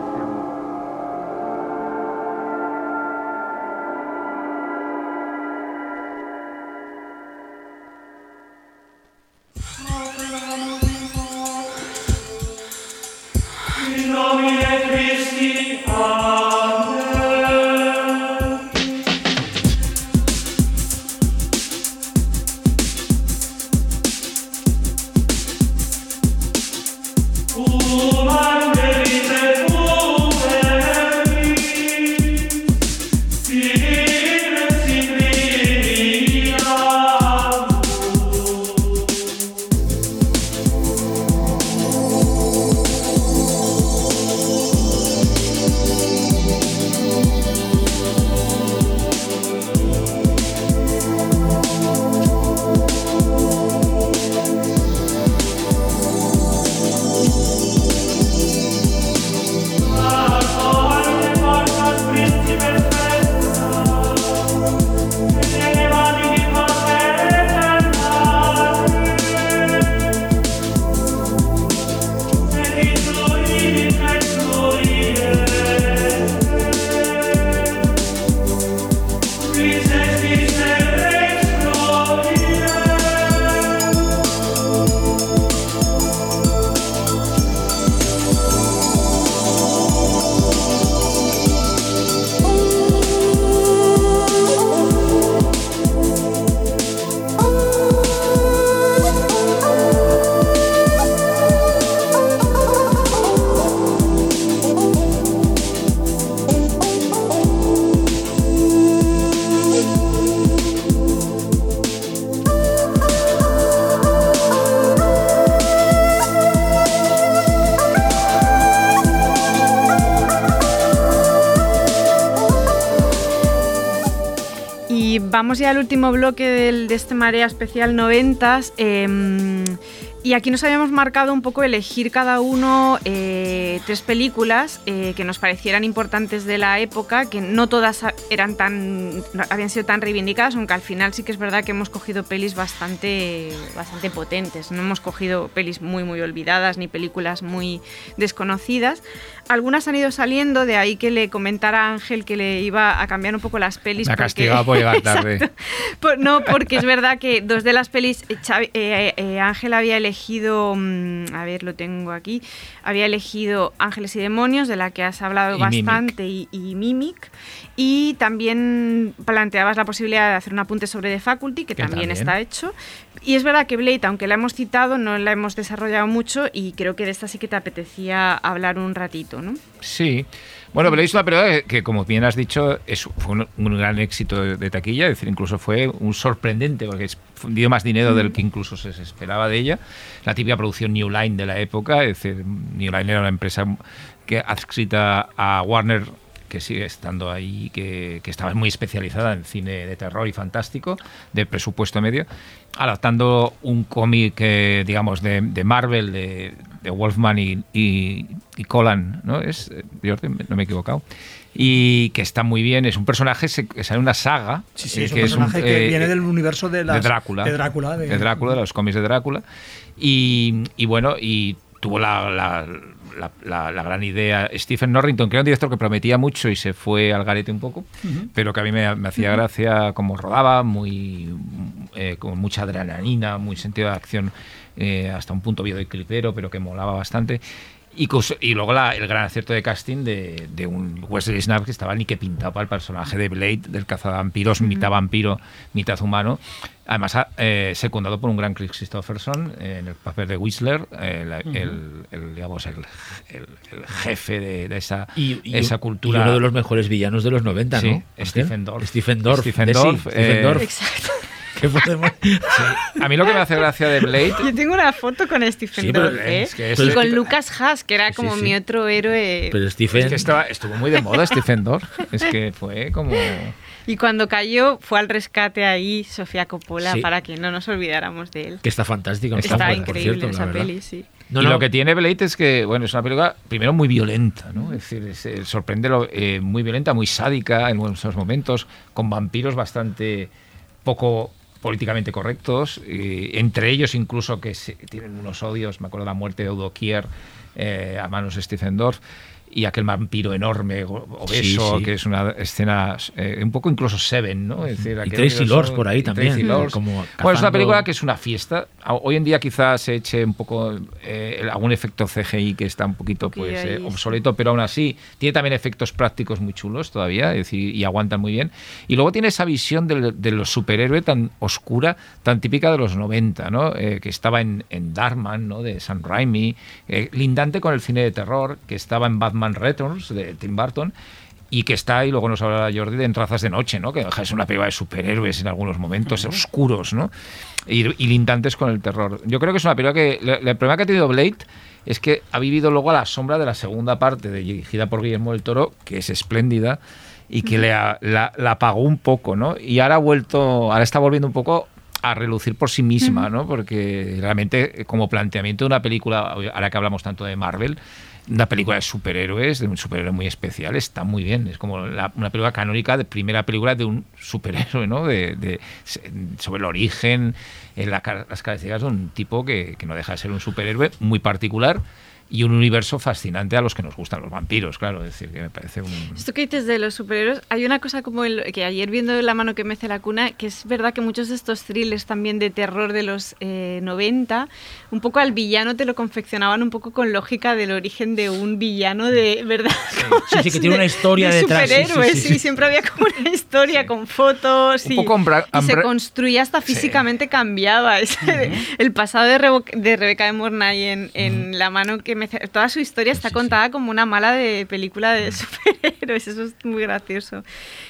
Y vamos ya al último bloque del- de este Marea Especial 90s. em, y aquí nos habíamos marcado un poco elegir cada uno eh, tres películas eh, que nos parecieran importantes de la época, que no todas eran tan, habían sido tan reivindicadas, aunque al final sí que es verdad que hemos cogido pelis bastante, bastante potentes. No hemos cogido pelis muy, muy olvidadas ni películas muy desconocidas. Algunas han ido saliendo, de ahí que le comentara a Ángel que le iba a cambiar un poco las pelis. Porque- castigado por llegar (laughs) tarde. Exacto. Por- no, porque es verdad que dos de las pelis, eh, Xavi- eh, eh, Ángel había elegido, mm, a ver, lo tengo aquí, había elegido Ángeles y Demonios, de la que has hablado Y Mimic. bastante, y, y Mimic, y también planteabas la posibilidad de hacer un apunte sobre The Faculty, que Que también, también. está hecho. Y es verdad que Blade, aunque la hemos citado, no la hemos desarrollado mucho, y creo que de esta sí que te apetecía hablar un ratito, ¿no? Sí. Bueno, pero es una película que, que, como bien has dicho, es, fue un, un gran éxito de, de taquilla, es decir, incluso fue un sorprendente, porque es, dio más dinero del que incluso se esperaba de ella. La típica producción New Line de la época, es decir, New Line era una empresa que adscrita a Warner que sigue estando ahí, que, que estaba muy especializada en cine de terror y fantástico, de presupuesto medio, adaptando un cómic, eh, digamos, de, de Marvel, de, de Wolfman y, y, y Colan, ¿no? Es, eh, Jordi, no me he equivocado. y que está muy bien. Es un personaje se- sale una saga. Sí, sí, eh, es un que personaje que eh, viene del universo de, las- de Drácula. De Drácula. De, Drácula, los cómics de Drácula. Y, y bueno, y tuvo la, la- la- la- la gran idea. Stephen Norrington, que era un director que prometía mucho y se fue al garete un poco, pero que a mí me, me hacía gracia cómo rodaba, muy eh, con mucha adrenalina, muy sentido de acción, eh, hasta un punto videoclipero, pero que molaba bastante. Y, y luego la- el gran acierto de casting de, de un Wesley Snipes que estaba ni que pintado para el personaje de Blade, del cazavampiros, mitad vampiro, mitad humano. Además, ah, eh, secundado por un gran Chris Christopherson eh, en el papel de Whistler, eh, la- el, el, digamos, el, el- el jefe de, de esa, Y, y- esa y cultura. uno de los mejores villanos de los 90, Sí, ¿no? Stephen Dorff. Stephen Dorff. Stephen Dorff, Stephen eh, Dorff. Exacto. ¿Qué podemos- A mí lo que me hace gracia de Blade Yo tengo una foto con Stephen Sí, Dorff, ¿eh? es que es- y con Lucas Haas, que era como sí. mi otro héroe. Pero Stephen... es que estaba, estuvo muy de moda Stephen Dorff. Es que fue como... Y cuando cayó, fue al rescate ahí Sofía Coppola Sí. para que no nos olvidáramos de él. que está fantástico. Está por increíble cierto, esa peli, sí. No, y no, lo que tiene Blade es que, bueno, es una película primero muy violenta, ¿no? Es decir, es, eh, sorprende lo, eh, muy violenta, muy sádica en muchos momentos, con vampiros bastante poco políticamente correctos, eh, entre ellos incluso que se- tienen unos odios, me acuerdo de la muerte de Udo Kier eh, a manos de Stephen Dorff, y aquel vampiro enorme, obeso, Sí, sí. que es una escena eh, un poco incluso Seven, ¿no? Es decir, Y Tracy Lords por ahí también. Lords. Como Bueno, es una película que es una fiesta. A- Hoy en día quizás se eche un poco eh, algún efecto CGI que está un poquito pues eh, obsoleto, pero aún así tiene también efectos prácticos muy chulos todavía, es decir, y aguantan muy bien. Y luego tiene esa visión del- de los superhéroes tan oscura, tan típica de los 90, ¿no? Eh, que estaba en, en Darkman, ¿no? de Sam Raimi, eh, lindante con el cine de terror, que estaba en Batman Returns de Tim Burton y que está, y luego nos hablará Jordi, de En Trazas de Noche, ¿no? que ser una película de superhéroes en algunos momentos, oscuros, ¿no? Y, y lindantes con el terror. Yo creo que es una película que... El problema que ha tenido Blade es que ha vivido luego a la sombra de la segunda parte, de- dirigida por Guillermo del Toro, que es espléndida, y que le ha- la, la apagó un poco, ¿no? Y ahora ha vuelto, ahora está volviendo un poco a relucir por sí misma, ¿no? Porque realmente eh, como planteamiento de una película, ahora que hablamos tanto de Marvel, una película de superhéroes, de un superhéroe muy especial, está muy bien. Es como la- una película canónica de primera película de un superhéroe, ¿no? De, de- sobre el origen, eh, la car- las características de un tipo que, que no deja de ser un superhéroe muy particular y un universo fascinante a los que nos gustan los vampiros, claro. Es decir, que me parece un... Esto que dices de los superhéroes, hay una cosa como el, que ayer viendo La mano que mece la cuna, que es verdad que muchos de estos thrillers también de terror de los eh, 90, un poco al villano te lo confeccionaban un poco con lógica del origen de un villano de verdad. Sí, sí, que tiene una historia de detrás, sí, sí, Superhéroes, sí, sí, sí. siempre había como una historia con fotos Un y, poco y se construía hasta físicamente cambiaba. Ese- El pasado de, Revo- de Rebeca de Mornay en, en La mano que Toda su historia está contada como una mala de película de superhéroes, eso es muy gracioso.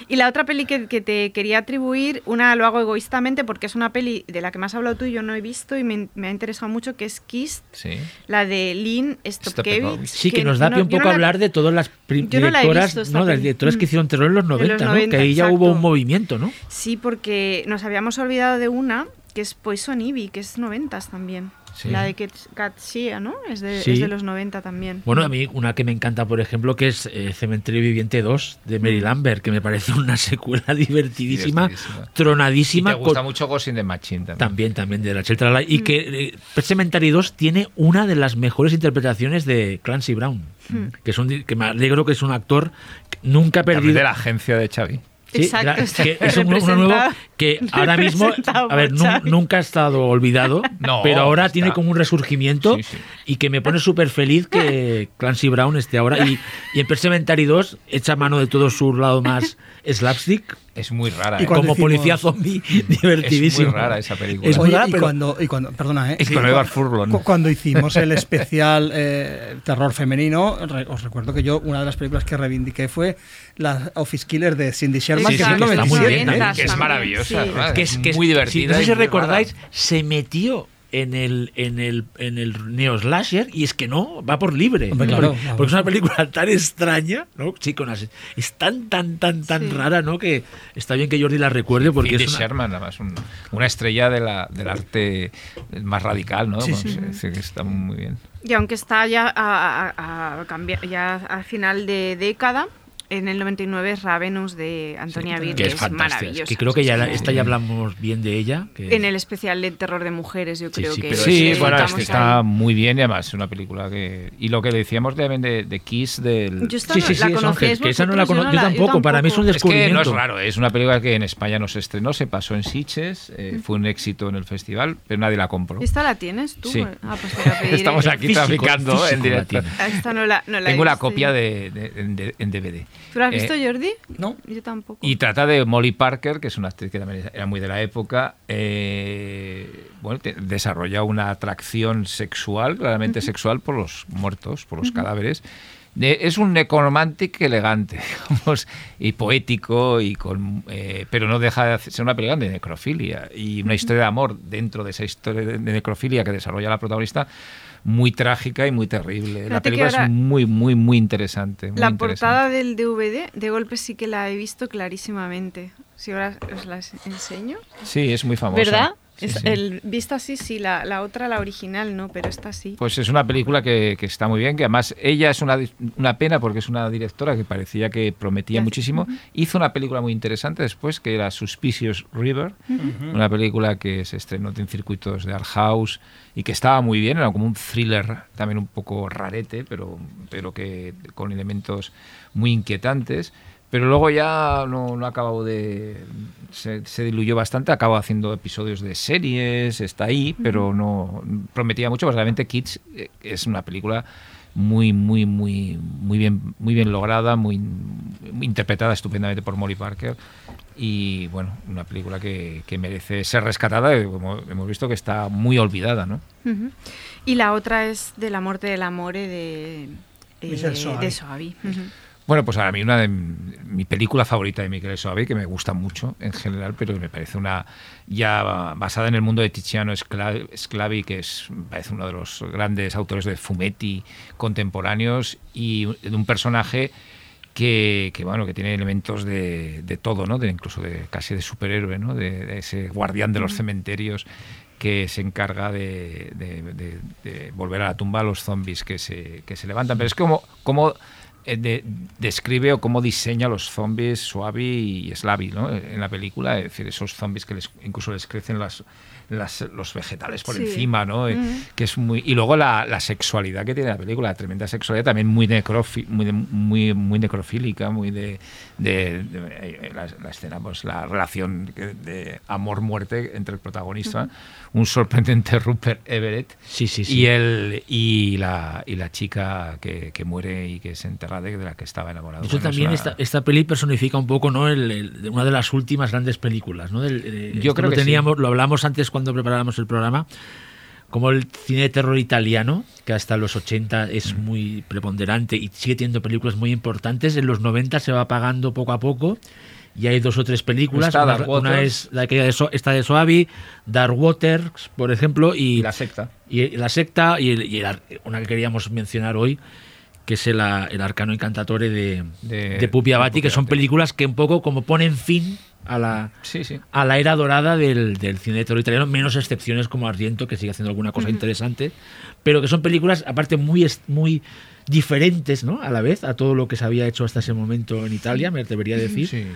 Y la otra peli que, que te quería atribuir, una lo hago egoístamente porque es una peli de la que me has hablado tú y yo no he visto y me, me ha interesado mucho, que es Kiss, Sí. la de Lynn Stopkevich. Sí, que nos da no- pie un poco no la- hablar de todas las yo no directoras, visto las directoras que Mm. hicieron terror en los 90, ¿no? 90, Que ahí ya hubo un movimiento, ¿no? Sí, porque nos habíamos olvidado de una, que es Poison Ivy, que es noventas también. Sí. La de Cat, Shea, ¿no? Es de, Sí. es de los 90 también. Bueno, a mí una que me encanta, por ejemplo, que es eh, Cementerio Viviente 2 de Mary Lambert, que me parece una secuela (laughs) divertidísima, Divertidísima. Y tronadísima. te gusta con- mucho Ghost in the Machine también. También, también, de Rachel Trala. Y que eh, Cemetery 2 tiene una de las mejores interpretaciones de Clancy Brown. Que, es un, que me alegro que es un actor que nunca ha También perdido. de la agencia de Xavi. Sí, Exacto, la- está que es un- uno nuevo representado- que (laughs) ahora mismo, a ver, nunca ha estado olvidado, (laughs) No, pero ahora está. tiene como un resurgimiento Sí, sí. y que me pone súper feliz que (laughs) Clancy Brown esté ahora. Y, y en Pet Sementary 2 echa mano de todo su lado más slapstick, Es muy rara. Y ¿eh? como decimos- policía zombie, Es divertidísimo. muy rara esa película. Es muy rara, y pero- cuando, y cuando, perdona, ¿eh? Es con Edward Furlong. cu- Cuando hicimos el especial eh, terror femenino, re- os recuerdo que yo una de las películas que reivindiqué fue la Office Killer de Cindy Sherman, Sí, que sí, es que está muy 97, bien, ¿eh? que es maravillosa, sí. ¿verdad? que es, que es- muy divertida. sí, no sé si recordáis, rara. se metió en el, en el, en el Neo Slasher y es que no, va por libre. Hombre, porque, claro, porque es una película (laughs) tan extraña, ¿no? Sí, con las- es tan, tan, tan, tan Sí. rara, ¿no? Que está bien que Jordi la recuerde porque Cindy es una- Sherman, además, un- una estrella de la, del arte más radical, ¿no? Sí, Vamos, sí. está muy bien. Y aunque está ya a, a- a cambiar, ya a final de década, en el 99 es Ravenous de Antonia Vir, que es fantástica. maravillosa. Que creo que ya la- Sí. esta ya hablamos bien de ella. que- En el especial de terror de mujeres, yo Sí, creo sí, que pero Sí, es- bueno, es que está ahí. muy bien y además es una película que... Y lo que decíamos de, de, de Kiss del... Yo esta Sí, no- sí, sí, la es que esa no la vosotros, conozco yo, tampoco, para mí es un Es que no descubrimiento. es raro, es una película que en España no se estrenó, se pasó en Sitges, eh, fue un éxito en el festival, pero nadie la compró. ¿Esta la tienes tú? Sí. Ah, pues te la pediré. Estamos aquí Físico, traficando físico en directo. la Esta no la, no la Tengo la copia de- en DVD. ¿Tú la has Eh, visto, Jordi? No. Yo tampoco. Y trata de Molly Parker, que es una actriz que también era muy de la época. eh, bueno, te- desarrolla una atracción sexual, claramente sexual, por los muertos, por los cadáveres. De- es un necromantic elegante, (laughs) digamos, y poético, y con, eh, pero no deja de ser una película de necrofilia y una historia de amor dentro de esa historia de necrofilia que desarrolla la protagonista, muy trágica y muy terrible. la Fíjate película ahora- es muy, muy, muy interesante. muy la interesante. portada del DVD, de golpe sí que la he visto clarísimamente. Si ahora os la enseño. Sí, es muy famosa. ¿Verdad? Sí, Es- sí. El, vista así, sí, la, la otra, la original, no, pero esta sí. Pues es una película que, que está muy bien, que además ella es una, una pena porque es una directora que parecía que prometía muchísimo. Hizo una película muy interesante después que era Suspicious River, una película que se estrenó en circuitos de Art House y que estaba muy bien, era como un thriller también un poco rarete, pero, pero que con elementos muy inquietantes. Pero luego ya no, no ha acabado de. Se, se diluyó bastante, acabó haciendo episodios de series, está ahí, pero no prometía mucho. Pues realmente Kids eh, es una película muy, muy, muy, muy bien, muy bien lograda, muy, muy interpretada estupendamente por Molly Parker. Y bueno, una película que, que merece ser rescatada, y como hemos visto que está muy olvidada, ¿no? Y la otra es de la muerte del amore de, eh, Michel Soavi. de Soavi. Bueno, pues a mí una de mi película favorita de Michele Soavi, que me gusta mucho en general, pero que me parece una ya basada en el mundo de Tiziano Scla- Sclavi, que es parece uno de los grandes autores de fumetti contemporáneos y de un personaje que, que, bueno que tiene elementos de, de todo, ¿no? De incluso de casi de superhéroe, ¿no? De, de ese guardián de los cementerios que se encarga de, de- de- de volver a la tumba a los zombies que se, que se levantan. Pero es como, como de- describe o cómo diseña los zombies Suavi y Slavi ¿no? en la película. Es decir, esos zombies que les, incluso les crecen las, las- los vegetales por Sí. encima, ¿no? Eh, Ujú. que es muy y luego la, la sexualidad que tiene la película, la tremenda sexualidad también muy necrofi- muy, de- muy muy necrofílica, muy de, de- de- eh, la, la escena, pues la relación de amor-muerte entre el protagonista, un sorprendente (laughs) Rupert Everett Sí, sí, sí. y el y la y la chica que, que muere y que es enterrada de, la que estaba enamorado. De hecho, Bueno, es también una- esta, esta peli personifica un poco ¿no? El- el- una de las últimas grandes películas. ¿no? Del- eh, Yo creo lo que sí. teníamos, Lo hablamos antes cuando preparábamos el programa, como el cine de terror italiano, que hasta los 80 es muy preponderante y sigue teniendo películas muy importantes, en los 90 se va apagando poco a poco. Y hay dos o tres películas. Está Una, una es la que de So- esta de Soavi, Dark Waters, por ejemplo, y la secta. y la secta y, el- y el ar- una que queríamos mencionar hoy que es el, el arcano incantatore de, De- de, Pupi Abati, que son películas que un poco como ponen fin a la, Sí, sí. a la era dorada del, del cine de terror italiano, menos excepciones como Argento, que sigue haciendo alguna cosa interesante, pero que son películas, aparte, muy diferentes, ¿no? A la vez, a todo lo que se había hecho hasta ese momento en Italia, me debería decir, Sí.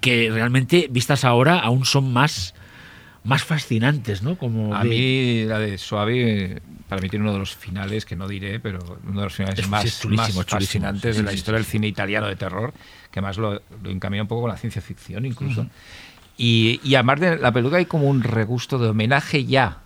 que realmente, vistas ahora, aún son más, más fascinantes, ¿no? Como A de- mí la de Suave, para mí tiene uno de los finales, que no diré, pero uno de los finales Es- más, es chulísimo, más chulísimo. fascinantes Sí, de la sí, historia del cine italiano de terror, que más lo, lo encamina un poco con la ciencia ficción incluso. y, y además de la película hay como un regusto de homenaje ya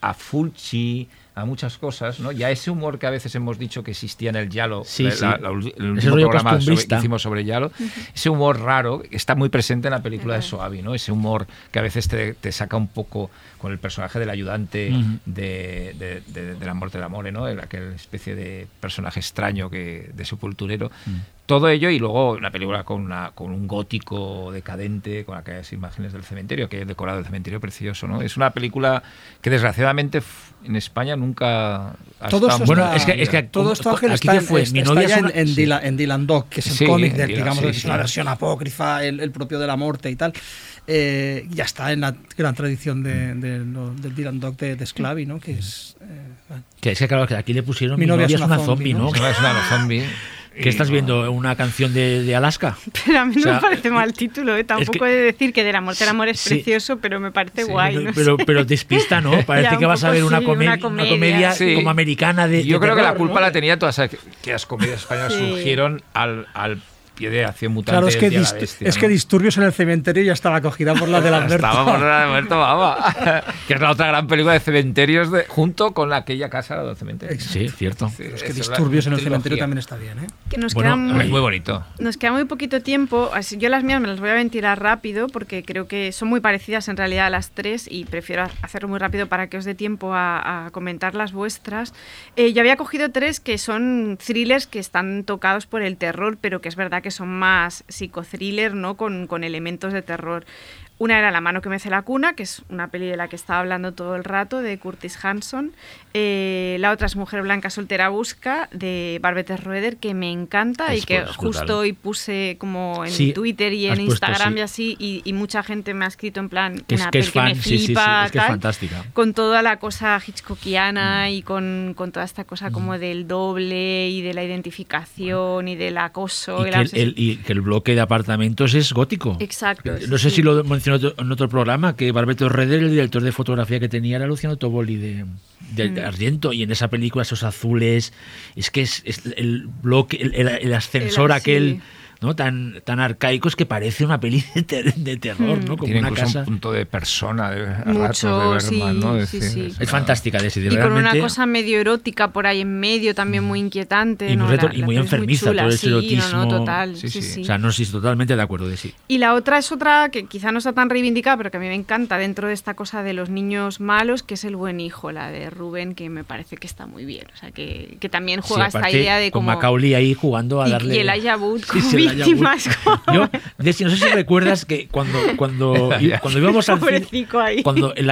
a Fulci, a muchas cosas, ¿no? Ya ese humor que a veces hemos dicho que existía en el Yalo, Sí, la- sí. la- la ul- el Ese último programa sobre- que hicimos sobre Yalo, ese humor raro está muy presente en la película de Soavi, ¿no? Ese humor que a veces te, te saca un poco con el personaje del ayudante de, de, de- de la muerte del amor, ¿no? El- aquel especie de personaje extraño que de sepulturero. Todo ello y luego una película con, una, con un gótico decadente, con aquellas imágenes del cementerio, que decorado el cementerio precioso, ¿no? Es una película que desgraciadamente en España nunca ha Todo estado Bueno, está- es que- es que todo esto Ángel está, fue, está- mi está novia ya es en, una- en sí. Dylan, en Dylan Dog, que es el Sí, cómic del, Dylan, digamos, sí, es una versión apócrifa, el, el propio de la muerte y tal. Eh, ya está en la gran tradición de, de lo- del Dylan Dog de, de Sclavi, ¿no? Que es, eh, Que es que claro, que aquí le pusieron Mi mi, novia es una zombie, ¿no? ¿no? Es una zombie. ¿Qué estás viendo? ¿Una canción de, de Alaska? (laughs) Pero a mí O no sea, me parece mal título, ¿eh? Tampoco he de decir que del amor del amor es Sí. precioso, pero me parece Sí, guay. pero, no pero, sé. pero despista, ¿no? (laughs) Parece Ya, que vas a ver una, sí, come- una una comedia. como americana de. Yo de creo que la culpa ¿no? la tenía todas aqu- aquellas comedias españolas Sí. surgieron al, al pie de Acción Mutante. Claro, es que, del dist- Bestia, es ¿no? que Disturbios en el Cementerio ya estaba cogida por la de la (laughs) Estaba por la de Alberto Baba, (laughs) que es la otra gran película de cementerios de, junto con aquella casa de los cementerios. Sí, cierto. Sí, Es que Disturbios en el trilogía. Cementerio también está bien, ¿eh? Que nos Bueno, queda muy- Es muy bonito. Nos queda muy poquito tiempo, así yo las mías me las voy a ventilar rápido porque creo que son muy parecidas en realidad a las tres y prefiero ha- hacerlo muy rápido para que os dé tiempo a, a comentar las vuestras. Eh, yo había cogido tres que son thrillers que están tocados por el terror, pero que es verdad que son más psicothriller, ¿no? Con, con elementos de terror. Una era La mano que mece la cuna, que es una peli de la que estaba hablando todo el rato, de Curtis Hanson. Eh, la otra es Mujer Blanca Soltera Busca, de Barbette Roeder, que me encanta y que brutal. justo hoy puse como en Sí, Twitter y en puesto, Instagram sí. y así, y, y mucha gente me ha escrito en plan, Que es, una que es fan, me sí, sí, sí, flipa, es que es tal, fantástica. con toda la cosa hitchcockiana Mm. y con, con toda esta cosa como del doble y de la identificación y del acoso. Y y que la el, el- y que el bloque de apartamentos es gótico. Exacto. No sé si lo mencionó otro- en otro programa, que Barbeto Reder, el director de fotografía que tenía, era Luciano Toboli de, de Mm. Ardiento. Y en esa película, esos azules, es que es, es el bloque, el, el- el ascensor El- aquel. sí. ¿No? Tan, tan arcaico es que parece una peli de, ter- de terror, Mm. ¿no? Como Tiene una incluso casa. un punto de persona, de, a Mucho, ratos de Bergman, sí, ¿no? sí, Decir, sí. es fantástica, de Y con una cosa medio erótica por ahí en medio, también muy inquietante. Y ¿no? muy La- y la muy es enfermiza, chula, todo ese sí, no, no, erotismo. total. Sí, sí, sí. sí. O sea, no estoy totalmente de acuerdo de sí. Y la otra es otra que quizá no está tan reivindicada, pero que a mí me encanta dentro de esta cosa de los niños malos, que es el buen hijo, la de Rubén, que me parece que está muy bien. O sea, que, que también juega Sí, esta idea de con cómo... Macaulay ahí jugando a darle (laughs) y el Ayabut como sí, víctimas. Yo, Desi, no sé si recuerdas que cuando cuando, (laughs) cuando íbamos al cine, cuando el,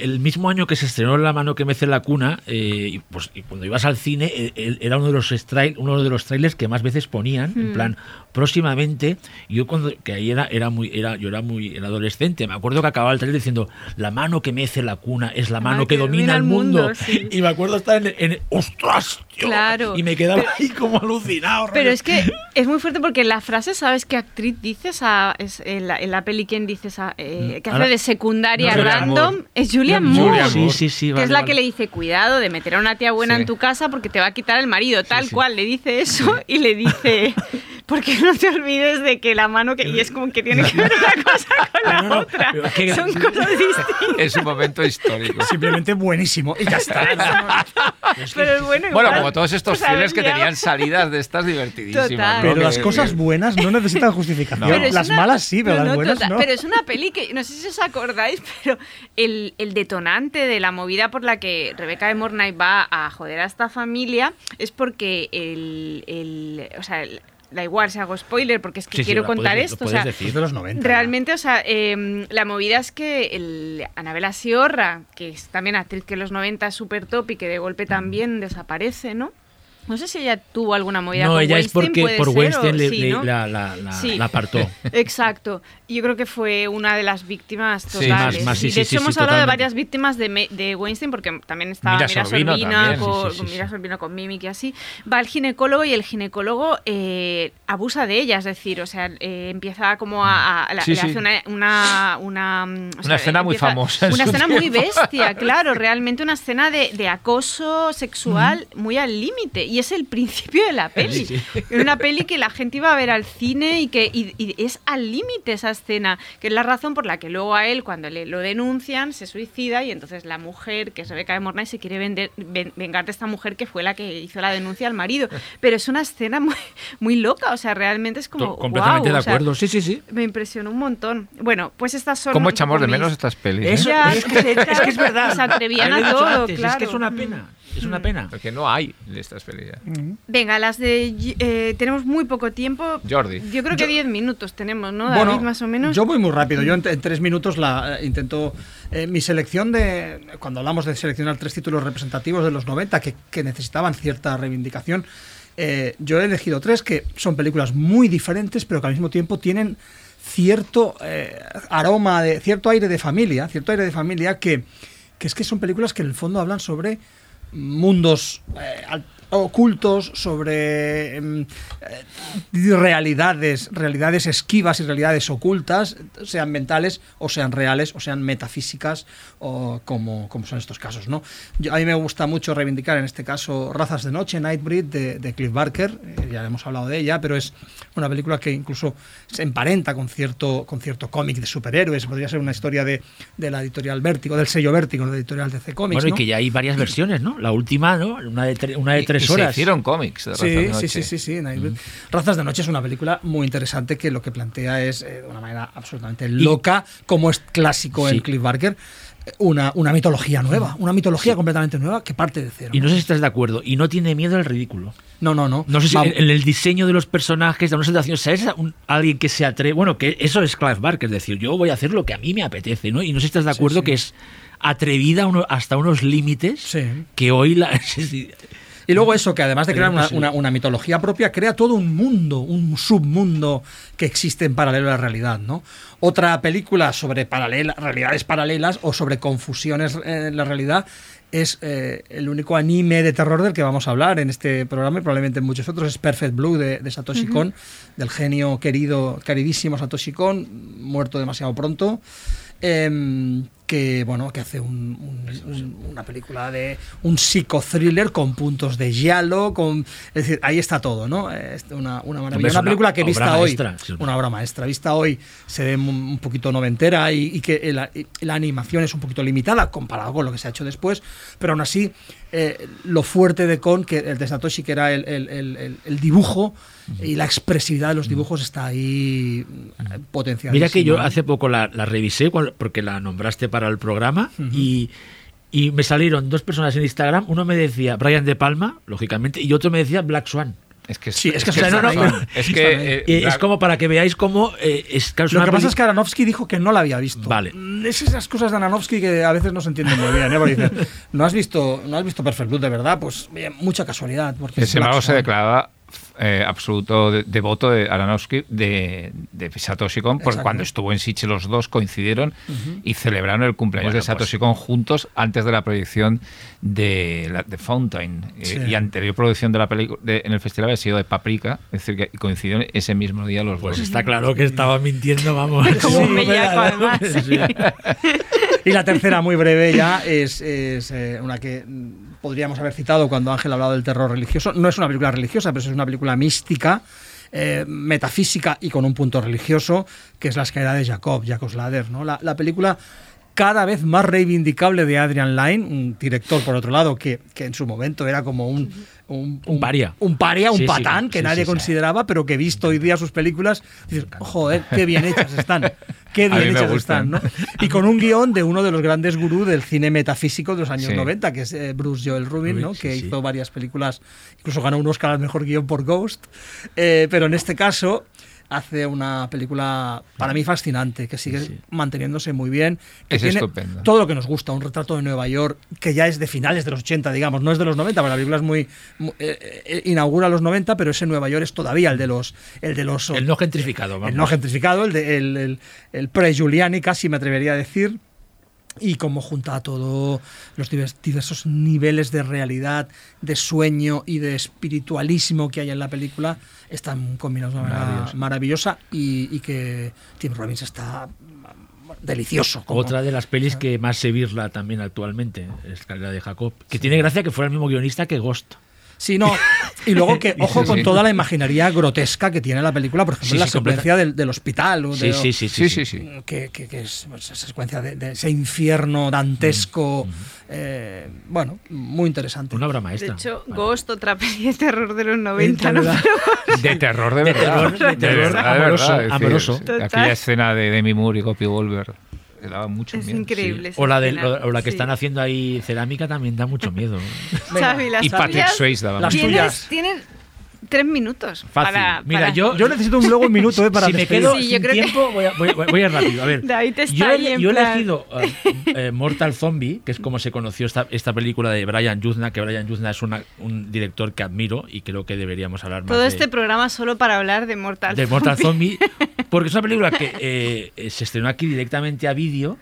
el mismo año que se estrenó La mano que mece la cuna, eh, y, pues y cuando ibas al cine eh, el- era uno de los strail- uno de los trailers que más veces ponían, en Mm. plan próximamente. Yo cuando que ahí era era muy era yo era muy era adolescente, me acuerdo que acababa el trailer diciendo la mano que mece la cuna es la mano que, domina el mundo. sí. (laughs) Y me acuerdo estar en, en ostras, tío, Claro. y me quedaba ahí como alucinado. Pero rollo. es que es muy fuerte porque la frase, ¿sabes qué actriz dice esa, es en, la, en la peli quién dice esa, eh, que hace Ahora- de secundaria No, random? Moore. Es Julian Moore. Moore. Sí, sí, sí. que vale, es la vale. que le dice, cuidado de meter a una tía buena Sí. en tu casa porque te va a quitar el marido, tal cual. Le dice eso y le dice, (laughs) porque no te olvides de que la mano que... Y es como que tiene que ver una cosa con la No, no, otra. pero es que- Son cosas distintas. Es un momento histórico. Simplemente buenísimo. Y ya está. Pero es bueno Bueno, igual. como todos estos Pues que tenían salidas de estas divertidísimas. Pero las cosas buenas no necesitan justificación. Las una- malas sí, pero no, las buenas total, no. Pero es una peli que, no sé si os acordáis, pero el, el detonante de la movida por la que Rebeca de Mornay va a joder a esta familia es porque el, el- o sea, el- da igual si hago spoiler porque es que Sí, quiero contar puedes- esto. o sea, decir. Es de los 90. ya. Realmente, o sea, em, la movida es que el Anabela Siorra, que es también actriz que en los 90 es súper top y que de golpe también desaparece, ¿no? No sé si ella tuvo alguna movida No, con ella es porque por ser, Weinstein o- le, sí, le- ¿no? la, la- la- Sí. la apartó. (laughs) Exacto. Yo creo que fue una de las víctimas Sí, totales. más- más, sí, y sí, de sí, hecho, hemos sí, hablado de varias víctimas de, de Weinstein, porque también estaba Mira Mira, también, con, sí, sí, con sí, Mira sí. Con Mimic y así. Va al ginecólogo y el ginecólogo eh, abusa de ella, es decir, o sea, eh, empieza como a... Sí, le sí. hace una... Una, una, escena muy famosa Una escena muy bestia, (laughs) claro, realmente una escena de, de acoso sexual muy al límite. Y es el principio de la (laughs) peli. Sí, sí. Era una peli que la gente iba a ver al cine y que y- y es al límite esa escena, que es la razón por la que luego a él, cuando le lo denuncian, se suicida y entonces la mujer, que es Rebeca de Mornay, se quiere vender- ven- vengar de esta mujer que fue la que hizo la denuncia al marido. (laughs) Pero es una escena muy, muy loca, o sea, realmente es como. To- completamente de o sea, acuerdo. sí, sí, sí. me impresionó un montón. Bueno, pues estas son. ¿Cómo echamos de mis- menos estas pelis? eh? Eso, Ya, es, que, es que es verdad. Se atrevían a dicho todo, antes, Es claro. que es una pena. Es una pena. Porque no hay de estas pelis. ya. Venga, las de. eh, tenemos muy poco tiempo. Jordi. Yo creo que 10 minutos tenemos, ¿no? David, Bueno, más o menos. yo voy muy rápido. Yo en, en tres minutos la eh, intento. eh, mi selección de. Cuando hablamos de seleccionar tres títulos representativos de los 90 que, que necesitaban cierta reivindicación, eh, yo he elegido tres que son películas muy diferentes, pero que al mismo tiempo tienen cierto eh, aroma, de cierto aire de familia, cierto aire de familia que, que es que son películas que en el fondo hablan sobre mundos eh, ocultos, sobre em, eh, realidades, realidades esquivas y realidades ocultas, sean mentales o sean reales o sean metafísicas o como, como son estos casos. ¿no? Yo- a mí me gusta mucho reivindicar en este caso Razas de Noche, Nightbreed, de, de Cliff Barker, eh, ya hemos hablado de ella, pero es una película que incluso se emparenta con cierto, con cierto cómic de superhéroes, podría ser una historia de, de la editorial Vértigo, del sello Vértigo, de la editorial DC Comics. Bueno, y ¿no? que ya hay varias versiones, ¿no? La última, ¿no? Una de, tre- una de Y- tres y se horas. hicieron cómics de Razas de Sí, sí, Noche. sí, sí, sí, Nightbreed. Razas de Noche es una película muy interesante que lo que plantea es eh, de una manera absolutamente loca, como es clásico en Sí. Cliff Barker, una, una mitología nueva, una mitología completamente nueva que parte de cero. Y no sé si estás de acuerdo. Y no tiene miedo al ridículo. No, no, no. No sé si en, en el diseño de los personajes, de una situación, ¿sabes? Un- alguien que se atreve. Bueno, que eso es Clive Barker, es decir, yo voy a hacer lo que a mí me apetece, ¿no? Y no sé si estás de acuerdo sí. que es atrevida uno- hasta unos límites que hoy la. (laughs) Y luego eso, que además de crear una, una- una mitología propia, crea todo un mundo, un submundo que existe en paralelo a la realidad, ¿no? Otra película sobre paralela- realidades paralelas o sobre confusiones en la realidad es eh, el único anime de terror del que vamos a hablar en este programa y probablemente en muchos otros, es Perfect Blue de, de Satoshi Kon, del genio querido, queridísimo Satoshi Kon, muerto demasiado pronto. em, que bueno que hace un- un- un- una película de un psicothriller con puntos de giallo con es decir ahí está todo no Es una, una maravilla una una película que vista hoy maestra, sí. una obra maestra vista hoy se ve un, poquito noventera y, y que la animación es un poquito limitada comparado con lo que se ha hecho después pero aún así eh, lo fuerte de Kon que el de Satoshi que era el, el- el- el- el dibujo y la expresividad de los dibujos está ahí potenciada Mira que yo hace poco la, la revisé porque la nombraste para el programa y, y me salieron dos personas en Instagram. Uno me decía Brian De Palma, lógicamente, y otro me decía Black Swan. Es que Sí, es que O sea, no, no, están no. ahí. es que eh, es como para que veáis cómo eh, es, es Lo que pasa es que Aronofsky dijo que no la había visto. Vale. Mm, Es esas cosas de Aronofsky que a veces no se entienden muy bien. ¿eh? Porque dice, (laughs) no has visto, no has visto Perfect Blue de verdad, pues bien, mucha casualidad. Porque es Sin embargo, Black se declaraba eh, absoluto de- devoto de Aronofsky, de, de Satoshi Kon, porque Exacto. cuando estuvo en Sitges los dos coincidieron y celebraron el cumpleaños Bueno, de Satoshi Kon juntos antes de la proyección de, la, de Fountain. Eh, y anterior producción de la película en el festival había sido de Paprika, es decir, que coincidieron ese mismo día los Pues dos. está claro que estaba mintiendo, vamos. (laughs) Como un bellaco, además. Sí. Y la tercera, muy breve ya, es, es, eh, una que podríamos haber citado cuando Ángel ha hablado del terror religioso. No es una película religiosa, pero es una película mística, eh, metafísica y con un punto religioso, que es La escalera de Jacob, Jacob Slader. ¿no? La, la película cada vez más reivindicable de Adrian Lyne, un director, por otro lado, que, que en su momento era como un... Un, Un paria. Un paria, un Sí, sí, patán, que sí, nadie consideraba, pero que visto hoy día sus películas, dices, joder, qué bien hechas están. Qué bien hechas están, ¿no? Y con un guion de uno de los grandes gurús del cine metafísico de los años Sí. 90, que es eh, Bruce Joel Rubin, ¿no? que hizo varias películas, incluso ganó un Oscar al mejor guion por Ghost. Eh, pero en este caso hace una película para mí fascinante, que sigue Sí. manteniéndose muy bien. Que Es tiene estupenda. todo lo que nos gusta, un retrato de Nueva York, que ya es de finales de los 80, digamos, no es de los 90, porque la película es muy... mu- eh, eh, inaugura los 90, pero ese Nueva York es todavía el de los... El de los El no gentrificado, vamos. el no gentrificado, el, de- el, el- el pre-Giuliani, casi me atrevería a decir. Y como junta a todos los divers- diversos niveles de realidad, de sueño y de espiritualismo que hay en la película, están combinados de una manera Maravilloso. maravillosa y, y que Tim Robbins está delicioso. como- Otra de las pelis que más se virla también actualmente, Escalera de Jacob, que tiene gracia que fuera el mismo guionista que Ghost. Sí, no. Y luego que, (laughs) ojo Sí, con sí. toda la imaginería grotesca que tiene la película, por ejemplo, Sí, la sí, secuencia del, del hospital. o de- Sí, sí, sí, Sí, sí, sí. que, que- que es pues, esa secuencia de, de ese infierno dantesco. eh, bueno, muy interesante. Una obra De maestra. hecho, Vale. Ghost, otra peli de terror de los 90, Es ¿no? verdad. De terror de De verdad. terror, de terror verdad, amoroso, verdad, decir, amoroso. Total. Aquella escena de Demi Moore y Gopi Wolver le daba mucho Es miedo. increíble. esa O la, de, o la que Sí. están haciendo ahí cerámica también da mucho miedo. (laughs) Las Y Patrick Swayze daba Las mucho tuyas. Tienes tres minutos. Fácil. Para. Mira, para- yo, Yo necesito un, luego un minuto eh, para si me quedo Sí, yo sin creo que- tiempo, voy, a, voy, a ir rápido. A ver, (laughs) David está yo, he- yo he plan- elegido (laughs) eh, eh, Mortal Zombie, que es como se conoció esta, esta película de Brian Yuzna, que Brian Yuzna es una- un director que admiro y creo que deberíamos hablar más Todo de, este programa solo para hablar de Mortal de Mortal Zombie. Zombie, (laughs) porque es una película que eh, se estrenó aquí directamente a vídeo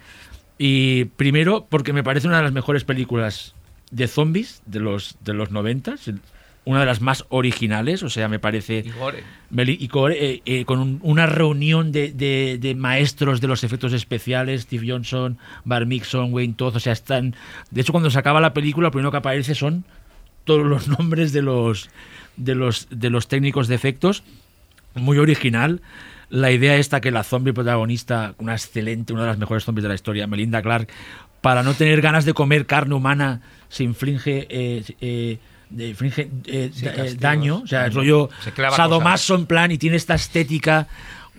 y primero porque me parece una de las mejores películas de zombies de los de los 90, una de las más originales, o sea, me parece... Y Gore. Meli- y Gore, eh, eh, con un- una reunión de, de- de maestros de los efectos especiales, Steve Johnson, Bar Mixon, Wayne Todd, o sea, están... De hecho, cuando se acaba la película, lo primero que aparece son todos los (laughs) nombres de los, de los, de los técnicos de efectos. Muy original. La idea esta que la zombie protagonista, una excelente, una de las mejores zombies de la historia, Melinda Clark, para no tener ganas de comer carne humana, se inflige... eh, eh, de- inflige eh, Sí, eh, castigos. daño, o sea, el rollo Se sadomaso en plan y tiene esta estética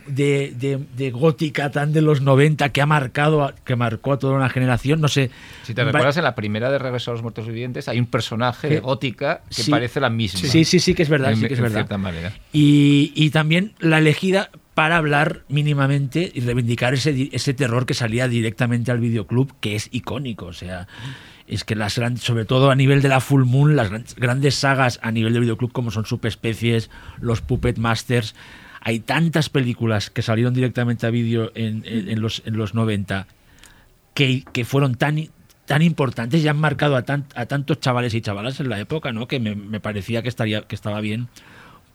de, de- de gótica tan de los 90 que ha marcado a- que marcó a toda una generación no sé Si te recuerdas, en la primera de Regreso a los Muertos Vivientes hay un personaje de gótica que Sí. parece la misma. sí sí sí que es verdad En- sí que es verdad cierta manera. y, y también la elegida para hablar mínimamente y reivindicar ese, ese terror que salía directamente al videoclub, que es icónico. O sea, es que las sobre todo a nivel de la Full Moon, las gran- grandes sagas a nivel de videoclub como son Subespecies, los Puppet Masters, hay tantas películas que salieron directamente a vídeo en, los, en los 90 que, que fueron tan, tan importantes y han marcado a, a tantos chavales y chavalas en la época, ¿no? Que me, parecía que, estaría, que estaba bien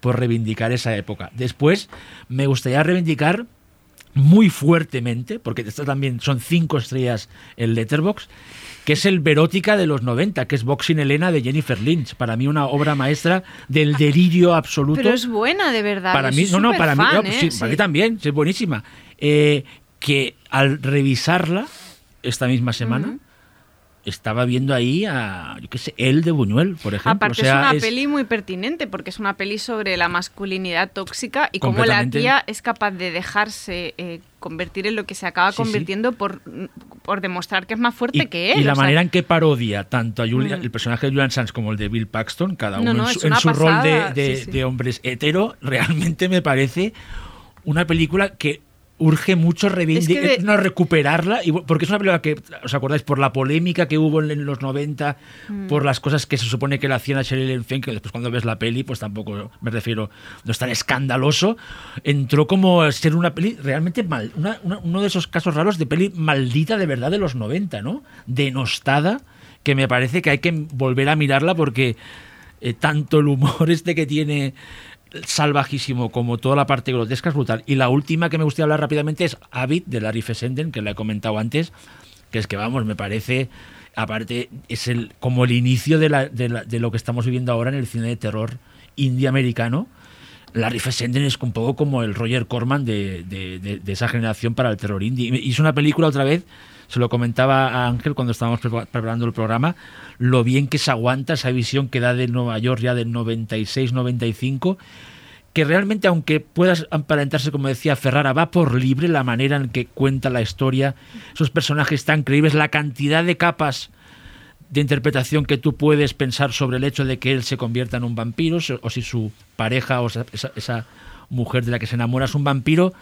por reivindicar esa época. Después, me gustaría reivindicar muy fuertemente, porque también son cinco estrellas en Letterbox, que es el Verótica de los 90, que es Boxing Elena de Jennifer Lynch. Para mí una obra maestra del delirio absoluto. Pero es buena, de verdad. Para mí, no, no, para mí, no, ¿eh? sí, para mí también, es buenísima. Eh, que al revisarla esta misma semana, estaba viendo ahí a, yo qué sé, él de Buñuel, por ejemplo. Aparte O sea, es una es- peli muy pertinente porque es una peli sobre la masculinidad tóxica y cómo la tía es capaz de dejarse eh, convertir en lo que se acaba Sí, sí. convirtiendo por, por demostrar que es más fuerte y, que él. y la sea, manera en que parodia tanto a Julia- Mm. el personaje de Julian Sands como el de Bill Paxton, cada No, uno no, en su, en su rol de, sí. de hombres hetero, (laughs) realmente me parece una película que urge mucho reivindicar, de- no, recuperarla, y, porque es una película que, ¿os acordáis? Por la polémica que hubo en, en los 90, Mm. por las cosas que se supone que le hacían a Sheryl Fenn, que después cuando ves la peli, pues tampoco me refiero, no es tan escandaloso, entró como a ser una peli realmente mal, una- una- uno de esos casos raros de peli maldita de verdad de los 90, ¿no? Denostada, que me parece que hay que volver a mirarla porque eh, tanto el humor (laughs) este que tiene salvajísimo como toda la parte grotesca es brutal. Y la última que me gustaría hablar rápidamente es Avid de Larry Fessenden, que la he comentado antes, que es que vamos, me parece, aparte, es el como el inicio de, la- de la- de lo que estamos viviendo ahora en el cine de terror indie americano. Larry Fessenden es un poco como el Roger Corman de, esa generación para el terror indie. Es una película otra vez, se lo comentaba a Ángel cuando estábamos prepa- preparando el programa, lo bien que se aguanta esa visión que da de Nueva York ya del 96-95, que realmente aunque puedas aparentarse, como decía Ferrara, va por libre la manera en que cuenta la historia, esos personajes tan creíbles, la cantidad de capas de interpretación que tú puedes pensar sobre el hecho de que él se convierta en un vampiro, o si su pareja o esa, esa- mujer de la que se enamora es un vampiro.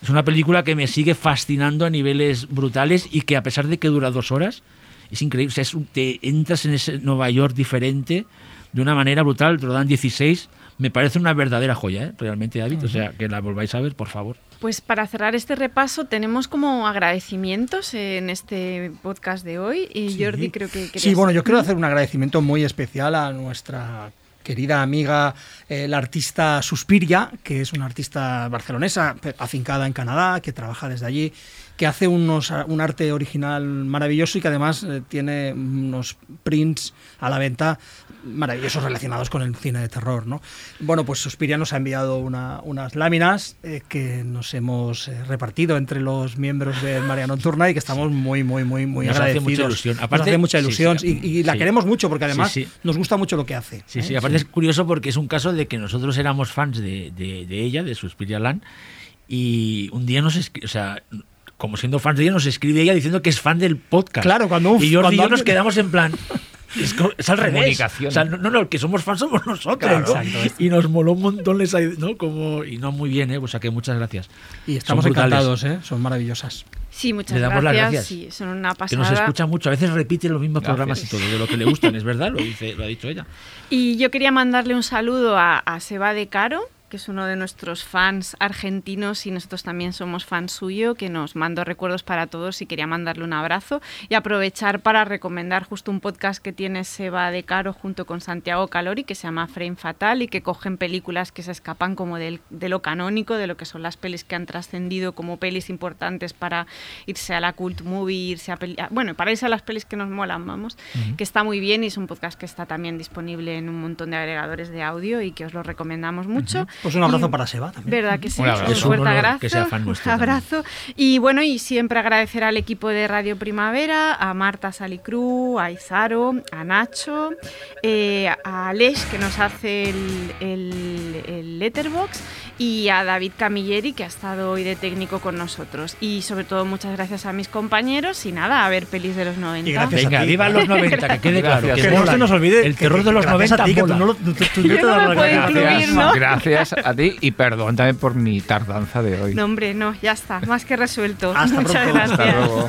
Es una película que me sigue fascinando a niveles brutales y que a pesar de que dura dos horas, es increíble. O sea, es un- te entras en ese Nueva York diferente de una manera brutal, te lo dan 16. Me parece una verdadera joya, ¿eh? realmente, David. O sea, que la volváis a ver, por favor. Pues para cerrar este repaso tenemos como agradecimientos en este podcast de hoy y Sí. Jordi creo que Sí, bueno, yo quiero hacer un agradecimiento muy especial a nuestra querida amiga, eh, la artista Suspiria, que es una artista barcelonesa, afincada en Canadá, que trabaja desde allí, que hace unos, un arte original maravilloso y que además eh, tiene unos prints a la venta maravillosos relacionados con el cine de terror. ¿no? Bueno, pues Suspiria nos ha enviado una- unas láminas eh, que nos hemos eh, repartido entre los miembros de María Nocturna y que estamos muy, muy, muy, muy Nos hace agradecidos. mucha ilusión. Nos Aparte- hace mucha sí, ilusión sí. y, y la Sí. queremos mucho porque además Sí, sí. nos gusta mucho lo que hace. Sí, ¿eh? sí, aparte es curioso porque es un caso de que nosotros éramos fans de, de- de ella, de Suspiria Land, y un día nos escribe, o sea, como siendo fans de ella, nos escribe ella diciendo que es fan del podcast. Claro, cuando un- Y Jordi y yo cuando nos quedamos en plan. (laughs) Es, es al revés. Comunicación. O sea, no, no, el que somos fans somos nosotros. Claro, ¿no? exacto. Y nos moló un montón les ¿no? Como, y no muy bien, ¿eh? O sea que muchas gracias. Y estamos encantados, ¿eh? son maravillosas. Sí, muchas Le damos las gracias. Sí, son una Que pasada. nos escucha mucho. A veces repite los mismos Gracias. programas y todo, de lo que le gustan, es verdad, lo, dice, lo ha dicho ella. Y yo quería mandarle un saludo a, a Seba de Caro, que es uno de nuestros fans argentinos y nosotros también somos fans suyo, que nos mandó recuerdos para todos y quería mandarle un abrazo y aprovechar para recomendar justo un podcast que tiene Seba de Caro junto con Santiago Calori que se llama Frame Fatal y que cogen películas que se escapan como del- de lo canónico, de lo que son las pelis que han trascendido como pelis importantes para irse a la cult movie, irse a peli- a- bueno, para irse a las pelis que nos molan, vamos, que está muy bien y es un podcast que está también disponible en un montón de agregadores de audio y que os lo recomendamos mucho. Pues un abrazo Y- para Seba también. ¿Verdad que sí? Un abrazo. Un Es un fuerte abrazo. que sea fan nuestro un abrazo. Y bueno, y siempre agradecer al equipo de Radio Primavera, a Marta Salicru, a Izaro, a Nacho, eh, a Aleix, que nos hace el, el, el letterbox, y a David Camilleri, que ha estado hoy de técnico con nosotros. Y sobre todo, muchas gracias a mis compañeros. Y nada, a ver pelis de los 90. Y gracias a Venga, ti. viva los 90, que quede claro. Que Que no se nos olvide. El terror de los gracias 90 a ti, que tú no lo- tú- tú- tú Yo te no me puedo incluir, Gracias, ¿no? gracias a ti y perdón también por mi tardanza de hoy. No, hombre, no, ya está, más que resuelto. Hasta Muchas pronto. gracias. Hasta luego.